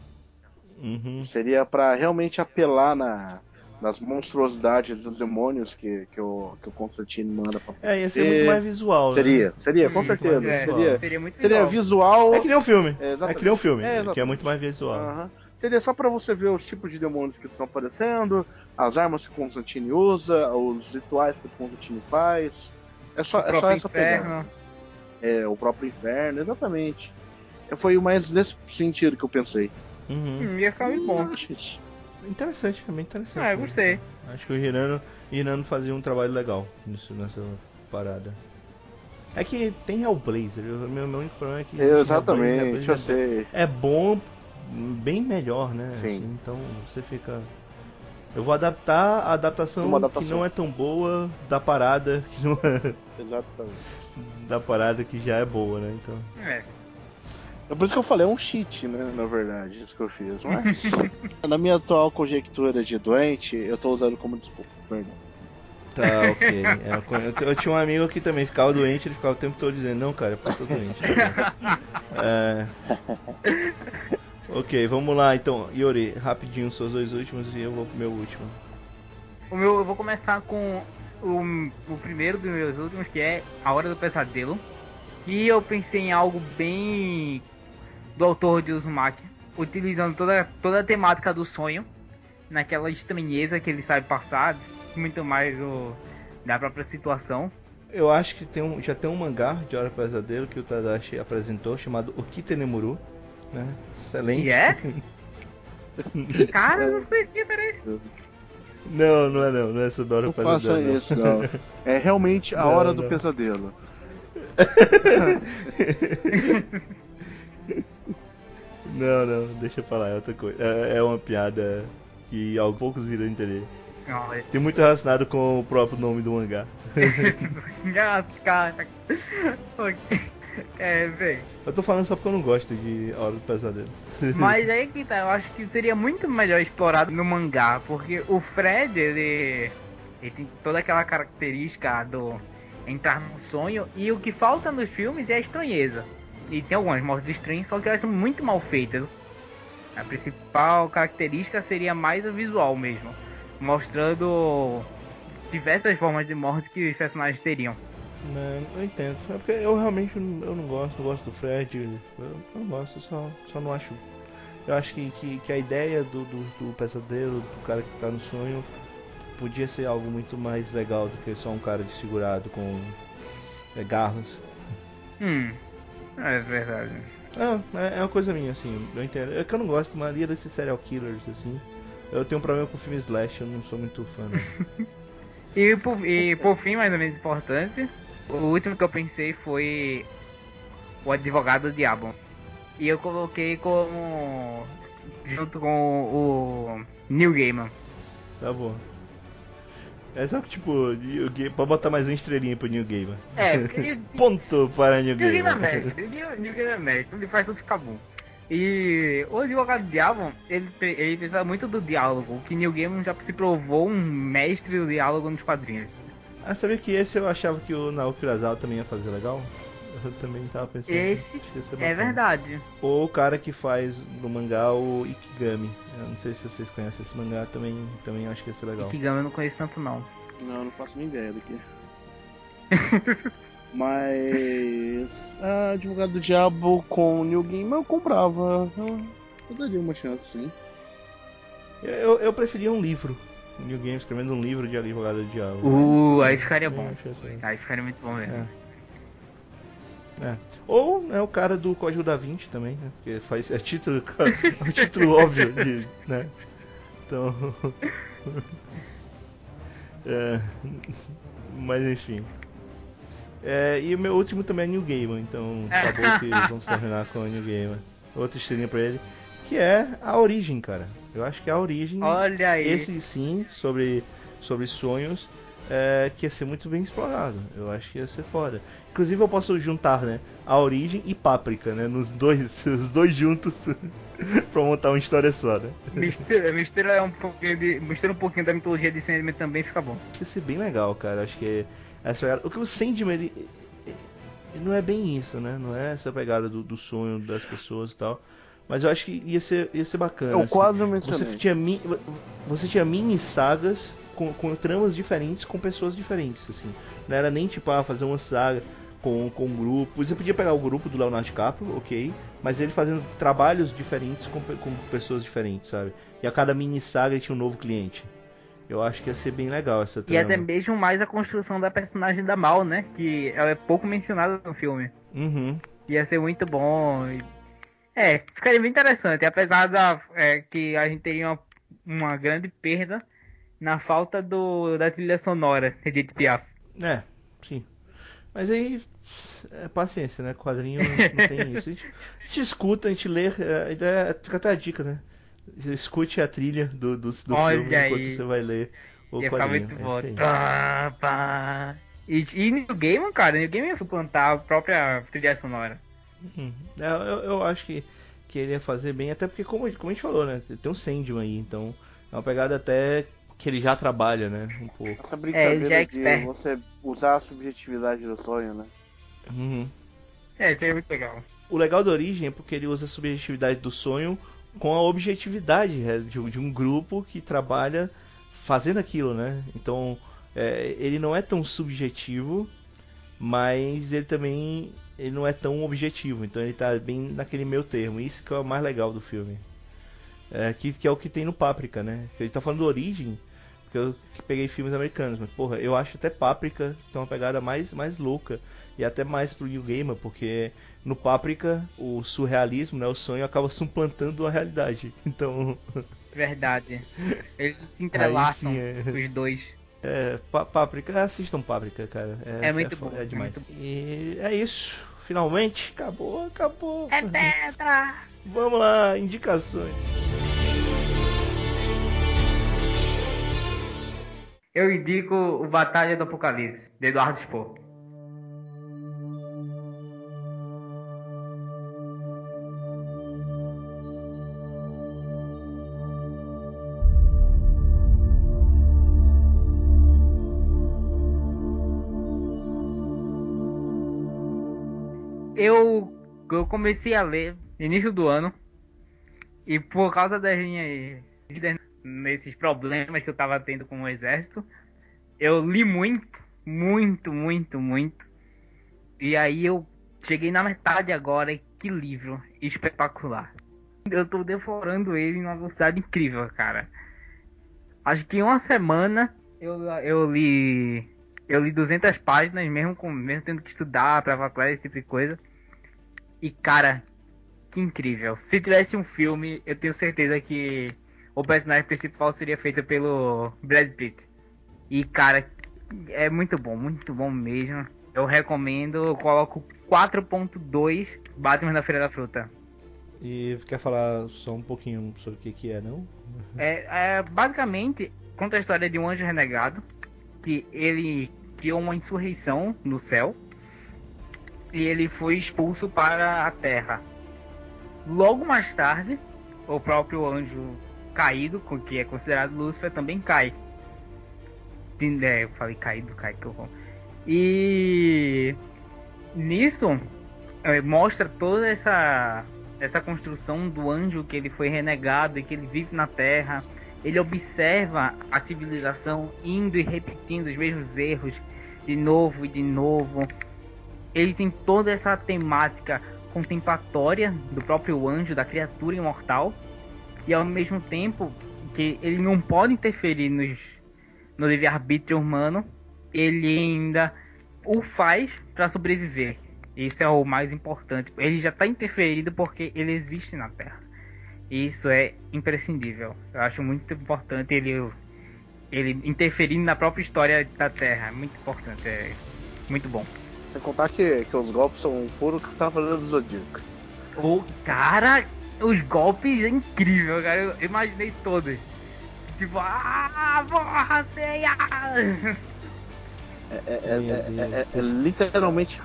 Uhum. Seria pra realmente apelar na, nas monstruosidades dos demônios que, que, o, que o Constantine manda pra É, ia ser muito mais visual, né? Seria, seria, com Uhum. certeza. É, Seria, seria muito seria visual. visual. É que nem um filme. É, É, que nem um filme, É, que é muito mais visual. Aham. Seria só pra você ver os tipos de demônios que estão aparecendo, as armas que o Constantine usa, os rituais que o Constantine faz. É só, O é só essa pegada. inferno. É, o próprio inferno, exatamente. Foi o mais nesse sentido que eu pensei. Uhum. Hum, ia ficar muito bom. Interessante, é bem interessante. Ah, eu né? gostei. Acho que o Hirano, Hirano fazia um trabalho legal nisso, nessa parada. É que tem Hellblazer, o meu, meu único problema é que Exatamente, Hellblazer, eu sei. é bom, bem melhor, né? Sim. Assim, então você fica. Eu vou adaptar a adaptação, Uma adaptação. que não é tão boa da parada que não é *laughs* Exatamente. da parada que já é boa, né? Então. É. É por isso que eu falei, é um cheat, né? Na verdade, isso que eu fiz. Mas, *laughs* na minha atual conjectura de doente, eu tô usando como desculpa, perdão. Tá, ok. *laughs* É, eu, eu- eu tinha um amigo que também ficava doente, ele ficava o tempo todo dizendo, não, cara, é porque eu tô doente. É... Ok, vamos lá então. Yuri, rapidinho, seus dois últimos e eu vou pro meu último. O meu, eu vou começar com o, o primeiro dos meus últimos, que é A Hora do Pesadelo. Que eu pensei em algo bem do autor de Uzumaki, utilizando toda, toda a temática do sonho, naquela estranheza que ele sabe passar, muito mais o, da própria situação. Eu acho que tem um, já tem um mangá de Hora Pesadelo que o Tadashi apresentou, chamado Okitenemuru. Né? Excelente. E é? *laughs* Cara, eu não conhecia, peraí. Não, não é não, não é sobre Hora Não Pesadelo. faça não. isso, não. É realmente a Não, hora do não. pesadelo. *laughs* Não, não, deixa pra lá, é outra coisa. É, é uma piada que alguns poucos irão entender. Olha. Tem muito relacionado com o próprio nome do mangá. *laughs* Ah, Cara. É. Eu tô falando só porque eu não gosto de Hora do Pesadelo. Mas *laughs* aí que tá, eu acho que seria muito melhor explorado no mangá, porque o Fred, ele, ele tem toda aquela característica do entrar num sonho, e o que falta nos filmes é a estranheza. E tem algumas mortes estranhas, só que elas são muito mal feitas. A principal característica seria mais o visual mesmo, mostrando diversas formas de morte que os personagens teriam. Não, eu entendo. É porque eu realmente não, eu não gosto, não gosto do Fred. Eu, eu não gosto, só, só não acho. Eu acho que, que, que a ideia do, do, do pesadelo, do cara que tá no sonho, podia ser algo muito mais legal do que só um cara desfigurado com é, garras. Hum, é verdade. É, é, é uma coisa minha, assim, eu entendo. É que eu não gosto maioria desses serial killers, assim. Eu tenho um problema com filme slash, eu não sou muito fã. não. *laughs* E por, e por fim, mais ou menos importante, o último que eu pensei foi o advogado do diabo. E eu coloquei como junto com o Neil Gaiman. Tá bom. É só que, tipo, New pode botar mais uma estrelinha pro New Gamer. É, *laughs* porque Ponto para New New Game é Gamer. mestre, New New Game é mestre, ele faz tudo ficar bom. E o advogado do diabo, ele, ele precisa muito do diálogo, que New Game já se provou um mestre do diálogo nos quadrinhos. Ah, sabia que esse eu achava que o Naoki Urasawa também ia fazer legal? Eu também tava pensando. Esse É verdade. Ou o cara que faz no mangá o Ikigami. Eu não sei se vocês conhecem esse mangá, também, também acho que ia ser legal. Ikigami eu não conheço tanto não. Não, não faço nem ideia do que. *laughs* Mas. Ah, Advogado do Diabo com New Game eu comprava. Eu, eu daria uma chance, sim. Eu, eu preferia um livro. O New Game escrevendo um livro de Advogado do Diabo. Uh, aí ficaria Eu bom. Aí ficaria muito bom mesmo. É. Ou é o cara do Código da Vinci também, né? Porque faz, é título, *laughs* é um título óbvio, de, né? Então. *laughs* é, mas enfim. É, e o meu último também é New Gamer, então acabou que *laughs* vamos terminar com o New Gamer. Outra estrelinha pra ele, que é a origem, cara. Eu acho que é a origem. Olha aí. Esse sim, sobre, sobre sonhos, é, que ia ser muito bem explorado. Eu acho que ia ser foda. Inclusive eu posso juntar, né? A origem e páprica, né? Nos dois, *laughs* os dois juntos *laughs* pra montar uma história só, né? Mistura, mistura, um pouquinho de, mistura um pouquinho da mitologia de Sandman também fica bom. Acho que ia ser bem legal, cara. Acho que essa pegada. O que o Sandman, ele, ele não é bem isso, né? Não é essa pegada do, do sonho das pessoas e tal. Mas eu acho que ia ser, ia ser bacana. Eu assim. quase Você mencionei. tinha, mi- você tinha mini sagas com, com tramas diferentes com pessoas diferentes, assim. Não era nem tipo, ah, fazer uma saga com, com um grupo. Você podia pegar o grupo do Leonardo DiCaprio, ok, mas ele fazendo trabalhos diferentes com, com pessoas diferentes, sabe? E a cada mini saga ele tinha um novo cliente. Eu acho que ia ser bem legal essa E trama. até mesmo mais a construção da personagem da Mal, né? Que ela é pouco mencionada no filme. Uhum. Ia ser muito bom. É, ficaria bem interessante. Apesar da é, que a gente teria uma, uma grande perda na falta do, da trilha sonora de Edith Piaf. É, sim. Mas aí, é paciência, né? Quadrinho não *laughs* tem isso. A gente, a gente escuta, a gente lê, é, a ideia, fica até a dica, né? Escute a trilha do, do, do Olha filme enquanto aí. você vai ler o Ia ficar quadrinho. muito É bom. isso aí. Pá, pá. E, e no game, cara, no game ia suplantar a própria trilha sonora. Uhum. É, eu, eu acho que, que ele ia fazer bem, até porque, como, como a gente falou, né? Tem um Sandman aí, então é uma pegada até que ele já trabalha, né? Um pouco. Essa brincadeira já é de expert. você usar a subjetividade do sonho, né? Uhum. É, isso aí é muito legal. O legal da origem é porque ele usa a subjetividade do sonho com a objetividade né, de, de um grupo que trabalha fazendo aquilo, né? Então é, ele não é tão subjetivo, mas ele também ele não é tão objetivo. Então ele tá bem naquele meio termo. Isso que é o mais legal do filme. É, que, que é o que tem no Páprica, né? Ele tá falando da origem, porque eu peguei filmes americanos, mas porra, eu acho até Páprica tem uma pegada mais, mais louca. E até mais pro New Gamer, porque no Páprica o surrealismo, né, o sonho acaba suplantando a realidade. *laughs* Então, Verdade. Eles se entrelaçam, sim, é. os dois. é, Pá- Páprica, assistam Páprica, cara. É muito fo- bom, É é demais. muito E é isso. Finalmente, acabou, acabou. É pedra! Vamos lá, indicações. Eu indico o Batalha do Apocalipse, de Eduardo Spohr. Eu, eu comecei a ler início do ano e por causa das minhas nesses problemas que eu tava tendo com o exército, eu li muito, muito, muito, muito. E aí eu cheguei na metade agora e que livro espetacular. Eu tô devorando ele numa velocidade incrível, cara. Acho que em uma semana eu, eu li eu li 200 páginas, mesmo com mesmo tendo que estudar pra faculdade, esse tipo de coisa. E cara, que incrível. Se tivesse um filme, eu tenho certeza que o personagem principal seria feito pelo Brad Pitt. E cara, é muito bom, muito bom mesmo. Eu recomendo, eu coloco 4.2 Batman da Feira da Fruta. E quer falar só um pouquinho sobre o que, que é, não? É, é, basicamente conta a história de um anjo renegado que ele criou uma insurreição no céu e ele foi expulso para a Terra. Logo mais tarde, o próprio anjo caído, que é considerado Lúcifer, também cai. É, eu falei caído, cai, que horror. E nisso é, mostra toda essa essa construção do anjo que ele foi renegado e que ele vive na Terra. Ele observa a civilização indo e repetindo os mesmos erros de novo e de novo. Ele tem toda essa temática contemplatória do próprio anjo, da criatura imortal, e ao mesmo tempo que ele não pode interferir nos, no livre-arbítrio humano, ele ainda o faz para sobreviver. Isso é o mais importante. Ele já está interferido porque ele existe na Terra. Isso é imprescindível. Eu acho muito importante ele, ele interferindo na própria história da Terra. Muito importante. É muito bom. Sem contar que, que os golpes são um puro cavaleiro do Zodíaco. O cara, os golpes é incrível, cara. Eu imaginei todos. Tipo, ah, porra, ceia! É, é, é, é, literalmente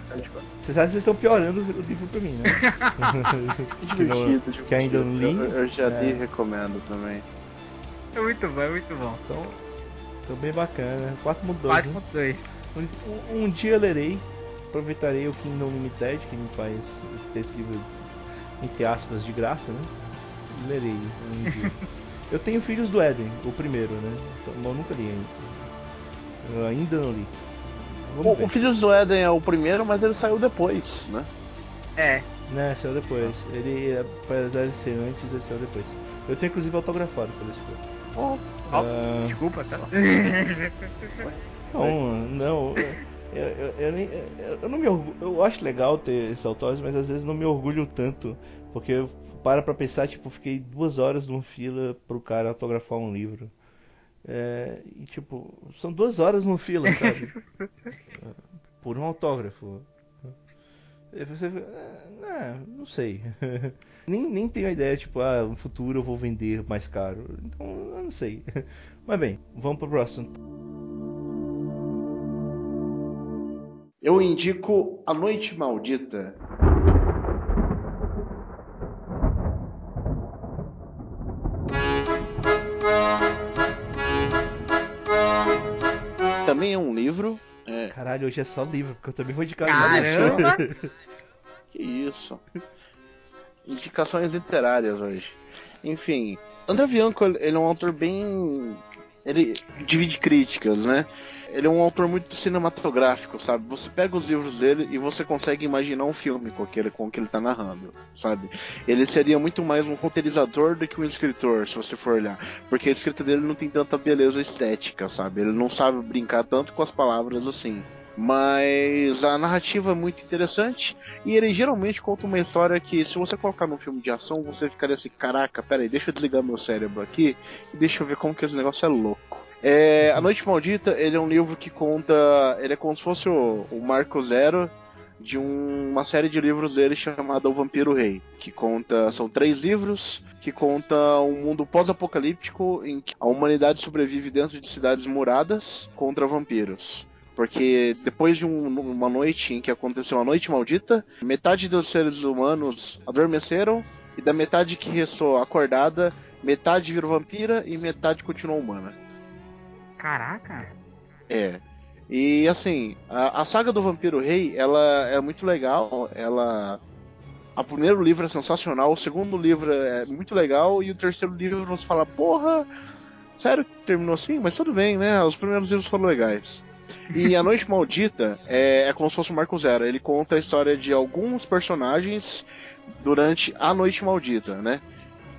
Você sabe que vocês estão piorando o livro pra mim, né? *laughs* que divertido, que, ainda não li. Eu, eu já li e recomendo também. É muito bom, é muito bom. Então, então bem bacana. 4.2. 4.2. Né? Um, um dia lerei aproveitarei o Kingdom Limited, que me faz ter esse livro, entre aspas, de graça, né? E lerei um dia. *laughs* eu tenho Filhos do Éden, o primeiro, né? Então, eu nunca li ainda. Eu ainda não li. O, o, Filhos do Éden é o primeiro, mas ele saiu depois, né? É. Né, saiu depois. Ele, apesar de ser antes, ele saiu depois. Eu tenho inclusive autografado por esse Oh, oh uh... desculpa, tá? *laughs* não, não. Eu, eu, eu, eu, não me orgulho, eu acho legal ter esses autógrafos, mas às vezes não me orgulho tanto, porque eu para pra pensar, tipo, fiquei duas horas numa fila pro cara autografar um livro. É, e tipo, são duas horas numa fila, sabe? *laughs* Por um autógrafo. E você é, não sei. *laughs* nem, nem tenho a ideia, tipo, ah, no futuro eu vou vender mais caro. Então, eu não sei. *laughs* Mas bem, vamos pro próximo. Eu indico A Noite Maldita. Também é um livro. É... Caralho, hoje é só livro, porque eu também vou indicar Caramba! *laughs* que isso? Indicações literárias hoje. Enfim, André Bianco, ele é um autor bem. Ele divide críticas, né? ele é um autor muito cinematográfico, sabe? Você pega os livros dele e você consegue imaginar um filme com aquele com que ele tá narrando, sabe? Ele seria muito mais um roteirizador do que um escritor, se você for olhar, porque a escrita dele não tem tanta beleza estética, sabe? Ele não sabe brincar tanto com as palavras assim. Mas a narrativa é muito interessante e ele geralmente conta uma história que, se você colocar num filme de ação, você ficaria assim: caraca, peraí, deixa eu desligar meu cérebro aqui e deixa eu ver como que esse negócio é louco. É, a Noite Maldita, ele é um livro que conta. Ele é como se fosse o, o Marco Zero de um, uma série de livros dele chamada O Vampiro Rei, que conta. São três livros que conta um mundo pós-apocalíptico em que a humanidade sobrevive dentro de cidades muradas contra vampiros. Porque depois de um, uma noite em que aconteceu uma noite maldita, metade dos seres humanos adormeceram e da metade que restou acordada, metade virou vampira e metade continuou humana. Caraca! É. E assim, a, a, saga do Vampiro Rei, ela é muito legal. Ela. O primeiro livro é sensacional, o segundo livro é muito legal, e o terceiro livro você fala, porra, sério que terminou assim? Mas tudo bem, né? Os primeiros livros foram legais. E A Noite Maldita é, é como se fosse o Marco Zero. Ele conta a história de alguns personagens durante a Noite Maldita, né?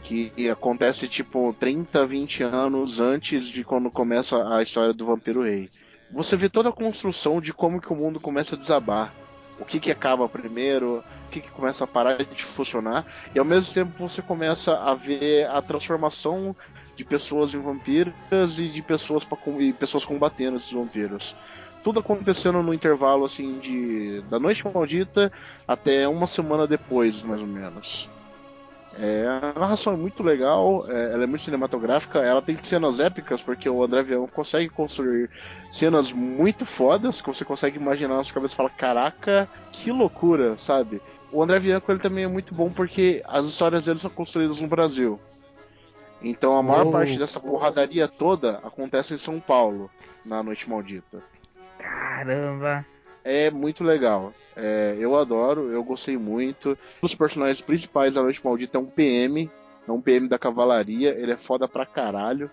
que acontece tipo 30, 20 anos antes de quando começa a história do Vampiro Rei. Você vê toda a construção de como que o mundo começa a desabar. O que que acaba primeiro, o que que começa a parar de funcionar, e ao mesmo tempo você começa a ver a transformação de pessoas em vampiros e de pessoas, pra, e pessoas combatendo esses vampiros tudo acontecendo no intervalo assim de da noite maldita até uma semana depois, mais ou menos. É, a narração é muito legal, é, ela é muito cinematográfica, ela tem cenas épicas, porque o André Vião consegue construir cenas muito fodas, que você consegue imaginar na sua cabeça e fala, caraca, que loucura, sabe? O André Bianco ele também é muito bom porque as histórias dele são construídas no Brasil. Então a maior Oh. parte dessa porradaria toda acontece em São Paulo, na Noite Maldita. Caramba. É muito legal. É, eu adoro, eu gostei muito. Um dos personagens principais da Noite Maldita é um PM, é um PM da cavalaria, ele é foda pra caralho.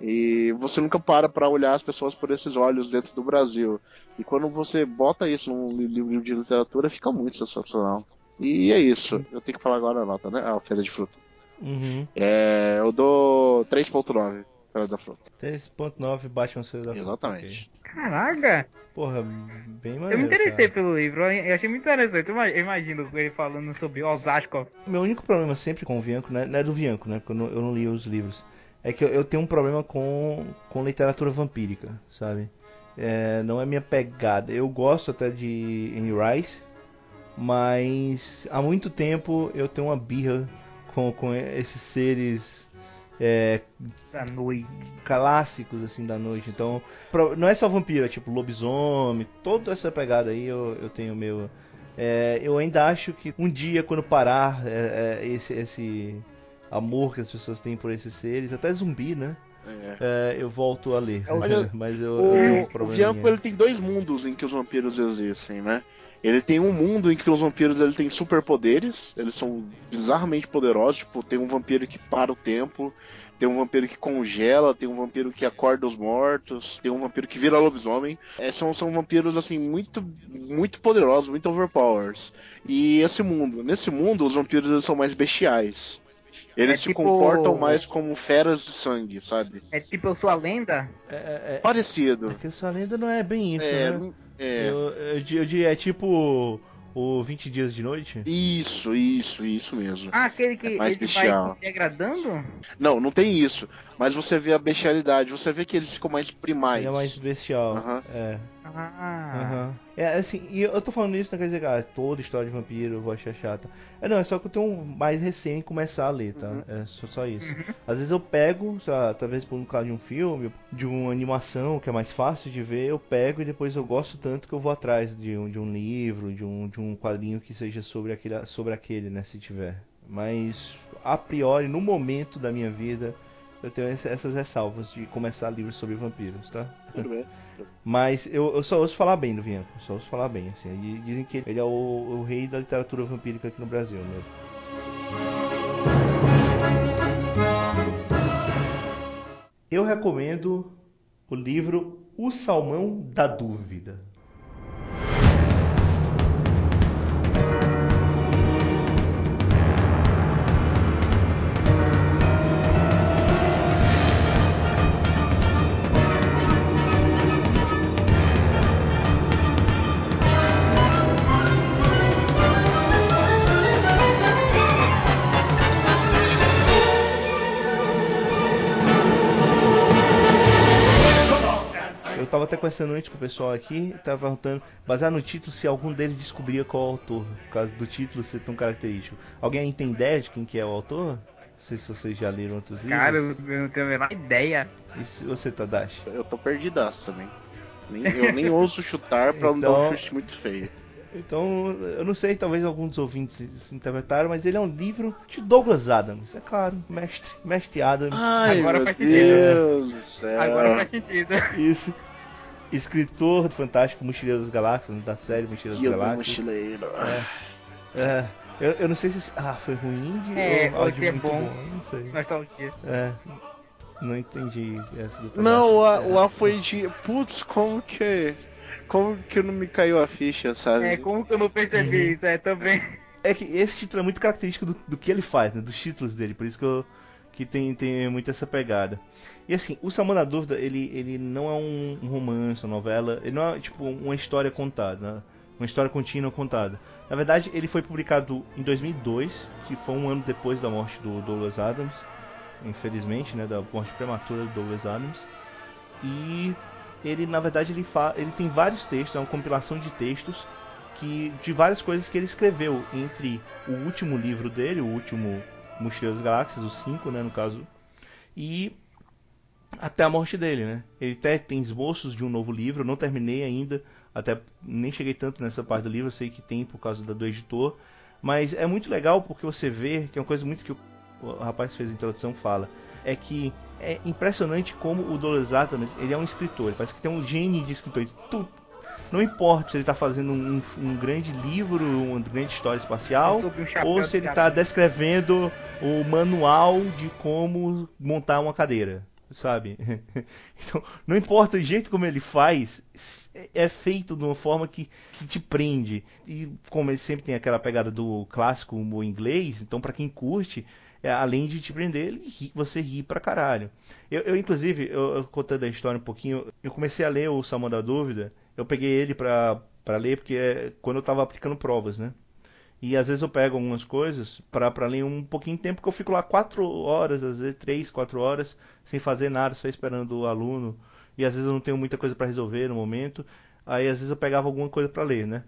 E você nunca para pra olhar as pessoas por esses olhos dentro do Brasil. E quando você bota isso num li- livro de literatura, fica muito sensacional. E é isso. Eu tenho que falar agora a nota, né? Ah, Feira de Fruta. Uhum. É, eu dou 3.9 Feira da Fruta. 3.9 Batman Feira da Fruta. Exatamente. ok. Caraca. Porra, bem maneiro. Eu me interessei cara. pelo livro, eu achei muito interessante. Eu imagino ele falando sobre Osasco. Meu único problema sempre com o Vianco, né, não é do Vianco, né? Porque eu não, eu não li os livros. É que eu, eu tenho um problema com, com literatura vampírica, sabe? É, não é minha pegada. Eu gosto até de Anne Rice, mas há muito tempo eu tenho uma birra com, com esses seres é, Da noite. clássicos assim da noite. Então, pro- não é só vampiro, é tipo lobisomem, toda essa pegada aí eu, eu tenho meu. é, eu ainda acho que um dia, quando parar é, é, esse, esse amor que as pessoas têm por esses seres, até zumbi, né? É. é, eu volto a ler. Olha, *laughs* Mas eu, O, eu tenho um o ele tem dois mundos em que os vampiros existem, né? Ele tem um mundo em que os vampiros ele tem superpoderes, eles são bizarramente poderosos, tipo, tem um vampiro que para o tempo, tem um vampiro que congela, tem um vampiro que acorda os mortos, tem um vampiro que vira lobisomem. É, são, são vampiros assim muito muito poderosos, muito overpowers. E esse mundo, nesse mundo os vampiros eles são mais bestiais. Eles É se tipo- comportam mais como feras de sangue, sabe? É tipo eu sou a lenda? É, é, é, Parecido. é que sua lenda não é bem isso, É, né? é. Eu, eu, eu diria, é tipo o 20 Dias de Noite. Isso, isso, isso mesmo. Ah, aquele que É mais ele vai se degradando? Não, não tem isso. Mas você vê a bestialidade, você vê que eles ficam mais primais. Ele é mais bestial. Aham. É. Ah. Aham. É assim, e eu tô falando isso, não quer dizer que ah, toda história de vampiro eu vou achar chata. É não, é só que eu tenho um mais recém começar a ler, tá? Uhum. É só, só isso. Às vezes eu pego, lá, talvez por um caso de um filme, de uma animação que é mais fácil de ver, eu pego e depois eu gosto tanto que eu vou atrás de um, de um livro, de um, de um quadrinho que seja sobre aquele, sobre aquele, né, se tiver. Mas a priori, no momento da minha vida, eu tenho essas ressalvas de começar livros sobre vampiros, tá? Tudo bem. *laughs* Mas eu, eu só ouço falar bem do Vianco, só ouço falar bem, assim. E dizem que ele é o, o rei da literatura vampírica aqui no Brasil mesmo. Eu recomendo o livro O Salmão da Dúvida. Tava até conversando antes com o pessoal aqui, tava perguntando, baseado no título, se algum deles descobria qual é o autor, por causa do título ser tão característico. Alguém aí tem ideia de quem que é o autor? Não sei se vocês já leram outros livros. Cara, eu não tenho a menor ideia. E se você, Tadashi? Eu tô perdidaço também. Nem- eu nem *laughs* ouso chutar pra não dar um Então- chute muito feio. Então, eu não sei, talvez alguns dos ouvintes se, interpretaram, mas ele é um livro de Douglas Adams, é claro, mestre, mestre Adams. Ai, Agora meu faz sentido. Deus do céu. Agora faz sentido. Isso. Escritor do fantástico Mochileiro das Galáxias, da série Mochileiro das Galáxias. mochileiro. É, eu, eu não sei se. Ah, foi ruim de, É, ou, se é muito bom. bom. Não sei. Nostalgia. É. Não entendi essa do. Não, o A, É. o A foi de. Putz, como que. Como que não me caiu a ficha, sabe? É, como que eu não percebi Uhum. isso? É também. É que esse título é muito característico do, do que ele faz, né? Dos títulos dele, por isso que eu que tem, tem muito essa pegada. E assim, o Salmão da Dúvida, ele, ele não é um, romance, uma novela, ele não é tipo uma história contada, né? uma história contínua contada. Na verdade, ele foi publicado em 2002, que foi um ano depois da morte do Douglas Adams, infelizmente, né, da morte prematura do Douglas Adams. E ele, na verdade, ele, fa ele tem vários textos, é uma compilação de textos que de várias coisas que ele escreveu entre o último livro dele, o último Mochileiro das Galáxias, os cinco, né, no caso. E até a morte dele, né? Ele até tem esboços de um novo livro, não terminei ainda, até nem cheguei tanto nessa parte do livro, eu sei que tem por causa do editor, mas é muito legal porque você vê, que é uma coisa muito que o rapaz que fez a introdução fala, é que é impressionante como o Adams, ele é um escritor, ele parece que tem um gene de escritor. Tu, não importa se ele está fazendo um, um, grande livro, uma grande história espacial, é um ou se ele está descrevendo o manual de como montar uma cadeira sabe? *laughs* Então, não importa o jeito como ele faz, é feito de uma forma que, que te prende. E como ele sempre tem aquela pegada do clássico humor inglês, então para quem curte, é, além de te prender, ri, você ri pra caralho. Eu, eu inclusive, eu, eu, contando a história um pouquinho, eu comecei a ler o Salmão da Dúvida, eu peguei ele pra, pra ler porque é quando eu tava aplicando provas, né? E às vezes eu pego algumas coisas para ler um pouquinho de tempo, que eu fico lá quatro horas, às vezes três, quatro horas, sem fazer nada, só esperando o aluno. E às vezes eu não tenho muita coisa para resolver no momento. Aí às vezes eu pegava alguma coisa para ler, né?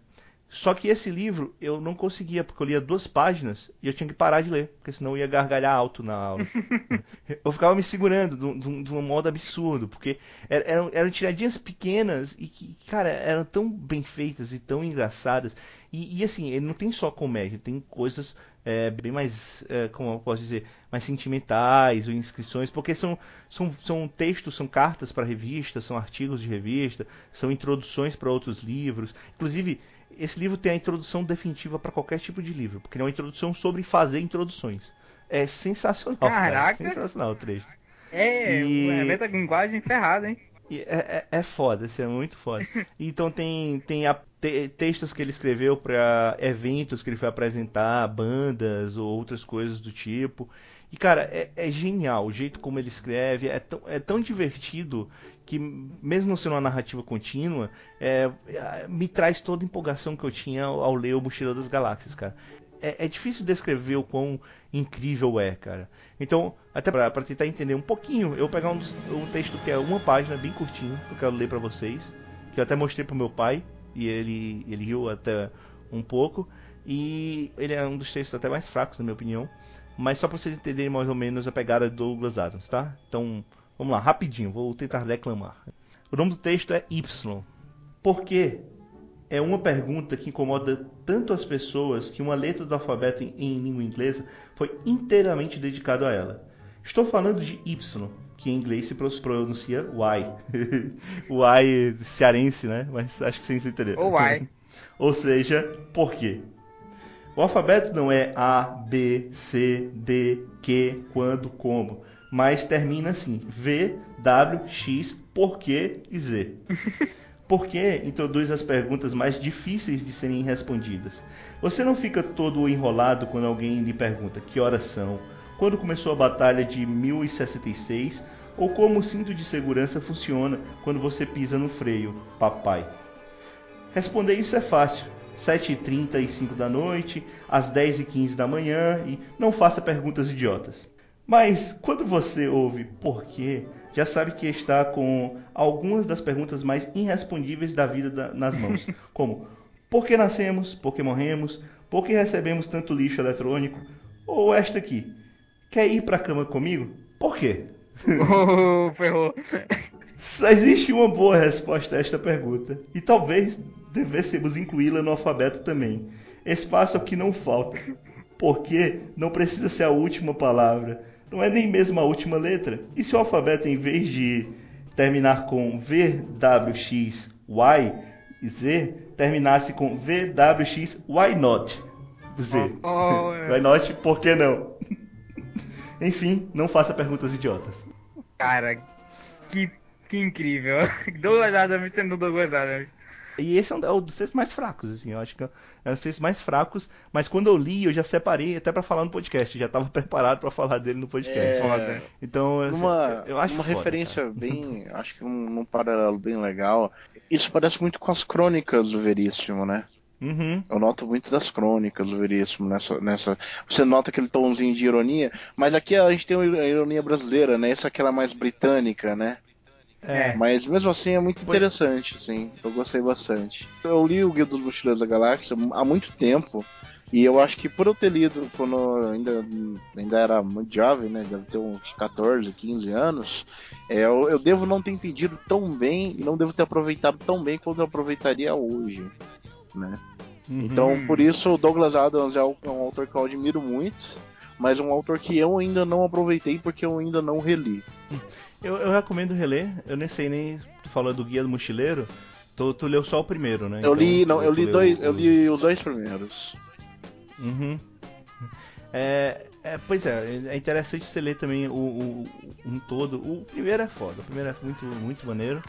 Só que esse livro eu não conseguia, porque eu lia duas páginas e eu tinha que parar de ler, porque senão eu ia gargalhar alto na aula. *laughs* eu ficava me segurando de um, de um modo absurdo, porque eram, eram tiradinhas pequenas e que, cara, eram tão bem feitas e tão engraçadas. E, e assim, ele não tem só comédia, tem coisas é, bem mais, é, como eu posso dizer, mais sentimentais ou inscrições, porque são, são, são textos, são cartas para revistas, são artigos de revista, são introduções para outros livros. Inclusive, esse livro tem a introdução definitiva para qualquer tipo de livro, porque é uma introdução sobre fazer introduções. É sensacional. Caraca! Cara, é sensacional o trecho. É, e... é metalinguagem ferrada, hein? É, é, é foda, isso é muito foda. *laughs* Então tem, tem a, te, textos que ele escreveu para eventos que ele foi apresentar, bandas ou outras coisas do tipo. E cara, é, é, genial o jeito como ele escreve, é tão, é tão divertido que, mesmo não sendo uma narrativa contínua, é, é, me traz toda a empolgação que eu tinha ao, ler o Mochila das Galáxias, cara. É, é, difícil descrever o quão incrível é, cara. Então, até para tentar entender um pouquinho, eu vou pegar um, um, texto que é uma página, bem curtinho, que eu quero ler para vocês, que eu até mostrei pro meu pai, e ele, ele riu até um pouco. E ele é um dos textos até mais fracos, na minha opinião. Mas só para vocês entenderem mais ou menos a pegada do Douglas Adams, tá? Então, vamos lá, rapidinho, vou tentar declamar. O nome do texto é Y. Por quê? É uma pergunta que incomoda tanto as pessoas que uma letra do alfabeto em, em língua inglesa foi inteiramente dedicada a ela. Estou falando de Y, que em inglês se pronuncia Y. *laughs* Y cearense, né? Mas acho que vocês entenderam. Ou Y. *laughs* Ou seja, por quê? O alfabeto não é A, B, C, D, Q, quando, como, mas termina assim: V, W, X, porquê e Z. *laughs* Porque introduz as perguntas mais difíceis de serem respondidas. Você não fica todo enrolado quando alguém lhe pergunta que horas são, quando começou a batalha de 1066 ou como o cinto de segurança funciona quando você pisa no freio, papai. Responder isso é fácil. 7h30 e 5 da noite, às 10h15 da manhã e não faça perguntas idiotas. Mas quando você ouve por quê, já sabe que está com algumas das perguntas mais irrespondíveis da vida da, nas mãos, *laughs* como por que nascemos, por que morremos, por que recebemos tanto lixo eletrônico, ou esta aqui, quer ir para a cama comigo? Por quê? *laughs* Oh, ferrou. Só existe uma boa resposta a esta pergunta, e talvez devêssemos incluí-la no alfabeto também. Espaço é o que não falta, porque não precisa ser a última palavra, não é nem mesmo a última letra. E se o alfabeto, em vez de terminar com V, W, X, Y e Z, terminasse com V, W, X, Y not? Z. Oh, oh, é. Why not? Por que não? *laughs* Enfim, não faça perguntas idiotas. Cara, que, que incrível. *laughs* Douglas Adams sendo Douglas Adams. E esse é um, é um dos textos mais fracos, assim, eu acho que é um dos textos mais fracos, mas quando eu li, eu já separei até para falar no podcast, já estava *laughs* preparado para falar dele no podcast. É... Então, assim, uma, eu acho uma foda, referência cara. bem, *laughs* acho que um, um paralelo bem legal. Isso parece muito com as crônicas do Veríssimo, né? Uhum. Eu noto muito das crônicas do Veríssimo nessa, nessa. Você nota aquele tomzinho de ironia, mas aqui a gente tem a ironia brasileira, né? Essa é aquela mais britânica, né? É. Mas mesmo assim é muito interessante, assim. Eu gostei bastante. Eu li o Guia dos Mochileiros da Galáxia há muito tempo. E eu acho que por eu ter lido quando eu ainda, ainda era muito jovem, né? Deve ter uns 14, 15 anos. É, eu, eu devo não ter entendido tão bem e não devo ter aproveitado tão bem quanto eu aproveitaria hoje, né? Uhum. Então, por isso, o Douglas Adams é um, é um autor que eu admiro muito, mas um autor que eu ainda não aproveitei porque eu ainda não reli. *laughs* Eu, eu recomendo reler. Eu nem sei nem. Tu falou do Guia do Mochileiro. Tu, tu leu só o primeiro, né? Eu Então, li, não, eu li dois, eu li os dois primeiros. Uhum. É, é, pois é, é interessante você ler também o, o- um todo. O primeiro é foda, o primeiro é muito, muito maneiro.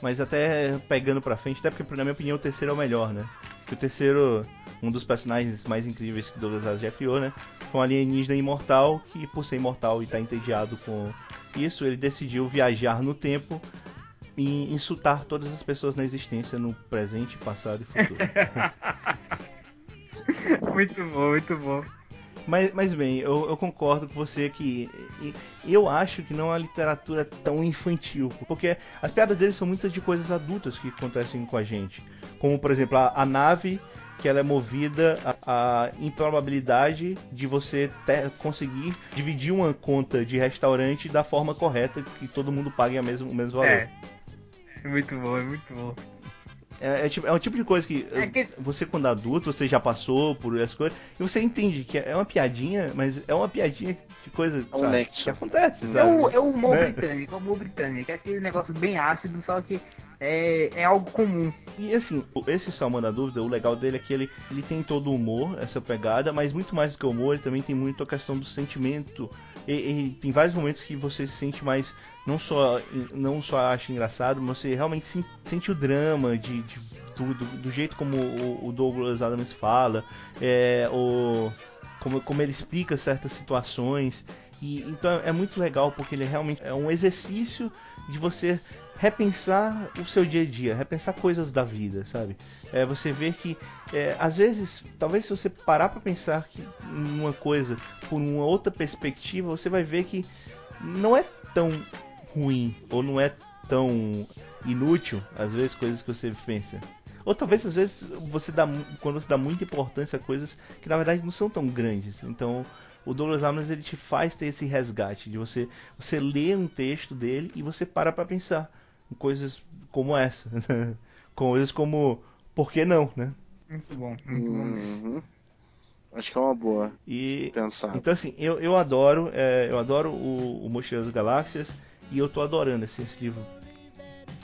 Mas até pegando pra frente, até porque na minha opinião o terceiro é o melhor, né? Porque o terceiro, um dos personagens mais incríveis que Douglas Adams já criou, né? Foi um alienígena imortal que, por ser imortal e estar entediado com isso, ele decidiu viajar no tempo e insultar todas as pessoas na existência no presente, passado e futuro. *laughs* Muito bom, muito bom. Mas, mas bem, eu, eu concordo com você que eu acho que não é uma literatura tão infantil, porque as piadas dele são muitas de coisas adultas que acontecem com a gente, como por exemplo a, a nave que ela é movida a, a improbabilidade de você ter- conseguir dividir uma conta de restaurante da forma correta que todo mundo pague a mesmo, o mesmo valor. É. É muito bom, é muito bom. É, é tipo, é um tipo de coisa que, É que- você, quando adulto, você já passou por essas coisas, e você entende que é uma piadinha, mas é uma piadinha de coisa É um sabe, que acontece, É sabe? o, é o humor Né? britânico, é o humor britânico. É aquele negócio bem ácido, só que é, é algo comum. E assim, esse Salmão da Dúvida, o legal dele é que ele, ele tem todo o humor, essa pegada, mas muito mais do que o humor, ele também tem muito a questão do sentimento. E, e tem vários momentos que você se sente mais, não só, não só acha engraçado, mas você realmente se- sente o drama de, de tudo, do jeito como o, o Douglas Adams fala, é, o, como, como ele explica certas situações. E, então é muito legal porque ele realmente é um exercício de você repensar o seu dia a dia, repensar coisas da vida, sabe? É, você ver que é, às vezes, talvez se você parar para pensar em uma coisa por uma outra perspectiva, você vai ver que não é tão ruim ou não é tão inútil às vezes coisas que você pensa. Ou talvez às vezes você dá quando você dá muita importância a coisas que na verdade não são tão grandes. Então, o Douglas Adams ele te faz ter esse resgate de você você lê um texto dele e você para para pensar em coisas como essa, *laughs* coisas como por que não, né? Muito bom, muito bom. Uhum. Acho que é uma boa E pensar. então assim, eu, eu adoro, é, eu adoro o, o Mochileiro das Galáxias e eu tô adorando esse, esse livro.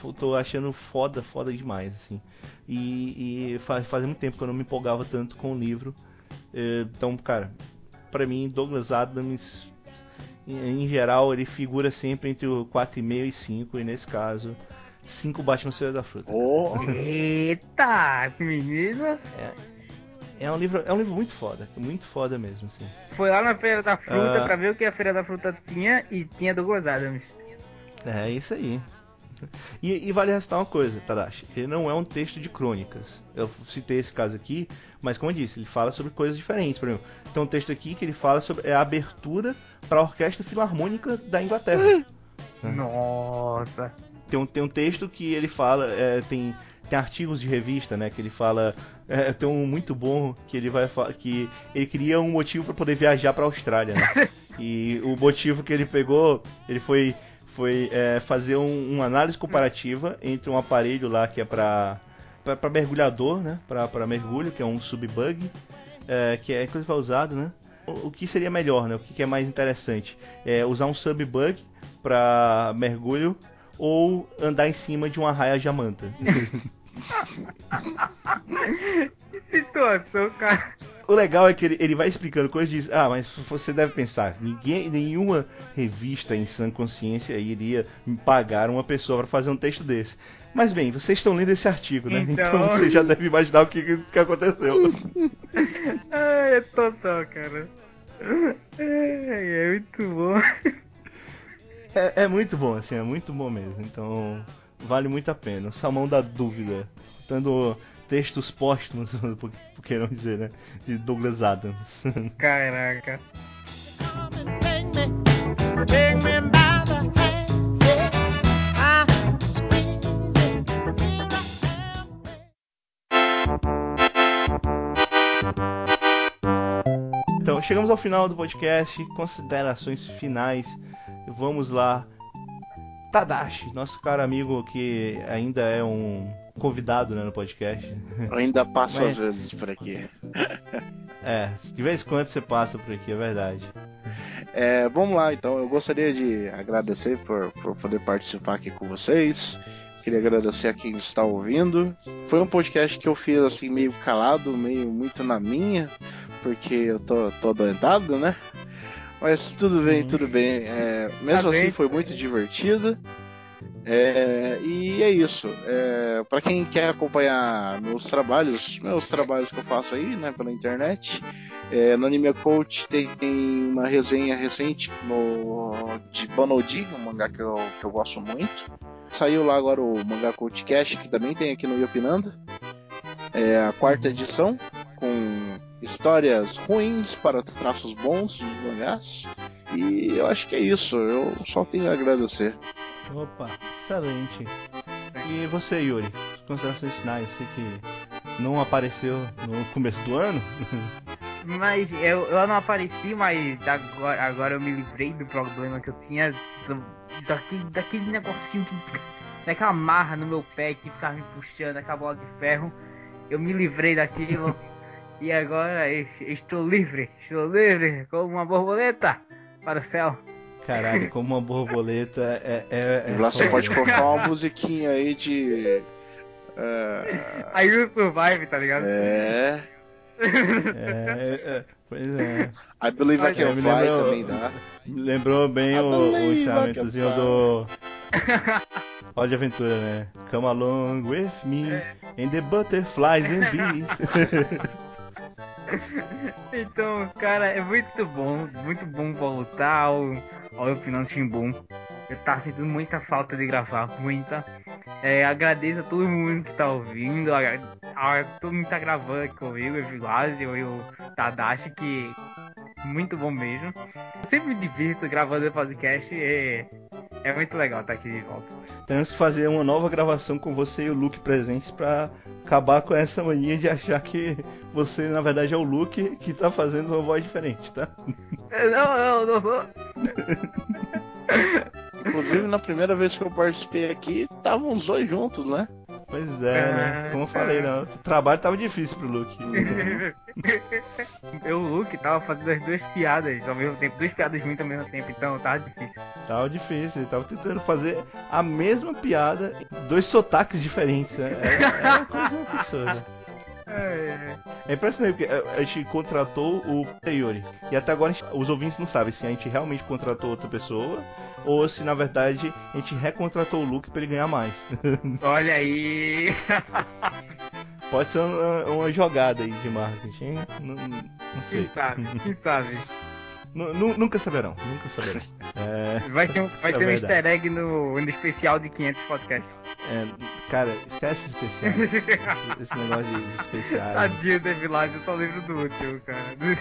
Tô, tô achando foda, foda demais, assim. E, e faz, faz muito tempo que eu não me empolgava tanto com o livro. É, então, cara, pra mim, Douglas Adams, em, em geral, ele figura sempre entre o 4,5 e 5, e nesse caso, 5 Batman Feira da Fruta. Oh, Eita, menino. É um livro, é um livro muito foda, muito foda mesmo, assim. Foi lá na Feira da Fruta Ah. pra ver o que a Feira da Fruta tinha e tinha Douglas Adams. É isso aí. E, e vale ressaltar uma coisa, Tadashi. Ele não é um texto de crônicas. Eu citei esse caso aqui, mas como eu disse, ele fala sobre coisas diferentes. Por exemplo, tem um texto aqui que ele fala sobre é a abertura para a Orquestra Filarmônica da Inglaterra. *laughs* Nossa. Tem um, tem um texto que ele fala, é, tem, tem artigos de revista, né? Que ele fala, é, tem um muito bom que ele vai que ele cria um motivo para poder viajar para a Austrália, né? *laughs* E o motivo que ele pegou, ele foi foi é, fazer um, uma análise comparativa entre um aparelho lá que é para para mergulhador, né? Para mergulho, que é um subbug, é, que é coisa usado, né? O, o que seria melhor, né? O que, que é mais interessante? É usar um subbug para mergulho ou andar em cima de uma raia jamanta. *laughs* Que situação, cara. o legal é que ele, ele vai explicando coisas e diz, ah, mas você deve pensar, ninguém, nenhuma revista em sã consciência iria pagar uma pessoa para fazer um texto desse. Mas bem, vocês estão lendo esse artigo, né? Então, Então- você já deve imaginar o que, que aconteceu. *laughs* Ai, é total, cara. Ai, é muito bom. É, é muito bom, assim, é muito bom mesmo. Então, vale muito a pena. O Salmão da Dúvida, dando textos póstumos, *laughs* queiram dizer, né? De Douglas Adams. *laughs* Caraca. Então, chegamos ao final do podcast. Considerações finais. Vamos lá Tadashi, nosso caro amigo que ainda é um convidado né, no podcast. Eu ainda passo Mas- às vezes por aqui. *laughs* É, de vez em quando você passa por aqui, é verdade. É, vamos lá, então. Eu gostaria de agradecer por, por poder participar aqui com vocês. Queria agradecer a quem está ouvindo. Foi um podcast que eu fiz assim, meio calado, meio muito na minha, porque eu tô, tô adoentado, né? Mas tudo bem, Uhum. tudo bem. É, mesmo Tá assim, bem. foi muito divertido. É, e é isso. É, para quem quer acompanhar meus trabalhos, meus trabalhos que eu faço aí, né, pela internet, é, no Anime Coach tem uma resenha recente no, de Bonodi, um mangá que eu, que eu gosto muito. Saiu lá agora o Mangá Coach Cash, que também tem aqui no Yopinando. É a quarta edição, com histórias ruins para traços bons dos mangás. E eu acho que é isso, eu só tenho a agradecer. Opa, excelente. E você, Yuri? Considerações finais, sei que não apareceu no começo do ano. *laughs* Mas eu, eu não apareci, mas agora, agora eu me livrei do problema que eu tinha do- daquele, daquele negocinho que fica. Daquela marra no meu pé que ficava me puxando, aquela bola de ferro. Eu me livrei daquilo. *laughs* e agora estou livre. Estou livre como uma borboleta para o céu. Caralho, como uma borboleta é. é, é Lá você pode colocar uma *laughs* musiquinha aí de. é, Aí o survive, tá ligado? é. É, é, pois é. I Believe I É, Can me Fly lembrou- também dá. Lembrou bem I o, o can do. Hora de Aventura, né? Come along with me and the butterflies and bees. *laughs* *laughs* Então, cara, é muito bom, muito bom voltar ao, ao Final Shimbun. Eu tava sentindo muita falta de gravar, muita. É, agradeço a todo mundo que tá ouvindo, a, a todo mundo que tá gravando comigo, o Vilásio e o Tadashi, que muito bom mesmo. Eu sempre me divirto gravando podcast e é muito legal estar aqui de volta. Temos que fazer uma nova gravação com você e o Luke presentes pra acabar com essa mania de achar que você, na verdade, é o Luke que tá fazendo uma voz diferente, tá? Eu Não, eu não sou. Inclusive, na primeira vez que eu participei aqui, estavam os dois juntos, né? Pois é, né? Como eu falei, né? O trabalho tava difícil pro Luke. *laughs* Eu, o Luke, tava fazendo as duas piadas ao mesmo tempo, duas piadas ruins ao mesmo tempo, então tava difícil. Tava difícil, ele tava tentando fazer a mesma piada, dois sotaques diferentes, né? É, é uma coisa absurda. É impressionante, porque a gente contratou o Yuri. E até agora gente- os ouvintes não sabem se a gente realmente contratou outra pessoa ou se na verdade a gente recontratou o Luke pra ele ganhar mais. *laughs* Olha aí. Pode ser uma, uma jogada aí de marketing, hein? Não, não sei. Quem sabe? Quem sabe? Nu- nu- nunca saberão, nunca saberão. É, Vai ser um, vai é ser um easter egg no, no especial de 500 podcasts. é, cara, esquece especiais. esse, *laughs* esse negócio de, especiais. Tadinho, David Live, eu só lembro do último, cara. *laughs*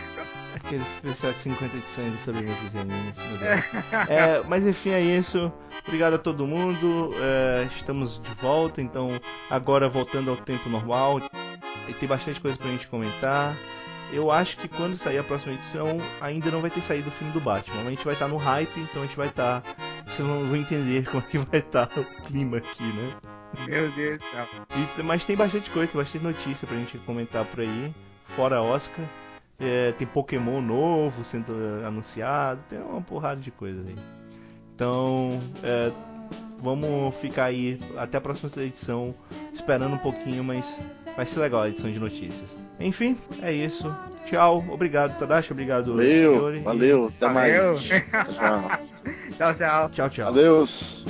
Aqueles especiais de 50 edições do Sobremesas e Animes, meu Deus. *laughs* É, mas enfim, é isso. Obrigado a todo mundo. é, estamos de volta, então agora voltando ao tempo normal. E tem bastante coisa pra gente comentar. Eu acho que quando sair a próxima edição, ainda não vai ter saído o filme do Batman. A gente vai estar no hype, então a gente vai estar. Vocês vão vão entender *laughs* como é que vai estar o clima aqui, né? Meu Deus do céu. E- mas tem bastante coisa, tem bastante notícia pra gente comentar por aí. Fora Oscar. É, tem Pokémon novo sendo eh, anunciado. Tem uma porrada de coisas aí. Então, é, vamos ficar aí até a próxima edição. Esperando um pouquinho, mas vai ser legal a edição de notícias. Enfim, é isso. Tchau, obrigado Tadashi, obrigado Valeu, e valeu, até Valeu. mais. Tchau. Tchau, tchau. *laughs* Tchau, tchau. Adeus.